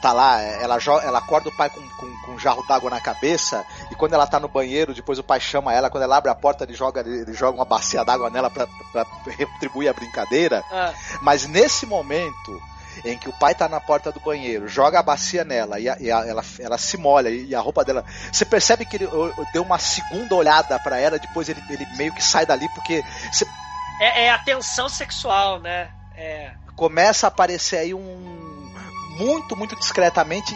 tá lá, ela, ela acorda o pai com, com, com um jarro d'água na cabeça, e quando ela tá no banheiro, depois o pai chama ela, quando ela abre a porta, ele joga, ele joga uma bacia d'água nela pra, pra retribuir a brincadeira. Ah. Mas nesse momento em que o pai tá na porta do banheiro, joga a bacia nela e, a- e a- ela, ela se molha e a roupa dela. Você percebe que ele deu uma segunda olhada pra ela, depois ele, ele meio que sai dali, porque você É, é a tensão sexual, né? É. começa a aparecer aí um. Muito, muito discretamente.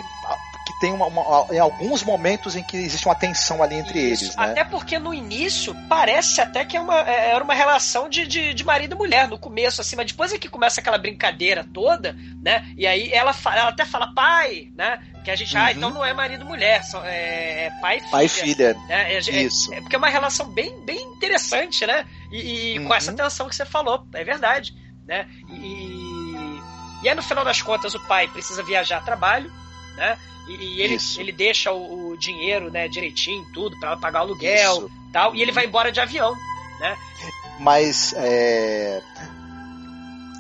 Tem uma, uma- em alguns momentos em que existe uma tensão ali entre eles, né? Até porque no início parece até que é uma, é- era uma relação de, de, de marido e mulher no começo, assim, mas depois é que começa aquela brincadeira toda, né? E aí ela, fala, ela até fala pai, né? Que a gente, ah, Uhum. então não é marido e mulher, só- é, é pai e filha. Pai e filha. né? É, Isso. é porque é uma relação bem, bem interessante, né? E, e com Uhum. essa tensão que você falou, é verdade, né? E, e aí no final das contas o pai precisa viajar a trabalho, né? E, e ele, Isso. ele deixa o, o dinheiro, né, direitinho, tudo, para pagar o aluguel Isso. tal, e ele vai embora de avião, né? Mas é,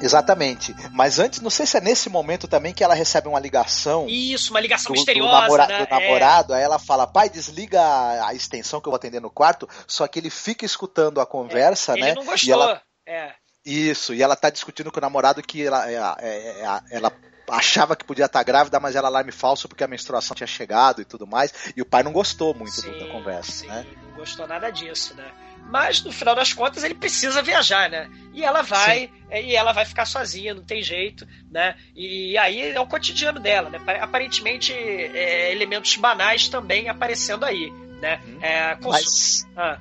Exatamente. Mas antes, não sei se é nesse momento também que ela recebe uma ligação. Isso, uma ligação do, do misteriosa, namora- né? do namorado, aí ela fala, pai, desliga a, extensão que eu vou atender no quarto, só que ele fica escutando a conversa, É, né? Ele não E gostou. ela, É. isso, e ela tá discutindo com o namorado que ela, é, é, é, ela achava que podia estar grávida, mas era alarme falso porque a menstruação tinha chegado e tudo mais, e o pai não gostou muito do- da conversa, né? Não gostou nada disso, né? Mas no final das contas ele precisa viajar, né? E ela vai, é, e ela vai ficar sozinha, não tem jeito, né? E aí é o cotidiano dela, né? Apare- Aparentemente é, elementos banais também aparecendo aí, né? É, consu- Mas- Ah,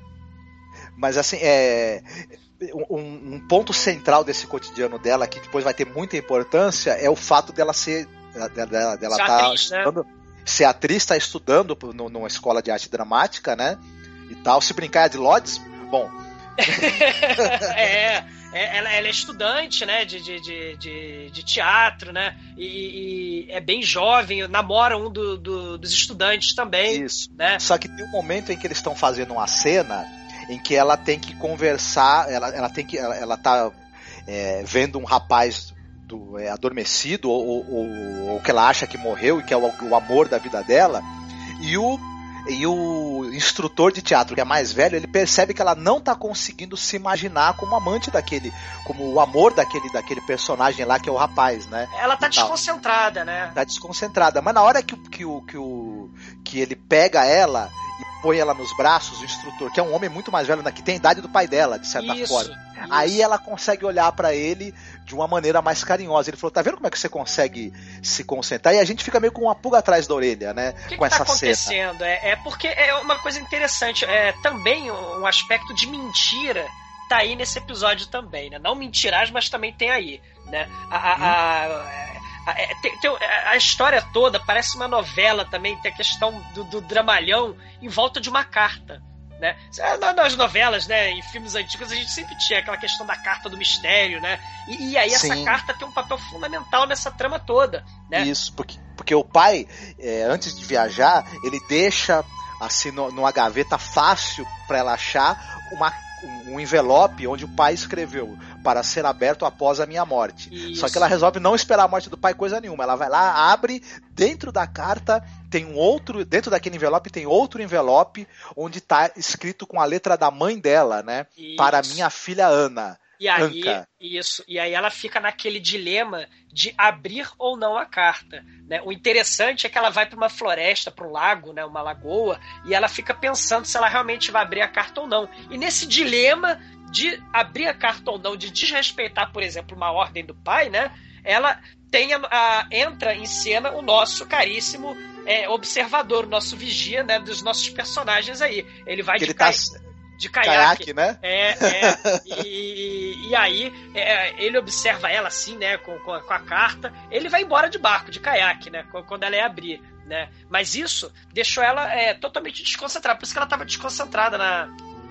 Mas assim, é. Um, um ponto central desse cotidiano dela, que depois vai ter muita importância, é o fato dela ser. dela, dela Ser tá atriz, né? estudando, ser atriz, tá estudando no- numa escola de arte dramática, né? E tal. Se brincar é de Lodz, bom. é, é, ela, ela é estudante, né, de, de, de, de, de teatro, né, e, e é bem jovem, namora um do- do- dos estudantes também. Isso. Né? Só que tem um momento em que eles estão fazendo uma cena em que ela tem que conversar, ela, ela tem que. Ela, ela tá é, vendo um rapaz do, é, adormecido, ou, ou- ou- que ela acha que morreu e que é o, o amor da vida dela, e o. E o instrutor de teatro, que é mais velho, ele percebe que ela não tá conseguindo se imaginar como amante daquele, como o amor daquele, daquele personagem lá, que é o rapaz, né? Ela tá desconcentrada, né? tá desconcentrada. Mas na hora que, que, que, que ele pega ela põe ela nos braços, o instrutor, que é um homem muito mais velho, né, que tem a idade do pai dela, de certa Isso, forma. isso. Aí ela consegue olhar pra ele de uma maneira mais carinhosa. Ele falou: tá vendo como é que você consegue se concentrar? E a gente fica meio com uma pulga atrás da orelha, né? Que, com que tá essa cena. acontecendo? É, é porque é uma coisa interessante. É também um aspecto de mentira tá aí nesse episódio também, né? Não mentirás, mas também tem aí, né? A, a, a- a- é, tem- a história toda parece uma novela também, tem a questão do, do dramalhão em volta de uma carta. Né? Na- Nas novelas, né, em filmes antigos, a gente sempre tinha aquela questão da carta do mistério, né? E, e aí essa Sim. carta tem um papel fundamental nessa trama toda, né? Isso, porque, porque o pai, é, antes de viajar, ele deixa assim no- numa gaveta fácil para ela achar uma, um, envelope onde o pai escreveu para ser aberto após a minha morte. Isso. Só que ela resolve não esperar a morte do pai coisa nenhuma. Ela vai lá, abre, dentro da carta tem um outro, dentro daquele envelope tem outro envelope onde tá escrito com a letra da mãe dela, né? Isso. Para minha filha Ana. E aí, Anca. isso, e aí ela fica naquele dilema de abrir ou não a carta. Né? O interessante é que ela vai para uma floresta, para um lago, né? uma lagoa, e ela fica pensando se ela realmente vai abrir a carta ou não. E nesse dilema de abrir a carta ou não, de desrespeitar, por exemplo, uma ordem do pai, né? ela tem a, a- entra em cena o nosso caríssimo é, observador, o nosso vigia né? dos nossos personagens aí. Ele vai Que de ele tá de caiaque, caiaque, né? É, é. E, e aí é, ele observa ela assim, né, com, com, a, com a carta. Ele vai embora de barco, de caiaque, né, qu- quando ela é abrir, né. Mas isso deixou ela é, totalmente desconcentrada. Por isso que ela estava desconcentrada na,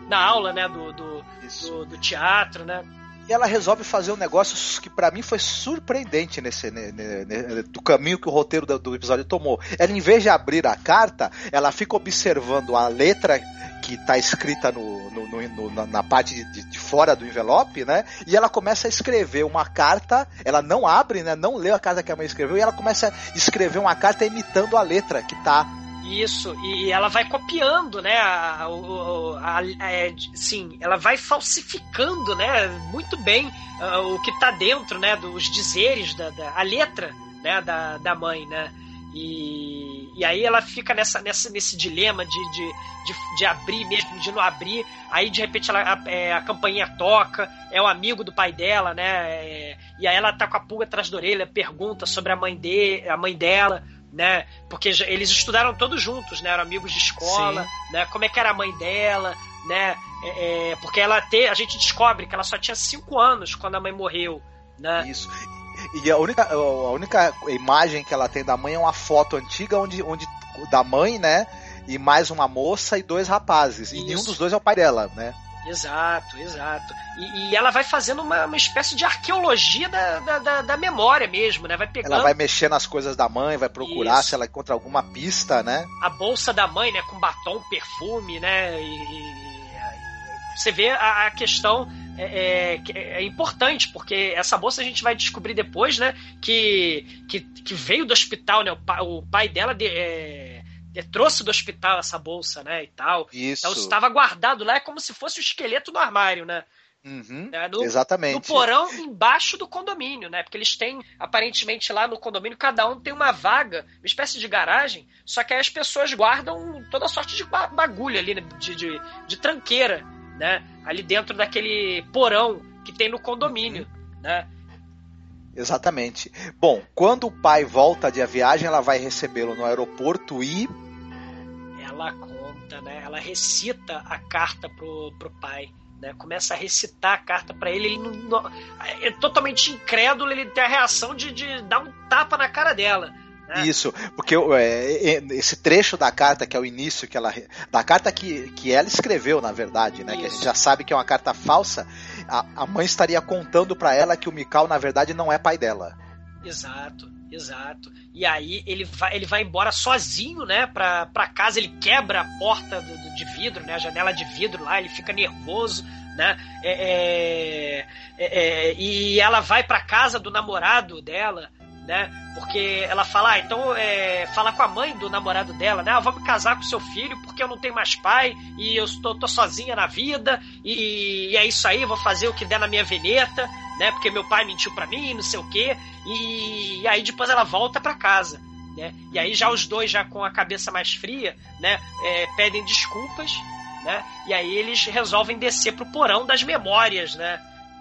na aula, né, do, do, do, do teatro, né. E ela resolve fazer um negócio que pra mim foi surpreendente nesse ne- ne- ne- do caminho que o roteiro do, do episódio tomou. Ela, em vez de abrir a carta, ela fica observando a letra que tá escrita no, no- no- no- na, parte de, de- fora do envelope, né? E ela começa a escrever uma carta. Ela não abre, né? Não lê a carta que a mãe escreveu e ela começa a escrever uma carta imitando a letra que tá Isso, e ela vai copiando, né? A, o- a- é, sim, ela vai falsificando, né? Muito bem ah, o que tá dentro, né? Dos dizeres, da, da- a letra, né? Da, da mãe, né? E, e aí ela fica nessa, nessa, nesse dilema de, de, de, de abrir mesmo, de não abrir. Aí de repente ela, a, é, a campainha toca, é o amigo do pai dela, né? é, e aí ela tá com a pulga atrás da orelha, pergunta sobre a mãe, de, a mãe dela né? Porque eles estudaram todos juntos, né? Eram amigos de escola, Sim. né? Como é que era a mãe dela, né? É, é, porque ela te, a gente descobre que ela só tinha cinco anos quando a mãe morreu, né? Isso. E a única, a única imagem que ela tem da mãe é uma foto antiga onde, onde da mãe, né? E mais uma moça e dois rapazes. E Isso. nenhum dos dois é o pai dela, né? Exato, exato. E, e ela vai fazendo uma, uma espécie de arqueologia da, da, da, da memória mesmo, né? Vai pegando Ela vai mexer nas coisas da mãe, vai procurar Isso. se ela encontra alguma pista, né? a bolsa da mãe, né? Com batom, perfume, né? E, e- e você vê a, a questão é, é, que é importante, porque essa bolsa a gente vai descobrir depois, né? Que, que, que veio do hospital, né? O pai, o pai dela de- é, é, trouxe do hospital essa bolsa, né? E tal. Isso. Então estava guardado lá, é como se fosse o esqueleto no armário, né? Uhum, né, no, exatamente. No porão embaixo do condomínio, né? Porque eles têm, aparentemente, lá no condomínio, cada um tem uma vaga, uma espécie de garagem, só que aí as pessoas guardam toda sorte de ba- bagulho ali, né, de, de, de tranqueira, né? Ali dentro daquele porão que tem no condomínio, né? Exatamente. Bom, quando o pai volta de a viagem, ela vai recebê-lo no aeroporto e. Ela conta, né? Ela recita a carta pro, pro pai. Né, começa a recitar a carta pra ele, ele não, não- é totalmente incrédulo, ele tem a reação de, de dar um tapa na cara dela. Né? Isso, porque é, é, esse trecho da carta, que é o início que ela. Da carta que, que ela escreveu, na verdade, né? Que a Isso. gente já sabe que é uma carta falsa, a, a mãe estaria contando pra ela que o Mikau, na verdade, não é pai dela. Exato, exato. E aí ele vai, ele vai embora sozinho, né, pra, pra casa, ele quebra a porta do, do- de vidro, né, a janela de vidro lá, ele fica nervoso, né, é, é, é, é, e ela vai pra casa do namorado dela, né, porque ela fala, ah, então é, fala com a mãe do namorado dela, né, ah, vou me casar com seu filho porque eu não tenho mais pai e eu estou, tô sozinha na vida e, e é isso aí, vou fazer o que der na minha veneta, né, porque meu pai mentiu pra mim, não sei o quê, e, e aí depois ela volta pra casa. Né? E aí já os dois, já com a cabeça mais fria, né, é, pedem desculpas, né? E aí eles resolvem descer pro porão das memórias, né?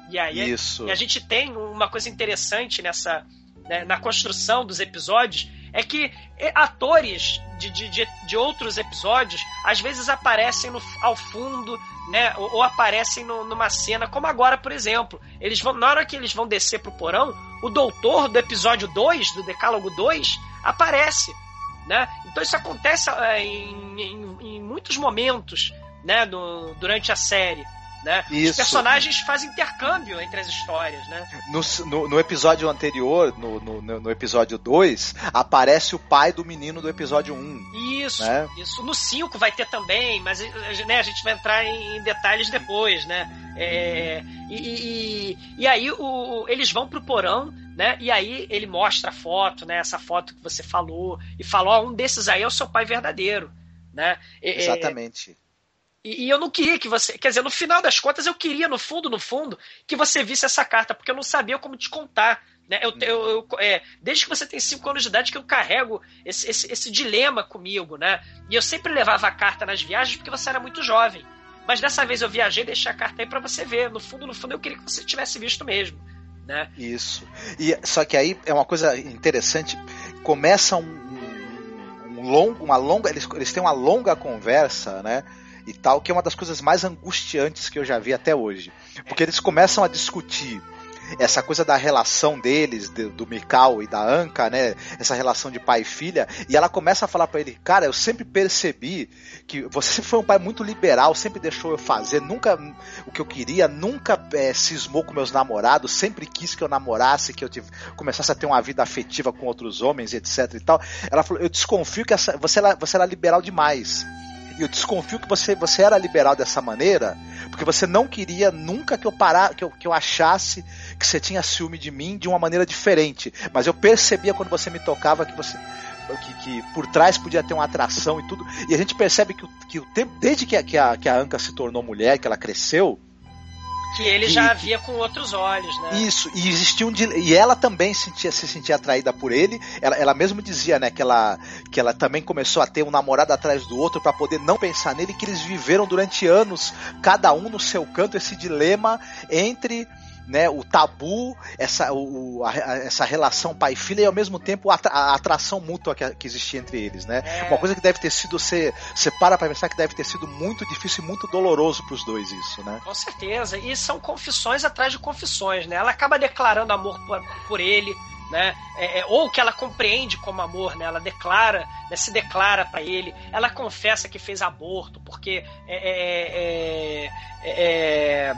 E aí Isso. e a gente tem uma coisa interessante nessa né, na construção dos episódios é que atores de, de, de, outros episódios às vezes aparecem no, ao fundo, né? Ou, ou aparecem no- numa cena, como agora, por exemplo. Eles vão, na hora que eles vão descer pro porão, o doutor do episódio 2, do Decálogo 2, aparece. Né? Então isso acontece é, em, em- em muitos momentos né, durante a série. Né? Os Isso. personagens fazem intercâmbio entre as histórias. Né? No, no, no episódio anterior, no, no, no episódio 2, aparece o pai do menino do episódio 1. Isso, Né? isso. No 5 vai ter também, mas né, a gente vai entrar em detalhes depois, né? É, e, e, e aí o, eles vão pro porão, né? E aí ele mostra a foto, né? Essa foto que você falou, e falou: ó, um desses aí é o seu pai verdadeiro, né? É, Exatamente. E, e eu não queria que você. Quer dizer, no final das contas, eu queria, no fundo, no fundo, que você visse essa carta, porque eu não sabia como te contar. Né? Eu, eu, eu- é, desde que você tem 5 anos de idade que eu carrego esse, esse, esse dilema comigo, né? E eu sempre levava a carta nas viagens porque você era muito jovem. Mas dessa vez eu viajei e deixei a carta aí pra você ver. No fundo, no fundo, eu queria que você tivesse visto mesmo. Né? Isso. E, só que aí é uma coisa interessante. Começa um- um longo, uma longa. Eles, eles têm uma longa conversa, né? E tal, que é uma das coisas mais angustiantes que eu já vi até hoje. Porque eles começam a discutir essa coisa da relação deles, de- do Mikau e da Anka, né? Essa relação de pai e filha, e ela começa a falar pra ele, cara, eu sempre percebi que você foi um pai muito liberal, sempre deixou eu fazer, nunca o que eu queria, nunca é, cismou com meus namorados, sempre quis que eu namorasse, que eu tive, começasse a ter uma vida afetiva com outros homens, etc e tal. Ela falou, eu desconfio que essa, você, era, você era liberal demais. E eu desconfio que você, você era liberal dessa maneira, porque você não queria nunca que eu parar, que eu, que eu achasse que você tinha ciúme de mim de uma maneira diferente. Mas eu percebia quando você me tocava que você. Que, que por trás podia ter uma atração e tudo. E a gente percebe que que o tempo, desde que a, que, a, que a Anka se tornou mulher, que ela cresceu, Que ele E- já via com outros olhos, né? isso, e existia um e ela também sentia, se sentia atraída por ele. Ela, ela mesmo dizia, né, que ela, que ela também começou a ter um namorado atrás do outro para poder não pensar nele, que eles viveram durante anos, cada um no seu canto, esse dilema entre né, o tabu, essa, o, a, essa relação pai-filha e ao mesmo tempo a, a atração mútua que, que, existia entre eles, né? É. Uma coisa que deve ter sido, você, você para pra pensar que deve ter sido muito difícil e muito doloroso pros dois isso, né? Com certeza, e são confissões atrás de confissões, né? Ela acaba declarando amor por, por ele, né? É, é, ou que ela compreende como amor, né? Ela declara, né? se declara para ele, ela confessa que fez aborto porque é, é, é, é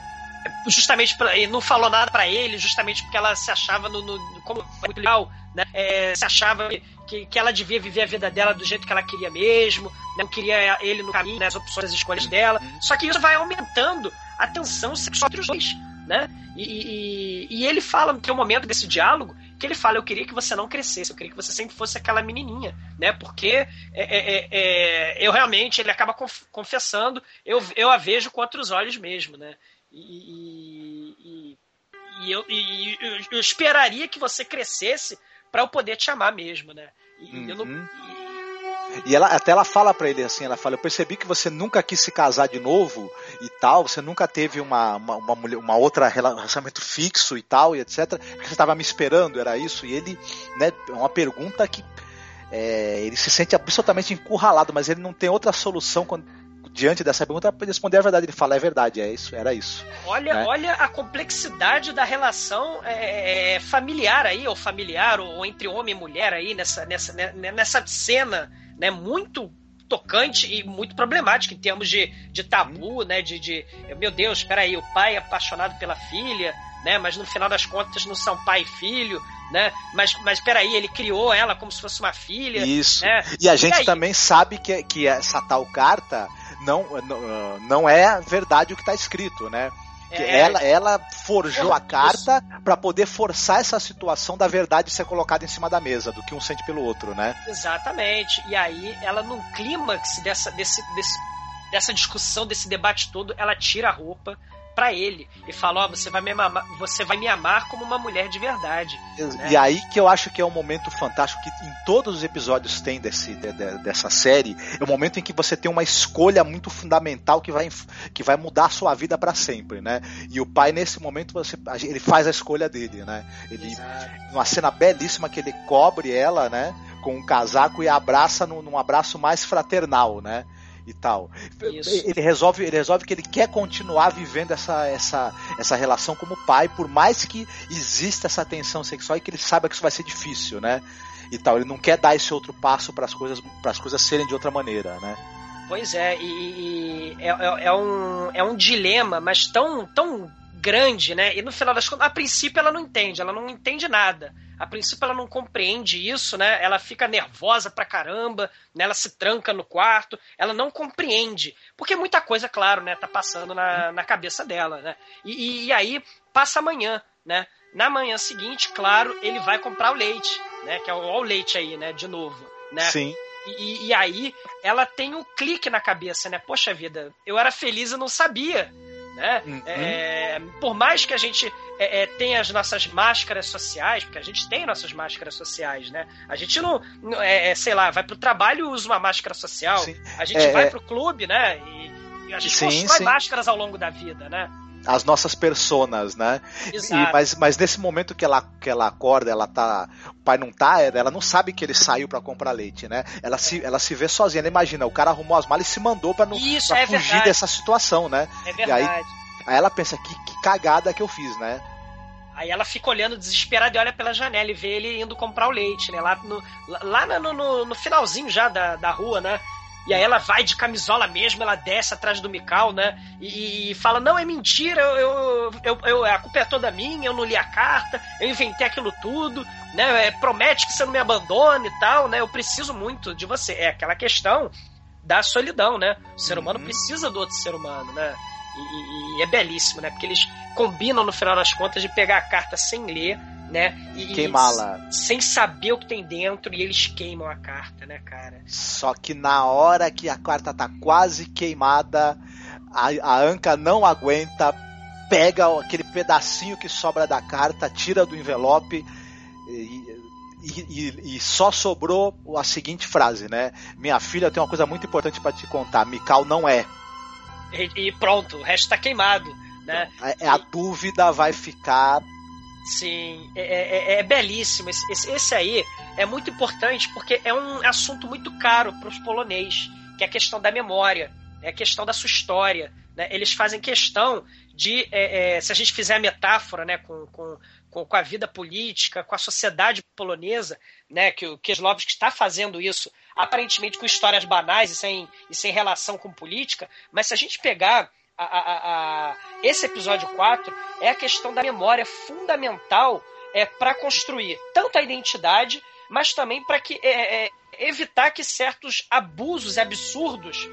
justamente pra, não falou nada para ele, justamente porque ela se achava no, no como muito legal, né? É, se achava que, que ela devia viver a vida dela do jeito que ela queria mesmo, né? não queria ele no caminho, né? as opções, as escolhas dela. Só que isso vai aumentando a tensão sexual entre os dois, né? E, e, e ele fala, tem um momento desse diálogo que ele fala: Eu queria que você não crescesse, eu queria que você sempre fosse aquela menininha, né? Porque é, é, é, é eu realmente, ele acaba confessando, eu, eu a vejo com outros olhos mesmo, né? E, e, e eu, e, eu, esperaria que você crescesse para eu poder te amar mesmo, né? E, uhum. não, e ela, até ela fala para ele assim, ela fala, eu percebi que você nunca quis se casar de novo e tal, você nunca teve uma, uma, uma, mulher, uma outra relacionamento fixo e tal, e etc. Você estava me esperando, era isso? E ele, né, é uma pergunta que é, ele se sente absolutamente encurralado, mas ele não tem outra solução quando, diante dessa pergunta para responder a verdade. Ele fala, é verdade, é isso, era isso. Olha, né? olha a complexidade da relação é, é, familiar aí, ou familiar, ou entre homem e mulher aí, nessa, nessa, né, nessa cena, né, muito tocante e muito problemática em termos de, de tabu, né, de, de, meu Deus, espera aí, o pai é apaixonado pela filha, né, mas no final das contas não são pai e filho, né? Mas, mas peraí, ele criou ela como se fosse uma filha. Isso. Né? E a gente também sabe que, que essa tal carta não, não, não é verdade o que está escrito, né? É, ela, ela forjou a carta para poder forçar essa situação da verdade ser colocada em cima da mesa, do que um sente pelo outro, né? Exatamente. E aí, ela, num clímax dessa, desse, desse, dessa discussão, desse debate todo, ela tira a roupa, para ele e fala: Ó, oh, você, vai me amar, você vai me amar como uma mulher de verdade. Né? E aí que eu acho que é um momento fantástico que em todos os episódios tem desse, de, de, dessa série é o momento em que você tem uma escolha muito fundamental que vai, que vai mudar a sua vida para sempre, né? E o pai, nesse momento, você, ele faz a escolha dele, né? Ele, uma cena belíssima que ele cobre ela, né? Com um casaco e abraça num, num abraço mais fraternal, né? E tal. Isso. Ele resolve, ele resolve que ele quer continuar vivendo essa, essa, essa relação como pai, por mais que exista essa tensão sexual e que ele saiba que isso vai ser difícil, né? E tal. Ele não quer dar esse outro passo para as coisas, para as coisas serem de outra maneira, né? Pois é, e, e é, é, é, um, é um dilema, mas tão, tão grande, né? E no final das contas, a princípio ela não entende, ela não entende nada. A princípio ela não compreende isso, né? Ela fica nervosa pra caramba, né? ela se tranca no quarto, ela não compreende. Porque muita coisa, claro, né, tá passando na, na cabeça dela, né? E, e, aí passa amanhã, né? Na manhã seguinte, claro, ele vai comprar o leite, né? Que é o, o leite aí, né? De novo, né? Sim. E, e, aí ela tem um clique na cabeça, né? Poxa vida, eu era feliz e não sabia. Né? Uhum. É, por mais que a gente é, é, tenha as nossas máscaras sociais, porque a gente tem nossas máscaras sociais, né? A gente não, é, é, sei lá, vai pro trabalho e usa uma máscara social. Sim. A gente é, vai pro clube, né? E, a gente sim, constrói sim. máscaras ao longo da vida, né? As nossas personas, né? E, mas, mas nesse momento que ela, que ela acorda, ela tá. O pai não tá, ela não sabe que ele saiu para comprar leite, né? Ela se, ela se vê sozinha. Ela imagina, o cara arrumou as malas e se mandou pra, não, Isso, pra é fugir verdade. dessa situação, né? É verdade. E aí, aí ela pensa, que, que cagada que eu fiz, né? Aí ela fica olhando desesperada e olha pela janela e vê ele indo comprar o leite, né? Lá no, lá no, no, no finalzinho já da, da rua, né? E aí ela vai de camisola mesmo, ela desce atrás do Mikau, né? E, e fala: Não, é mentira, eu, eu, eu, a culpa é toda minha, eu não li a carta, eu inventei aquilo tudo, né? É, promete que você não me abandone e tal, né? Eu preciso muito de você. É aquela questão da solidão, né? O ser humano uhum. precisa do outro ser humano, né? E, e, e, é belíssimo, né? Porque eles combinam no final das contas de pegar a carta sem ler né? E, queimá-la. Sem saber o que tem dentro e eles queimam a carta, né, cara? Só que na hora que a carta tá quase queimada, a, a Anca não aguenta, pega aquele pedacinho que sobra da carta, tira do envelope e, e, e, só sobrou a seguinte frase, né? Minha filha tem uma coisa muito importante para te contar. Mikau não é. E, e, pronto, o resto tá queimado Né? É, a dúvida vai ficar. Sim, é, é, é belíssimo. Esse, esse, esse, aí é muito importante porque é um assunto muito caro para os polonês, que é a questão da memória, é a questão da sua história. Né? Eles fazem questão de, é, é, se a gente fizer a metáfora né, com, com, com, a vida política, com a sociedade polonesa, né, que o Kieslowski está fazendo isso, aparentemente com histórias banais e sem, e sem relação com política, mas se a gente pegar a, a, a, esse episódio 4, é a questão da memória fundamental é, para construir tanto a identidade, mas também para que é, é, evitar que certos abusos absurdos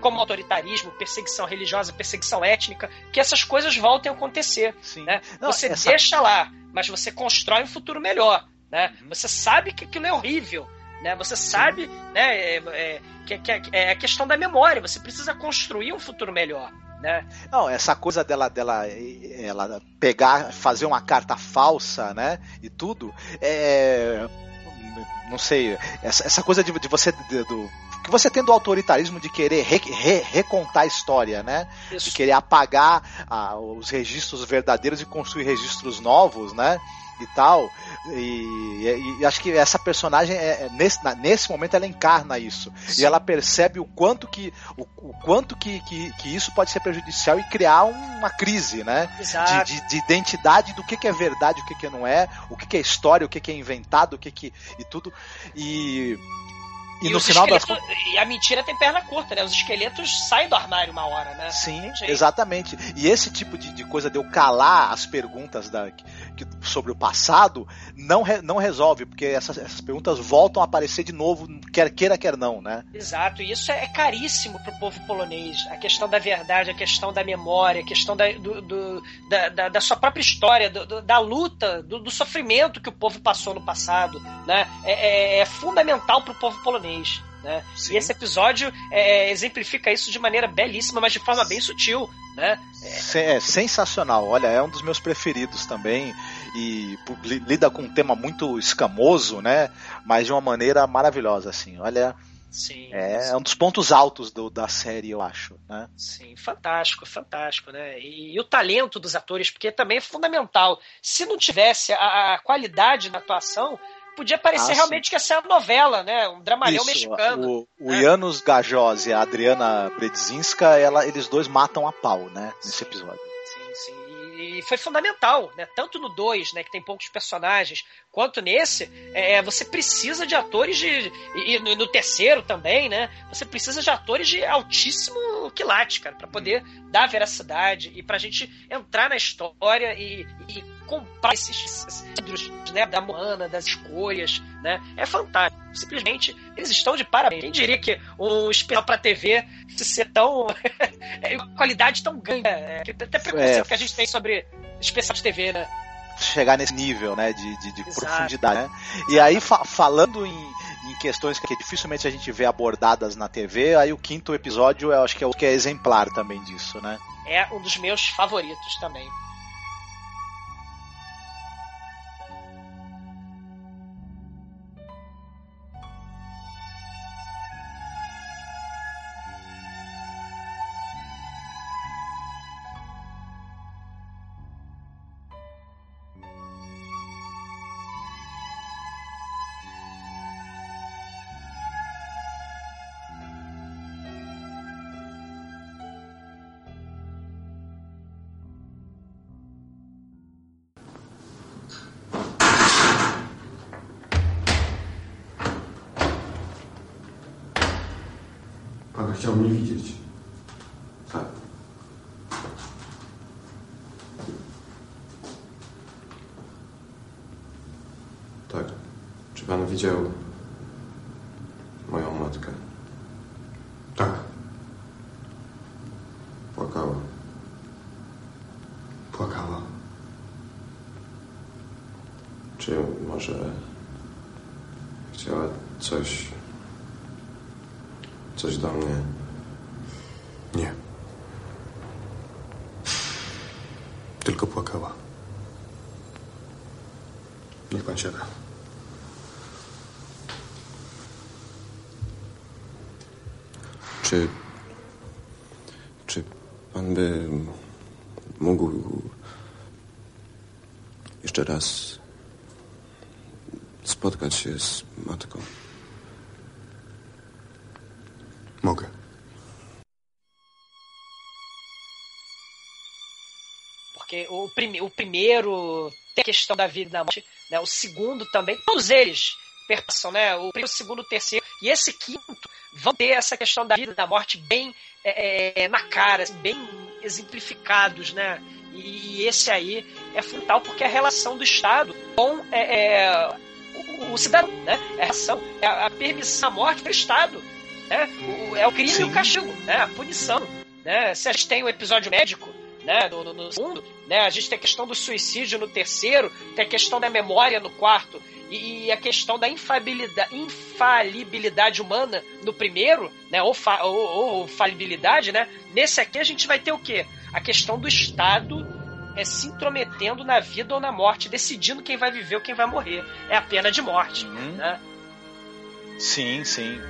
como autoritarismo, perseguição religiosa, perseguição étnica, que essas coisas voltem a acontecer. Né? Não, você essa... deixa lá, mas você constrói um futuro melhor. Né? Uhum. Você sabe que aquilo é horrível. Né? Você sabe né, é, é, que, que, é a questão da memória. Você precisa construir um futuro melhor. Né? Não, essa coisa dela, dela ela pegar, fazer uma carta falsa, né? E tudo, é, não sei, essa, essa coisa de, de você de, do que você tem do autoritarismo de querer re, re, recontar a história, né? Isso. De querer apagar ah, os registros verdadeiros e construir registros novos, né? E tal. E, e, acho que essa personagem, é, é, nesse, nesse momento, ela encarna isso. Sim. E ela percebe o quanto, que, o, o quanto que, que, que, isso pode ser prejudicial e criar uma crise, né? De, de, de, identidade do que, que é verdade, o que, que não é, o que, que é história, o que, que é inventado, o que, que. e tudo. E e, e no final das E a mentira tem perna curta, né? Os esqueletos saem do armário uma hora, né? Sim, exatamente. E esse tipo de, de, coisa de eu calar as perguntas da, que, sobre o passado não, re, não resolve, porque essas, essas, perguntas voltam a aparecer de novo, quer queira, quer não, né? Exato, e isso é, é caríssimo pro povo polonês. A questão da verdade, a questão da memória, a questão da, do, do, da, da, da, sua própria história, do, da luta, do, sofrimento que o povo passou no passado, né? É, é, é fundamental pro povo polonês japonês. Né? E esse episódio é, exemplifica isso de maneira belíssima, mas de forma bem sutil. Né? É... é sensacional. Olha, é um dos meus preferidos também. E lida com um tema muito escamoso, né? Mas de uma maneira maravilhosa, assim. Olha. Sim, é, sim. um dos pontos altos do, da série, eu acho. Né? Sim, fantástico, fantástico, né? E, e, o talento dos atores, porque também é fundamental. Se não tivesse a, a qualidade na atuação, podia parecer ah, realmente sim. que essa é uma novela, né? Um dramalhão Isso, mexicano. O, o né? Janusz Gajoz e a Adriana Bredzinska, ela, eles dois matam a pau, né? Nesse sim, episódio. Sim, sim. E foi fundamental, né? Tanto no 2, né, que tem poucos personagens, quanto nesse, é, você precisa de atores de. E, e no terceiro também, né? Você precisa de atores de altíssimo quilate, cara, pra poder dar veracidade e pra gente entrar na história e, e comprar esses livros né, da Moana, das escolhas, né? É fantástico. Simplesmente, eles estão de parabéns. Quem diria que um especial pra TV se ser tão. É, qualidade tão grande. É, até preconceito é. que a gente tem sobre especial de TV, né? Chegar nesse nível, né? De, de, de profundidade, né? E aí, fa falando em, em questões que dificilmente a gente vê abordadas na TV, aí o quinto episódio eu acho que é o que é exemplar também disso, né? É um dos meus favoritos também. Spotkać się z matką. Mogę. Porque o, prime, o primeiro tem a questão da vida e da morte, né? O segundo também, todos eles perpassam, né? O primeiro, o segundo, o terceiro e esse quinto vão ter essa questão da vida e da morte bem é, é, na cara, assim, bem exemplificados, né? E, esse aí é fundamental porque é a relação do Estado com é, é o, o, cidadão, né? É a relação, é a, permissão à morte do Estado, né? O, é o crime Sim. e o castigo, né? A punição, né? Se a gente tem um episódio médico, né, no, no, no, segundo, né, a gente tem a questão do suicídio no terceiro, tem a questão da memória no quarto, e, e a questão da infalibilidade, infalibilidade humana no primeiro, né, ou, fa, ou, ou, falibilidade, né, nesse aqui a gente vai ter o quê? A questão do Estado é, se intrometendo na vida ou na morte, decidindo quem vai viver ou quem vai morrer. É a pena de morte. Uhum. Né? Sim, sim.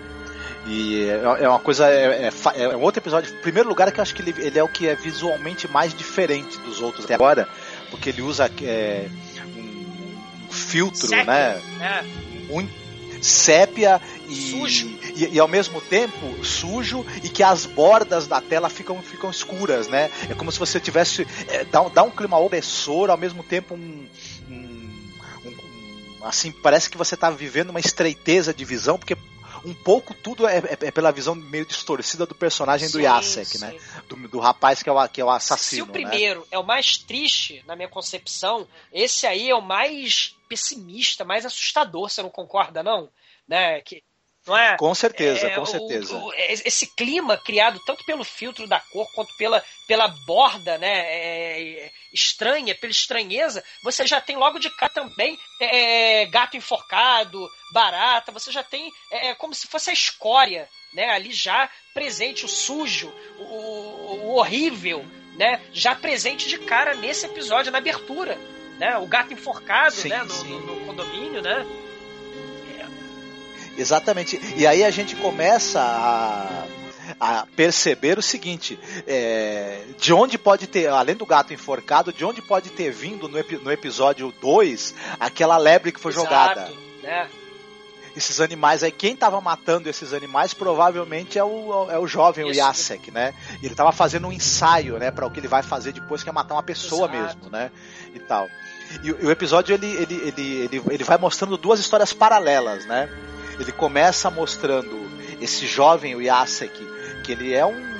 E é, é uma coisa. É, é, é, um outro episódio. Em primeiro lugar, é que eu acho que ele, ele, é o que é visualmente mais diferente dos outros até agora, porque ele usa é, um, um, filtro, sépia. né? É. Um, sépia e, sujo. E, e, ao mesmo tempo sujo e que as bordas da tela ficam, ficam escuras, né? É como se você tivesse. É, dá, dá um clima opressor, ao mesmo tempo um, assim, parece que você está vivendo uma estreiteza de visão, porque um pouco tudo é, é, é, pela visão meio distorcida do personagem sim, do Yasek, né? Do, do, rapaz que é o, que é o assassino. Se o primeiro né? é o mais triste, na minha concepção, esse aí é o mais pessimista, mais assustador, você não concorda, não? Né? Que, não é? Com certeza, é, com certeza. O, o, esse clima criado tanto pelo filtro da cor quanto pela, pela borda né, é, estranha, pela estranheza, você já tem logo de cá também é, gato enforcado, barata, você já tem é, é, como se fosse a escória né, ali já presente, o sujo, o, o horrível, né, já presente de cara nesse episódio, na abertura. Né, o gato enforcado sim, né, no, no, no condomínio, né? Exatamente. E aí a gente começa a, a perceber o seguinte: é, de onde pode ter, além do gato enforcado, de onde pode ter vindo no, no episódio 2 aquela lebre que foi Exato, jogada. Né? Esses animais aí, quem estava matando esses animais provavelmente é o, é o jovem, Isso. o Yasek, né? Ele estava fazendo um ensaio, né, para o que ele vai fazer depois, que é matar uma pessoa Exato. mesmo, né? E tal. E, e o episódio ele, ele, ele, ele, ele vai mostrando duas histórias paralelas, né? Ele começa mostrando esse jovem, o Yasek, que ele é um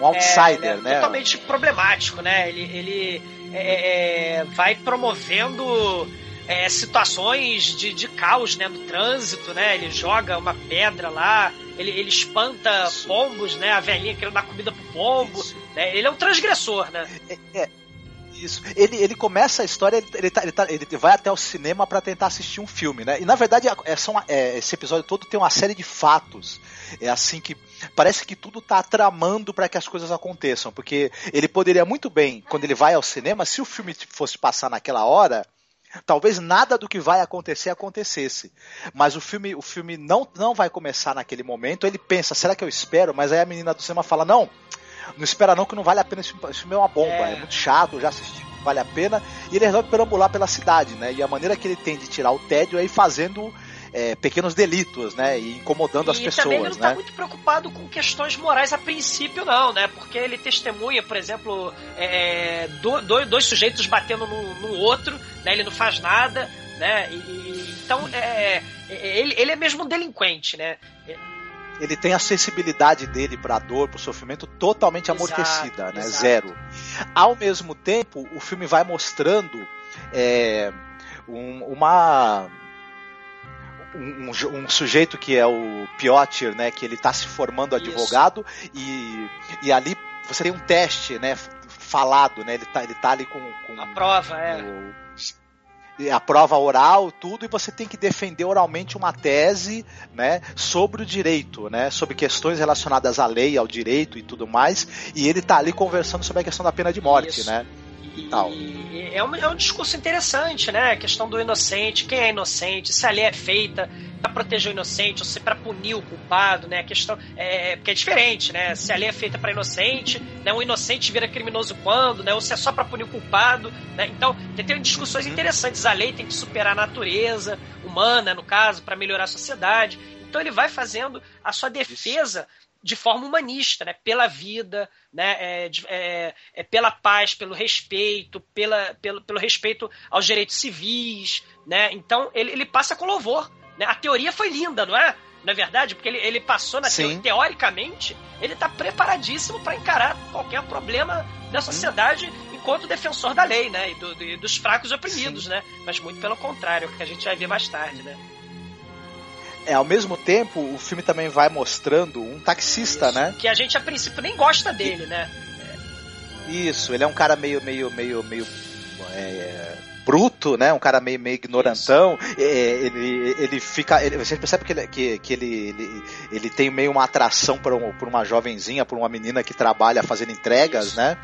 um outsider, é, é né? Totalmente problemático, né? Ele, ele é, é vai promovendo é, situações de, de caos né, no trânsito, né? Ele joga uma pedra lá, ele, ele espanta Isso. pombos, né? A velhinha querendo dar comida pro pombo. Né? Ele é um transgressor, né? É, é, isso. Ele, ele começa a história, ele, ele, tá, ele, tá, ele vai até o cinema para tentar assistir um filme, né? E na verdade, é, é, esse episódio todo tem uma série de fatos. É assim que. Parece que tudo tá tramando para que as coisas aconteçam. Porque ele poderia muito bem, quando ele vai ao cinema, se o filme fosse passar naquela hora. Talvez nada do que vai acontecer acontecesse. Mas o filme, o filme não, não vai começar naquele momento. Ele pensa, será que eu espero? Mas aí a menina do cinema fala: não, não espera não que não vale a pena, esse filme é uma bomba, é, é muito chato, já assisti, vale a pena. E ele resolve perambular pela cidade, né? E a maneira que ele tem de tirar o tédio é ir fazendo é, pequenos delitos, né? E incomodando e as pessoas. E também ele não está né? muito preocupado com questões morais a princípio, não, né? Porque ele testemunha, por exemplo, é, do, dois sujeitos batendo no, no, outro, né? Ele não faz nada, né? E, então, é, é, ele, ele é mesmo um delinquente, né? Ele tem a sensibilidade dele para a dor, para o sofrimento totalmente exato, amortecida, né? Exato. Zero. Ao mesmo tempo, o filme vai mostrando é, um, uma um, um, sujeito que é o Piotr, né? Que ele está se formando advogado e, e ali você tem um teste, né? Falado, né? Ele está ele tá ali com, com a prova, é. A prova oral, tudo, e você tem que defender oralmente uma tese, né, sobre o direito, né, sobre questões relacionadas à lei, ao direito e tudo mais, e ele tá ali conversando sobre a questão da pena de morte, Isso. né. E tal. É um, é um discurso interessante, né? A questão do inocente, quem é inocente, se a lei é feita para proteger o inocente ou se para punir o culpado, né? A questão é porque é diferente, né? Se a lei é feita para inocente, né? Um inocente vira criminoso quando, né? Ou se é só para punir o culpado, né? Então tem, tem discussões uhum. interessantes. A lei tem que superar a natureza humana, no caso, para melhorar a sociedade. Então ele vai fazendo a sua defesa de forma humanista, né? pela vida, né? É, é, é, pela paz, pelo respeito, pela, pelo, pelo respeito aos direitos civis. Né? Então ele, ele passa com louvor. Né? A teoria foi linda, não é? Não é verdade? Porque ele, ele passou na teoria, teoricamente, ele está preparadíssimo para encarar qualquer problema da sociedade hum. enquanto defensor da lei, né? E, do, e dos fracos oprimidos, Sim. né? Mas muito pelo contrário, que a gente vai ver mais tarde, né? É, ao mesmo tempo, o filme também vai mostrando um taxista, Isso, né? Que a gente a princípio nem gosta dele, né? Isso, ele é um cara meio, meio, meio, meio é, bruto, né? Um cara meio, meio ignorantão. É, ele, ele fica. Ele, você percebe que, ele, que, que ele, ele, ele tem meio uma atração por, um, por uma jovenzinha, por uma menina que trabalha fazendo entregas, Isso. né?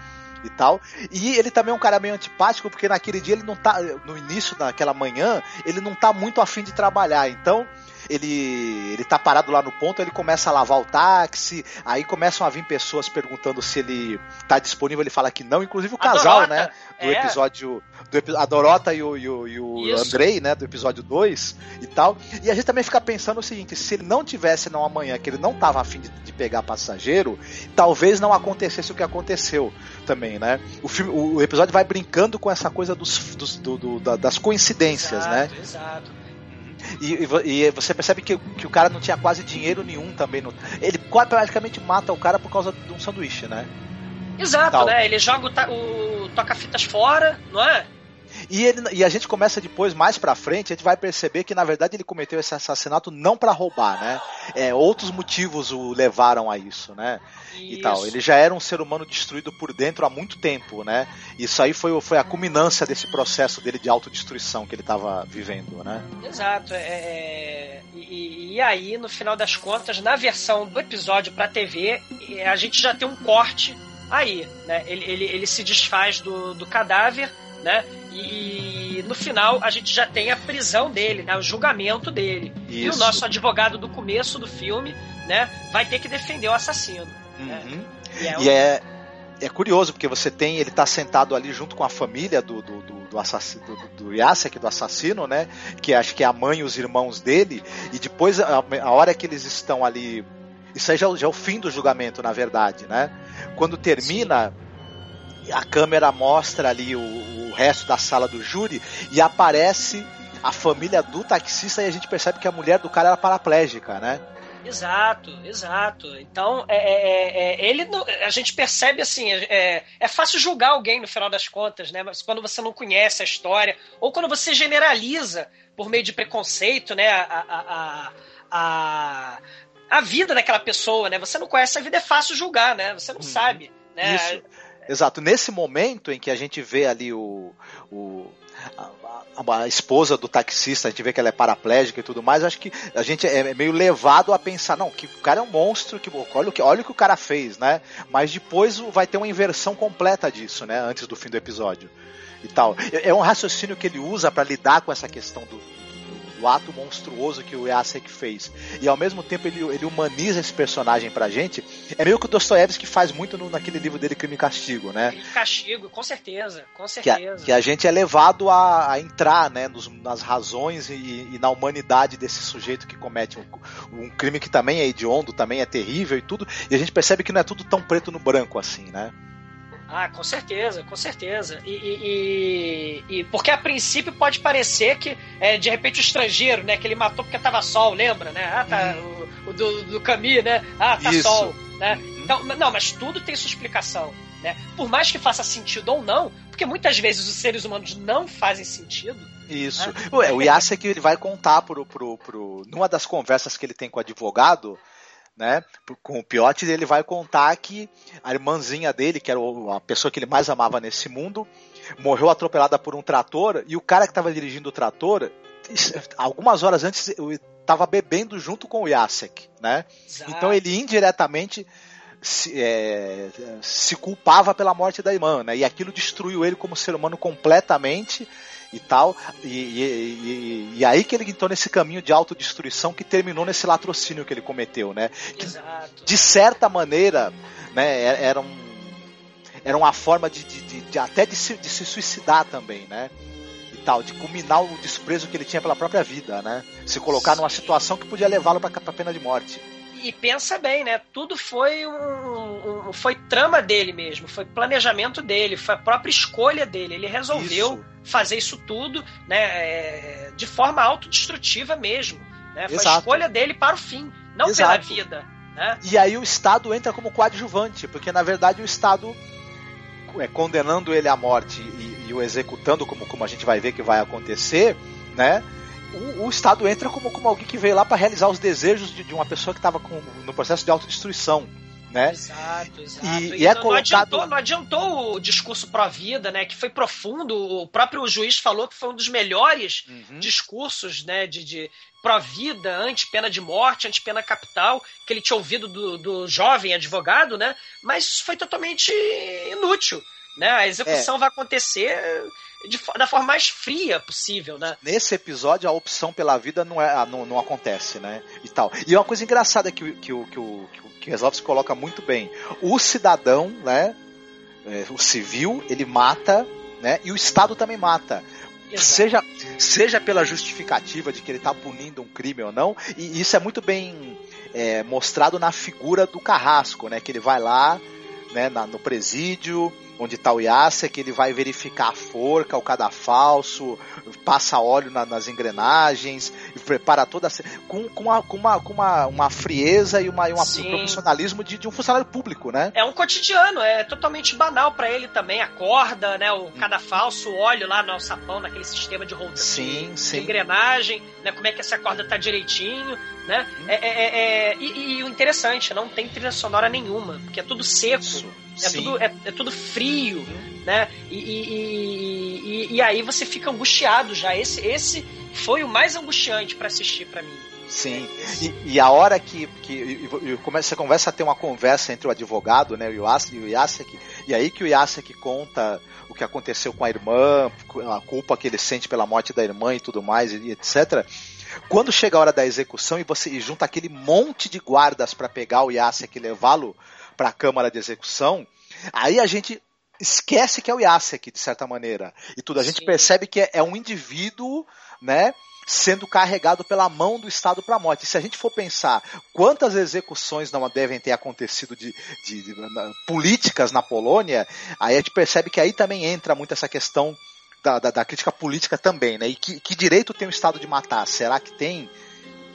e tal. E ele também é um cara meio antipático, porque naquele dia ele não tá. No início daquela manhã, ele não tá muito afim de trabalhar. Então, ele, ele tá parado lá no ponto, ele começa a lavar o táxi, aí começam a vir pessoas perguntando se ele tá disponível, ele fala que não, inclusive o casal, né? Do é. episódio. Do, a Dorota e o, e o, e o Andrei, né? Do episódio 2 e tal. E a gente também fica pensando o seguinte: se ele não tivesse não amanhã, que ele não tava afim de, de pegar passageiro, talvez não acontecesse o que aconteceu também, né? O, filme, o, episódio vai brincando com essa coisa dos, dos do, do, das coincidências, exato, né? Exato. E, e, e, você percebe que, que o cara não tinha quase dinheiro nenhum também. No, ele praticamente mata o cara por causa de um sanduíche, né? Exato, Tal. né? Ele joga o, o toca-fitas fora, não é? E, ele, e a gente começa depois, mais pra frente, a gente vai perceber que na verdade ele cometeu esse assassinato não para roubar, né? É, outros motivos o levaram a isso, né? Isso. E tal. Ele já era um ser humano destruído por dentro há muito tempo, né? Isso aí foi, foi a culminância desse processo dele de autodestruição que ele estava vivendo, né? Exato. É, é e, e, aí, no final das contas, na versão do episódio pra TV, a gente já tem um corte aí, né? Ele, ele, ele se desfaz do, do cadáver né? E no final a gente já tem a prisão dele, né? O julgamento dele. Isso. E o nosso advogado do começo do filme, né? Vai ter que defender o assassino. Uhum. Né? E, é, um... e é, é, curioso porque você tem ele tá sentado ali junto com a família do do, do, do assassino do, do Yasek, do assassino, né? Que acho que é a mãe e os irmãos dele. E depois a, a hora que eles estão ali isso aí já, já, é o fim do julgamento, na verdade, né? Quando termina, Sim a câmera mostra ali o, o resto da sala do júri e aparece a família do taxista e a gente percebe que a mulher do cara era paraplégica, né? Exato, exato. Então, é, é, é, é ele a gente percebe assim, é, é fácil julgar alguém no final das contas, né? Mas quando você não conhece a história, ou quando você generaliza por meio de preconceito, né? A, a, a, a, vida daquela pessoa, né? Você não conhece a vida, é fácil julgar, né? Você não hum, sabe. Né? Isso. Exato. Nesse momento em que a gente vê ali o, o a, a, esposa do taxista, a gente vê que ela é paraplégica e tudo mais, acho que a gente é meio levado a pensar, não, que o cara é um monstro, que olha o que, olha o, que o cara fez, né? Mas depois vai ter uma inversão completa disso, né? Antes do fim do episódio e tal. É, é um raciocínio que ele usa para lidar com essa questão do, o ato monstruoso que o Yasek fez. E ao mesmo tempo ele, ele humaniza esse personagem pra gente. É meio que o Dostoiévski faz muito no, naquele livro dele Crime e Castigo, né? Crime e Castigo, com certeza, com certeza. Que a, que a gente é levado a, a entrar, né, nos, nas razões e, e, na humanidade desse sujeito que comete um, um crime que também é hediondo, também é terrível e tudo. E a gente percebe que não é tudo tão preto no branco assim, né? Ah, com certeza, com certeza. E, e, e, e, porque a princípio pode parecer que é, de repente o estrangeiro, né, que ele matou porque tava sol, lembra, né? Ah, tá, hum. o, o, do, do Camus, né? Ah, tá Isso. sol, né? Uhum. Então, não, mas tudo tem sua explicação, né? Por mais que faça sentido ou não, porque muitas vezes os seres humanos não fazem sentido. Isso. Né? Ué, o Yasek ele vai contar pro, pro, pro, numa das conversas que ele tem com o advogado, né? Com o Piotti, ele vai contar que a irmãzinha dele, que era a pessoa que ele mais amava nesse mundo, morreu atropelada por um trator e o cara que estava dirigindo o trator, algumas horas antes, estava bebendo junto com o Jacek, né? Exato. Então ele indiretamente se, é, se culpava pela morte da irmã, né? E aquilo destruiu ele como ser humano completamente e tal. E, e, e, e, aí que ele entrou nesse caminho de autodestruição que terminou nesse latrocínio que ele cometeu, né? Que, de certa maneira, né, era um era uma forma de, de, de, de até de se, de se suicidar também, né? E tal, de culminar o desprezo que ele tinha pela própria vida, né? Se colocar Sim. numa situação que podia levá-lo para a pena de morte e pensa bem, né? Tudo foi um, um, foi trama dele mesmo, foi planejamento dele, foi a própria escolha dele. Ele resolveu isso. Fazer isso tudo, né? É, de forma autodestrutiva mesmo, né? Foi Exato. a escolha dele para o fim, não Exato. pela vida. Né? E aí o Estado entra como coadjuvante, porque na verdade o Estado é, condenando ele à morte e, e, o executando, como, como a gente vai ver que vai acontecer, né? O, o Estado entra como, como alguém que veio lá para realizar os desejos de, de uma pessoa que estava no processo de autodestruição. Né? Exato, exato. E, e é não, colocado... adiantou, não adiantou o discurso pró-vida, né? Que foi profundo. O próprio juiz falou que foi um dos melhores uhum. discursos, né? De, de pró-vida, anti-pena de morte, anti-pena capital, que ele tinha ouvido do, do jovem advogado, né? Mas foi totalmente inútil. Né? A execução é. vai acontecer de, da forma mais fria possível, né? Nesse episódio, a opção pela vida não, é, não, não acontece, né? E tal. E uma coisa engraçada que, que, que, que, o, que o Reslovski coloca muito bem. O cidadão, né? É, o civil, ele mata, né? E o Estado também mata. Seja, seja pela justificativa de que ele está punindo um crime ou não, e isso é muito bem é, mostrado na figura do Carrasco, né? Que ele vai lá, né, na, no presídio, onde está o Yasser, que ele vai verificar a forca, o cadafalso, passa óleo na, nas engrenagens, e prepara toda a, com, com, uma, com, uma, com uma, uma frieza e, uma, e uma, um profissionalismo de, de, um funcionário público, né? É um cotidiano, é totalmente banal para ele também, a corda, né, o cadafalso, o óleo lá no sapão, naquele sistema de, hold, sim, de, sim. de engrenagem, né, como é que essa corda tá direitinho, né? Hum. É, é, é, e, e, o interessante, não tem trilha sonora nenhuma, porque é tudo seco. Isso. É tudo, é, é, tudo frio, né? E, e, e, e, aí você fica angustiado já. Esse, esse foi o mais angustiante para assistir para mim. Sim. E, e, a hora que, que você começa a ter uma conversa entre o advogado, né, o Yasek, e o Yasek, e aí que o Yasek conta o que aconteceu com a irmã, a culpa que ele sente pela morte da irmã e tudo mais, e etc. Quando chega a hora da execução e você junta aquele monte de guardas para pegar o Yasek e levá-lo para a Câmara de Execução, aí a gente esquece que é o Yasek, de certa maneira. E tudo. A gente Sim. percebe que é, é, um indivíduo, né? Sendo carregado pela mão do Estado para a morte. E se a gente for pensar quantas execuções não devem ter acontecido de, de, de, de políticas na Polônia, aí a gente percebe que aí também entra muito essa questão da, da, da, crítica política também, né? E que, que direito tem o Estado de matar? Será que tem?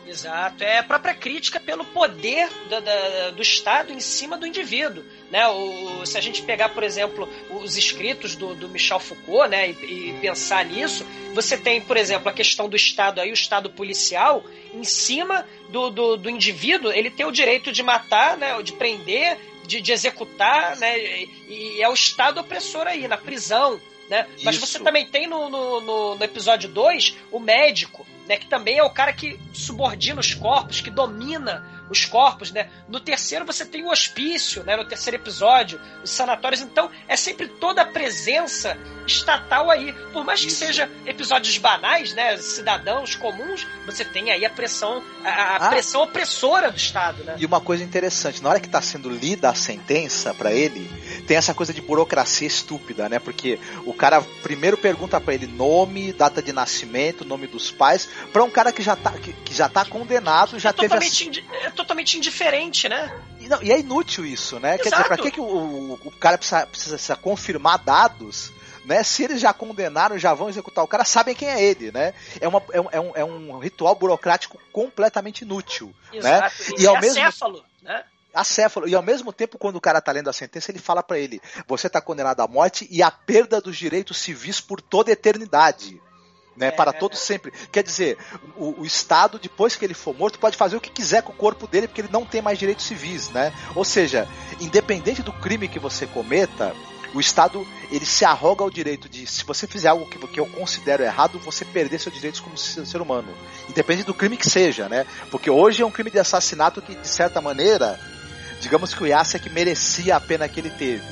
Exato, é a própria crítica pelo poder do, do, do Estado em cima do indivíduo. Né? O, se a gente pegar, por exemplo, os escritos do, do Michel Foucault né, e, e, pensar nisso, você tem, por exemplo, a questão do Estado aí, o Estado policial, em cima do, do, do indivíduo, ele tem o direito de matar, né, de prender, de, de executar, né, e, e é o Estado opressor aí, na prisão. Né? Mas você também tem no, no, no, no episódio 2 o médico, né? Que também é o cara que subordina os corpos, que domina os corpos, né? No terceiro você tem o hospício, né? No terceiro episódio, os sanatórios. Então é sempre toda a presença estatal aí. Por mais que Isso. seja episódios banais, né? Cidadãos comuns, você tem aí a pressão, a, a ah. pressão opressora do Estado, né? E uma coisa interessante, na hora que está sendo lida a sentença para ele, tem essa coisa de burocracia estúpida, né? Porque o cara primeiro pergunta para ele nome, data de nascimento, nome dos pais, para um cara que já tá, que, que já tá condenado, já é teve. Totalmente, é totalmente indiferente, né? E, não, e é inútil isso, né? Exato. Quer dizer, pra que, que o, o, cara precisa, precisa, confirmar dados? Né? Se eles já condenaram, já vão executar o cara, sabem quem é ele, né? É, uma, é, um, é, um, é um ritual burocrático completamente inútil, Exato. né? E, e ao mesmo acéfalo, né? acéfalo. E ao mesmo tempo, quando o cara tá lendo a sentença, ele fala para ele: você tá condenado à morte e à perda dos direitos civis por toda a eternidade né, é, para todo sempre. Quer dizer, o, o, Estado, depois que ele for morto, pode fazer o que quiser com o corpo dele, porque ele não tem mais direitos civis, né? Ou seja, independente do crime que você cometa, o Estado ele se arroga o direito de, se você fizer algo que, que eu considero errado, você perder seus direitos como ser humano, independente do crime que seja, né? Porque hoje é um crime de assassinato que, de certa maneira, Digamos que o Jacek merecia a pena que ele teve.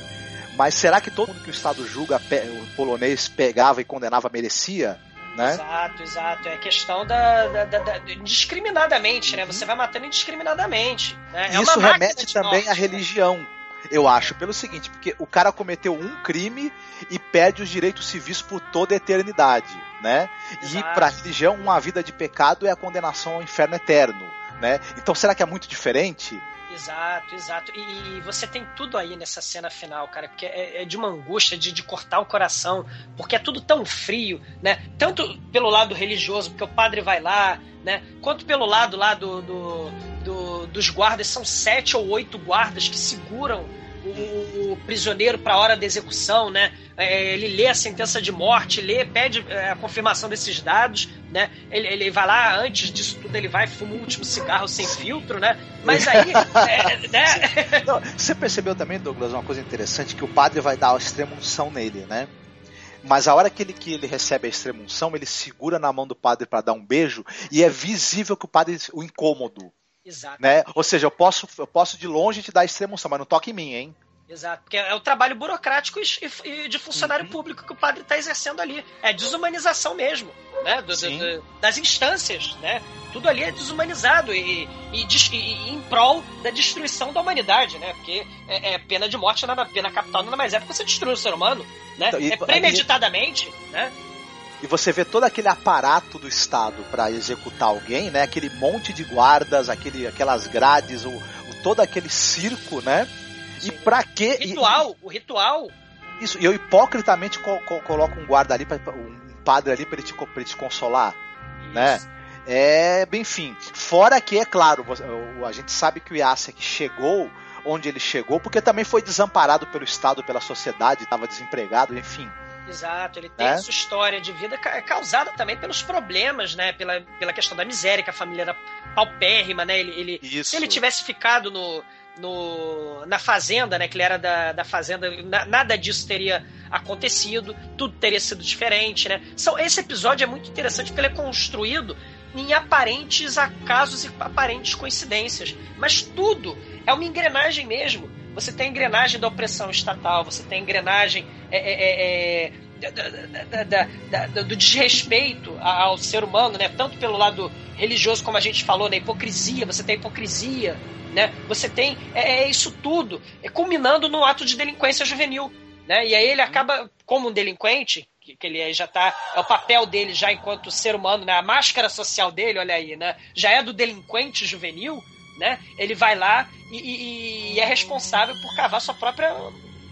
Mas será que todo mundo que o Estado julga o polonês pegava e condenava merecia? Né? Exato, exato. É questão da, da, da, da discriminadamente, né? Você vai matando indiscriminadamente. Né? É Isso remete também à religião. Eu acho, pelo seguinte, porque o cara cometeu um crime e perde os direitos civis por toda a eternidade, né? Exato. E para a religião, uma vida de pecado é a condenação ao inferno eterno, né? Então será que é muito diferente? Exato, exato. E, e, você tem tudo aí nessa cena final, cara, porque é, é de uma angústia de, de, cortar o coração, porque é tudo tão frio, né? Tanto pelo lado religioso, porque o padre vai lá, né? Quanto pelo lado lá do, do, do dos guardas, são sete ou oito guardas que seguram o, prisioneiro para a hora da execução, né? É, ele lê a sentença de morte, lê, pede é, a confirmação desses dados, né? Ele, ele vai lá, antes disso tudo, ele vai fuma o último cigarro sem filtro, né? Mas aí. é, né? Não, você percebeu também, Douglas, uma coisa interessante, que o padre vai dar a extrema unção nele, né? Mas a hora que ele, que ele recebe a extrema unção, ele segura na mão do padre para dar um beijo e é visível que o padre o incômodo. Exato. Né? Ou seja, eu posso, eu posso de longe te dar extremoção, mas não toque em mim, hein? Exato, porque é o trabalho burocrático e, de funcionário uhum. público que o padre está exercendo ali. É desumanização mesmo, né? Do, do, das instâncias, né? Tudo ali é desumanizado e, e, e, em prol da destruição da humanidade, né? Porque é, é pena de morte, nada, pena capital nada mais é porque você destrui o ser humano, né? Então, é premeditadamente, né? E você vê todo aquele aparato do Estado para executar alguém, né? Aquele monte de guardas, aquele, aquelas grades, o, o todo aquele circo, né? E para quê? Ritual, e, o ritual. Isso, e eu hipocritamente co co coloco um guarda ali, pra, um padre ali para ele, te, ele te consolar, né? isso. né? É, bem, enfim. Fora que, é claro, a gente sabe que o Yasek chegou onde ele chegou, porque também foi desamparado pelo Estado, pela sociedade, estava desempregado, enfim. Exato, ele tem é? sua história de vida causada também pelos problemas, né? Pela, pela questão da miséria, que a família era paupérrima, né? Ele, ele se ele tivesse ficado no, no, na fazenda, né? Que ele era da, da fazenda, na, nada disso teria acontecido, tudo teria sido diferente, né? São, esse episódio é muito interessante porque ele é construído em aparentes acasos e aparentes coincidências, mas tudo é uma engrenagem mesmo você tem a engrenagem da opressão estatal, você tem a engrenagem é, é, é, da, da, da, do desrespeito ao ser humano, né? Tanto pelo lado religioso, como a gente falou, na hipocrisia, você tem hipocrisia, né? Você tem é, é isso tudo, é, culminando no ato de delinquência juvenil, né? E aí ele acaba como um delinquente, que, que ele já tá, é o papel dele já enquanto ser humano, né? A máscara social dele, olha aí, né? Já é do delinquente juvenil, né? Ele vai lá e, e, e é responsável por cavar sua própria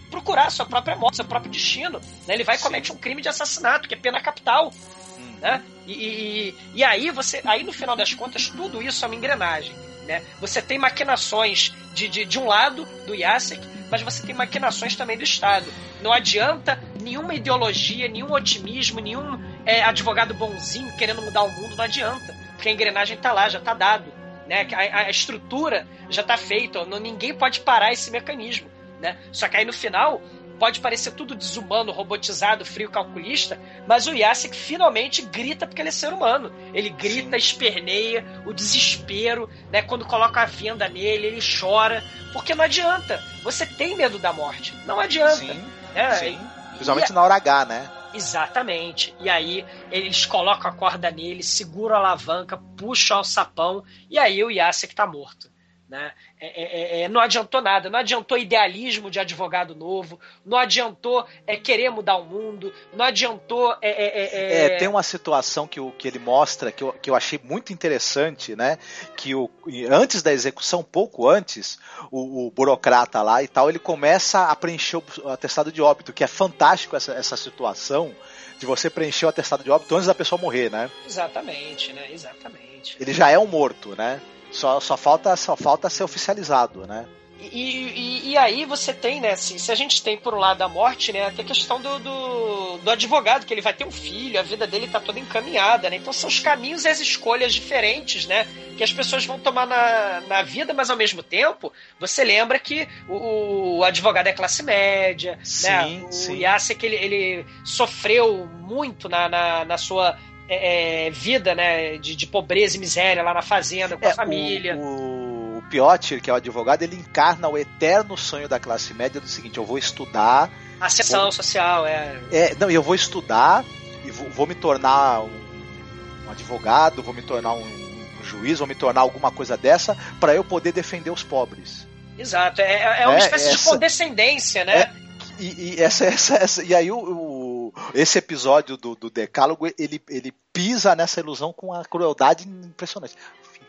procurar sua própria morte, seu próprio destino. Né? Ele vai e comete um crime de assassinato, que é pena capital. Hum. Né? E, e, e, aí você. Aí no final das contas, tudo isso é uma engrenagem. Né? Você tem maquinações de, de, de um lado do Yasek, mas você tem maquinações também do Estado. Não adianta nenhuma ideologia, nenhum otimismo, nenhum é, advogado bonzinho querendo mudar o mundo, não adianta. Porque a engrenagem está lá, já está dado né? A, a estrutura já está feita, não, ninguém pode parar esse mecanismo, né? Só que aí no final pode parecer tudo desumano, robotizado, frio, calculista, mas o Yasek finalmente grita porque ele é ser humano. Ele grita, esperneia, o desespero, né? Quando coloca a venda nele, ele chora, porque não adianta. Você tem medo da morte, não adianta. Sim, né? Sim. Principalmente e, na hora H, né? Exatamente. E aí eles colocam a corda nele, seguram a alavanca, puxam o sapão e aí o Yasek tá morto. Né? É, é, é, é, não adiantou nada, não adiantou idealismo de advogado novo, não adiantou é, querer mudar o mundo, não adiantou. É, é, tem uma situação que, o, que ele mostra que eu, que eu achei muito interessante, né? Que o, antes da execução, pouco antes, o, o burocrata lá e tal, ele começa a preencher o atestado de óbito, que é fantástico essa, essa situação de você preencher o atestado de óbito antes da pessoa morrer, né? Exatamente, né? Exatamente. Ele já é um morto, né? Só, só, falta, só falta ser oficializado, né? E, e, e, aí você tem, né, assim, se a gente tem por um lado a morte, né, tem a questão do, do, do, advogado, que ele vai ter um filho, a vida dele tá toda encaminhada, né? Então são os caminhos e as escolhas diferentes, né? Que as pessoas vão tomar na, na vida, mas ao mesmo tempo, você lembra que o, o advogado é classe média, né? sim, né? O sim. Yasek, ele, ele sofreu muito na, na, na sua é, é, vida, né, de, de, pobreza e miséria lá na fazenda com é, a família. O, o Piotr, que é o advogado, ele encarna o eterno sonho da classe média do seguinte: eu vou estudar. Ascensão vou... social, é. É, não, eu vou estudar e vou, vou me tornar um, um, advogado, vou me tornar um, um, juiz, vou me tornar alguma coisa dessa para eu poder defender os pobres. Exato, é, é uma é, espécie essa, de condescendência, né? É, e, e, essa, essa, essa, e aí o, o, esse episódio do, do Decálogo ele, ele pisa nessa ilusão com a crueldade impressionante.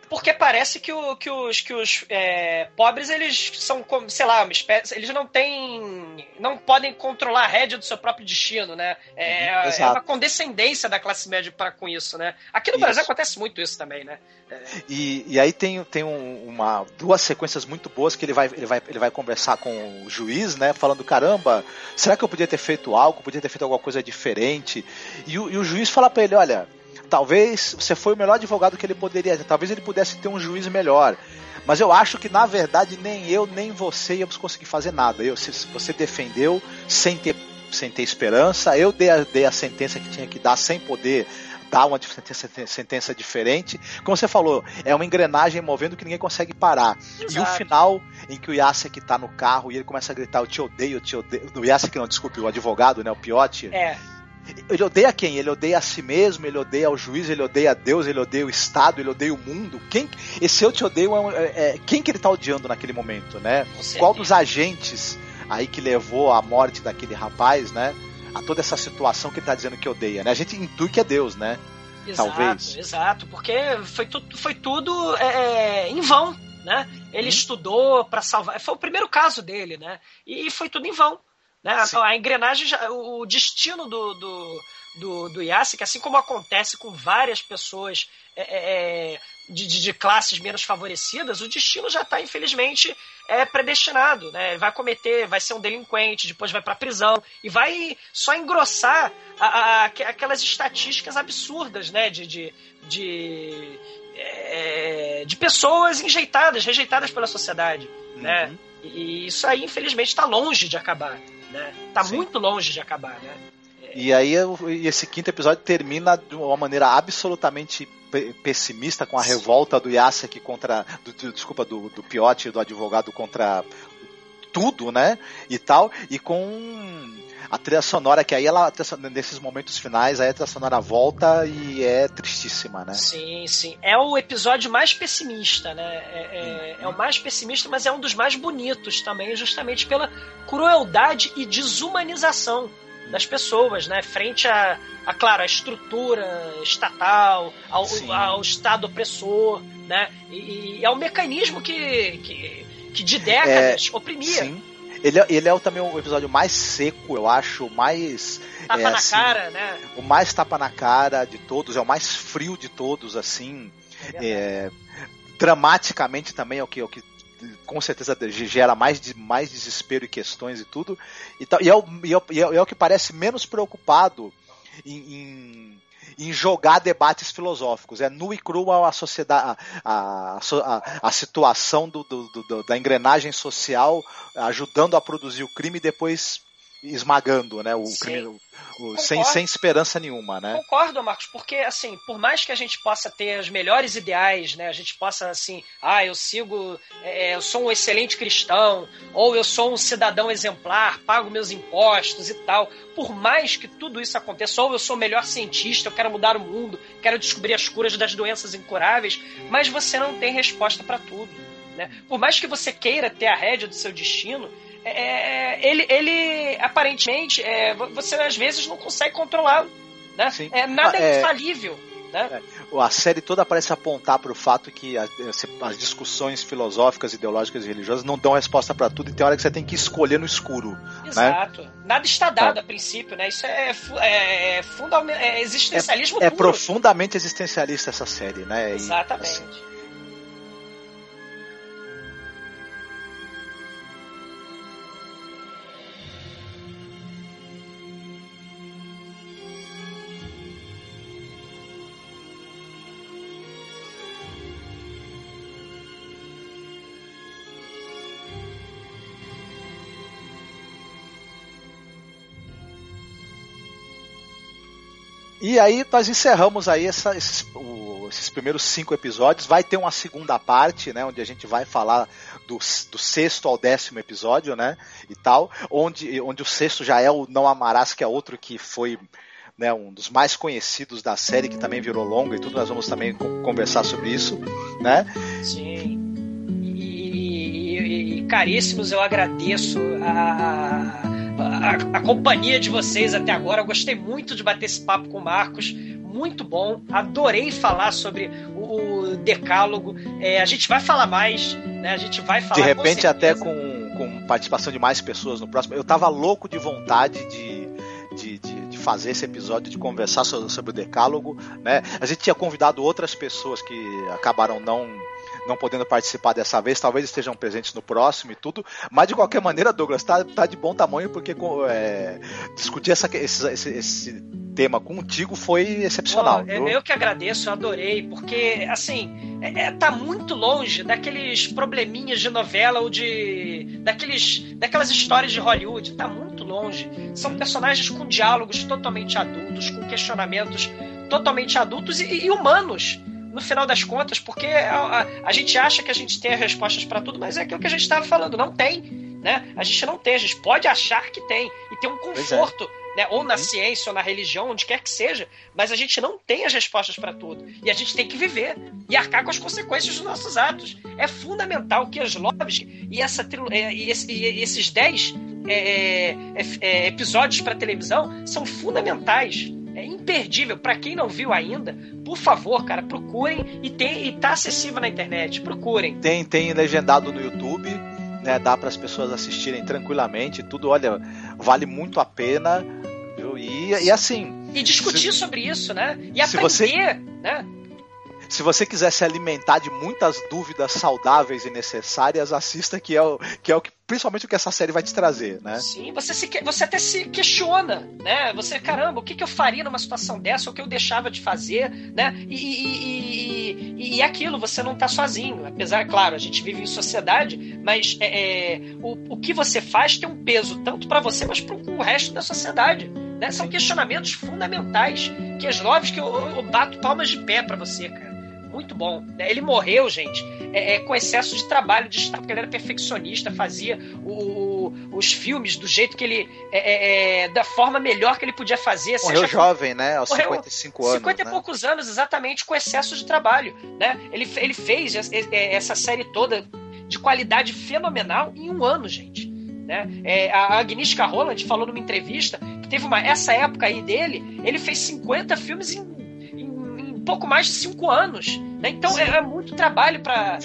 Porque parece que, o, que os, que os é, pobres, eles são, como, sei lá, uma espécie, eles não têm. não podem controlar a rédea do seu próprio destino, né? É, uhum, é uma condescendência da classe média para com isso, né? Aqui no isso. Brasil acontece muito isso também, né? É. E, e aí tem, tem um, uma, duas sequências muito boas que ele vai, ele, vai, ele vai conversar com o juiz, né? Falando, caramba, será que eu podia ter feito algo? Podia ter feito alguma coisa diferente? E o, e o juiz fala para ele, olha talvez você foi o melhor advogado que ele poderia ter, talvez ele pudesse ter um juiz melhor. Mas eu acho que na verdade nem eu nem você íamos conseguir fazer nada. Eu, se você defendeu sem ter, sem ter esperança, eu dei a, dei a sentença que tinha que dar sem poder dar uma sentença, sentença diferente. Como você falou, é uma engrenagem movendo que ninguém consegue parar. Exato. E o final em que o Yasek tá no carro e ele começa a gritar: Eu te odeio, eu te odeio. O Yasek não, desculpe, o advogado, né? O Piotti. É ele odeia quem? Ele odeia a si mesmo, ele odeia o juiz, ele odeia Deus, ele odeia o Estado, ele odeia o mundo. Quem, esse eu te odeio é, é, é quem que ele tá odiando naquele momento, né? Qual dos agentes aí que levou à morte daquele rapaz, né? A toda essa situação que ele tá dizendo que odeia, né? A gente intui que é Deus, né? Exato, Talvez. Exato, porque foi, tu, foi tudo é, é em vão, né? Ele hum. estudou para salvar. Foi o primeiro caso dele, né? E foi tudo em vão. Né? A engrenagem, já, o destino do, do, do, do Yasik, assim como acontece com várias pessoas é, é, é de, de, de, classes menos favorecidas, o destino já está, infelizmente, é predestinado. Né? Ele vai cometer, vai ser um delinquente, depois vai para prisão e vai só engrossar a, a, aquelas estatísticas absurdas né? de, de, de, é, de pessoas enjeitadas, rejeitadas pela sociedade. Né? Uhum. Né? E isso aí, infelizmente, está longe de acabar né? Tá Sim. muito longe de acabar, né? E aí esse quinto episódio termina de uma maneira absolutamente pessimista com a revolta do Yasek contra do, desculpa do, do Piotti, do advogado contra tudo, né? E tal, e com a trilha sonora que aí ela nesses momentos finais aí a trilha sonora volta e é tristíssima, né? Sim, sim. É o episódio mais pessimista, né? É, é, é, o mais pessimista, mas é um dos mais bonitos também, justamente pela crueldade e desumanização das pessoas, né? Frente a, a claro, a estrutura estatal, ao, ao Estado opressor, né? E, e é um mecanismo que, que, que de décadas é, oprimia. Sim. Ele, é, ele é também o episódio mais seco, eu acho, mais. Tapa é, na assim, cara, né? O mais tapa na cara de todos, é o mais frio de todos, assim. É, dramaticamente também é o que, é o que com certeza gera mais, de, mais desespero e questões e tudo. E, tal, e, é, o, e, é, é, é o que parece menos preocupado em, em em jogar debates filosóficos. É nu e cru a, sociedade, a, a, a situação do, do, do, da engrenagem social ajudando a produzir o crime e depois esmagando né, o Sim. crime sem, sem esperança nenhuma, né? Concordo, Marcos, porque assim, por mais que a gente possa ter os melhores ideais, né? A gente possa assim, ah, eu sigo, é, eu sou um excelente cristão, ou eu sou um cidadão exemplar, pago meus impostos e tal. Por mais que tudo isso aconteça, ou eu sou o melhor cientista, eu quero mudar o mundo, quero descobrir as curas das doenças incuráveis, mas você não tem resposta para tudo. Né? Por mais que você queira ter a rédea do seu destino, é, ele, ele aparentemente é, você às vezes não consegue controlá-lo. Né? É, nada ah, é infalível. Né? É, a série toda parece apontar para o fato que as, as, discussões filosóficas, ideológicas e religiosas não dão resposta para tudo e tem hora que você tem que escolher no escuro. Né? Exato. Né? Nada está dado é. a princípio, né? Isso é, é, é fundamental, é existencialismo é, é profundamente existencialista essa série, né? Exatamente. E, assim, E aí nós encerramos aí essa, esses, o, esses primeiros cinco episódios. Vai ter uma segunda parte, né? Onde a gente vai falar do, do sexto ao décimo episódio, né? E tal. Onde, onde o sexto já é o Não Amarás, que é outro que foi né, um dos mais conhecidos da série, que também virou longa e tudo, nós vamos também conversar sobre isso, né? Sim. E, e, e caríssimos, eu agradeço a, a, a, companhia de vocês até agora. Eu gostei muito de bater esse papo com o Marcos. Muito bom, adorei falar sobre o, decálogo. É, a gente vai falar mais, né? A gente vai falar De repente, com até com, com participação de mais pessoas no próximo. Eu tava louco de vontade de, de, de fazer esse episódio, de conversar sobre, sobre o Decálogo, né? A gente tinha convidado outras pessoas que acabaram não não podendo participar dessa vez, talvez estejam presentes no próximo e tudo, mas de qualquer maneira, Douglas, tá, tá de bom tamanho porque é, discutir essa, esse, esse, esse, tema contigo foi excepcional. Oh, eu que agradeço, eu adorei, porque assim, é, é, tá muito longe daqueles probleminhas de novela ou de daqueles, daquelas histórias de Hollywood, tá muito longe. São personagens com diálogos totalmente adultos, com questionamentos totalmente adultos e, e humanos no final das contas, porque a, a, a, gente acha que a gente tem as respostas para tudo, mas é aquilo que a gente estava falando, não tem. Né? A gente não tem, a gente pode achar que tem e tem um é. conforto, é. né? ou na uhum. ciência, ou na religião, onde quer que seja, mas a gente não tem as respostas para tudo e a gente tem que viver e arcar com as consequências dos nossos atos. É fundamental que as Lovski e, essa, e, esse, e esses 10 é, é, é, episódios para televisão são fundamentais é imperdível. Para quem não viu ainda, por favor, cara, procurem e tem e tá acessível na internet. Procurem. Tem tem legendado no YouTube, né? Dá para as pessoas assistirem tranquilamente. Tudo, olha, vale muito a pena. Viu? E, e assim. E discutir se, sobre isso, né? E aprender, você, né? Se você quiser se alimentar de muitas dúvidas saudáveis e necessárias, assista que é o que, é o que principalmente o que essa série vai te trazer, né? Sim, você, se, você até se questiona, né? Você, caramba, o que, que eu faria numa situação dessa, o que eu deixava de fazer, né? E, e, e, e aquilo, você não tá sozinho. Apesar, claro, a gente vive em sociedade, mas é, é o, o que você faz tem um peso tanto para você, mas para o resto da sociedade. Né? São questionamentos fundamentais que as novas que eu, eu bato palmas de pé para você, cara muito bom. Né? Ele morreu, gente, é, é, com excesso de trabalho, de estar, porque ele era perfeccionista, fazia o, os filmes do jeito que ele. É, é, é da forma melhor que ele podia fazer. Morreu seja, jovem, né? Aos morreu 55 anos. 50 né? e poucos anos, exatamente, com excesso de trabalho. Né? Ele, ele fez essa série toda de qualidade fenomenal em um ano, gente. Né? É, a Agnieszka Holland falou numa entrevista que teve uma essa época aí dele, ele fez 50 filmes em pouco mais de cinco anos. Né? Então é, é, muito trabalho para.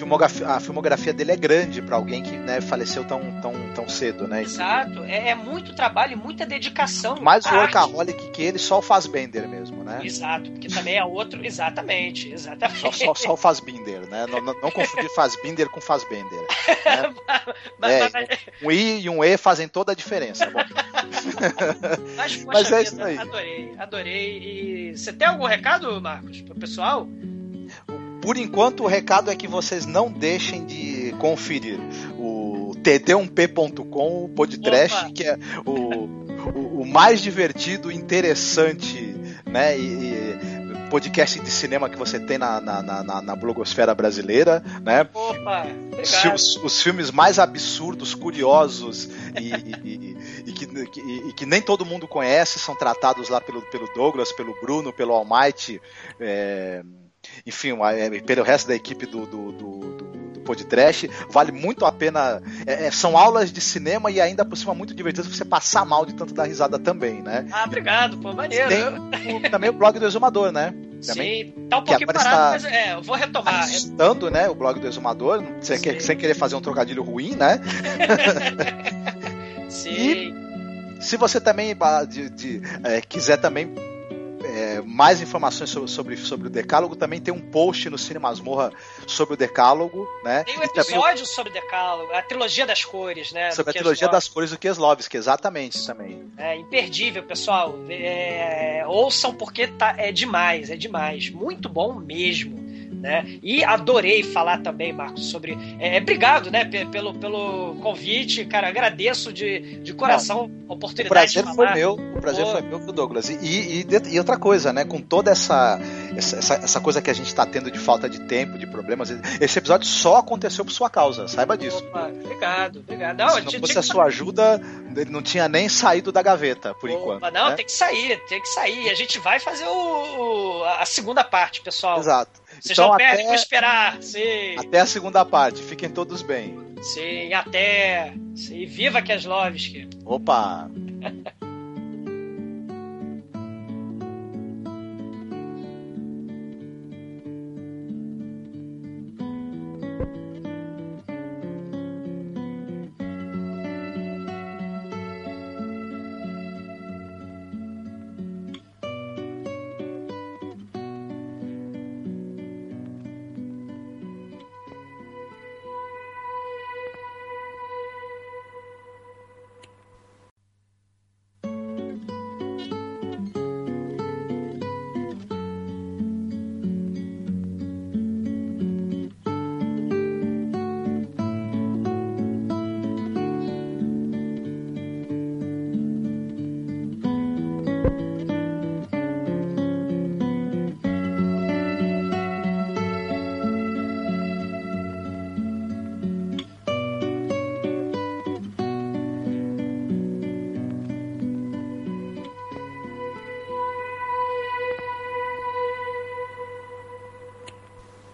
A filmografia dele é grande para alguém que né, faleceu tão, tão, tão cedo, né? Exato. É, é muito trabalho e muita dedicação. Mais o workaholic que ele só faz Bender mesmo, né? Exato, porque também é outro. Exatamente, exatamente. Só, só, só o Fazbinder, né? Não, não, não confundir Fazbinder com Fazbender. Né? mas, é, um I e um E fazem toda a diferença. Mas, mas é isso aí. Adorei, adorei. E você tem algum recado, Marcos, pro pessoal? Por enquanto, o recado é que vocês não deixem de conferir o td1p.com, o podcast, que é o, o, o, mais divertido, interessante, né? E, e, podcast de cinema que você tem na, na, na, na blogosfera brasileira, né? Opa, os, os, filmes mais absurdos, curiosos e, e, e, que, e, que, nem todo mundo conhece são tratados lá pelo, pelo Douglas, pelo Bruno, pelo Almighty. É, enfim, é, pelo resto da equipe do, do, do, do podcast. Vale muito a pena. É, é, são aulas de cinema e ainda por cima muito divertidas você passar mal de tanto dar risada também, né? Ah, obrigado, pô, maneiro. Tem o, também o blog do Exumador, né? Também, Sim, tá um pouquinho parado, está mas é, eu vou retomar. Assustando, né, o blog do Exumador, sem, que, sem querer fazer um trocadilho ruim, né? Sim. E se você também de, de, é, quiser também é, mais informações sobre, sobre, sobre, o Decálogo, também tem um post no Cine Masmorra sobre o Decálogo, né? Tem um episódio sobre o Decálogo, a trilogia das cores, né? Sobre a trilogia das cores do Kieslowski, exatamente também. É imperdível, pessoal. É, ouçam porque tá, é demais, é demais. Muito bom mesmo. Né? E adorei falar também, Marcos, sobre. É, obrigado, né, pelo, pelo convite, cara. Agradeço de, de coração a oportunidade. O prazer foi meu, o prazer Pô. foi meu, Douglas. E, e, e outra coisa, né? Com toda essa, essa, essa, coisa que a gente tá tendo de falta de tempo, de problemas, esse episódio só aconteceu por sua causa, saiba disso. Opa, obrigado, obrigado. Não, Se não fosse a sua ajuda, ele não tinha nem saído da gaveta, por enquanto. Opa, não, né? tem que sair, tem que sair. E a gente vai fazer o, o- a segunda parte, pessoal. Exato. Vocês Então, não perdem até- por esperar. Sim, Até a segunda parte, fiquem todos bem. sim, até. Sim, viva Keslovski. Opa!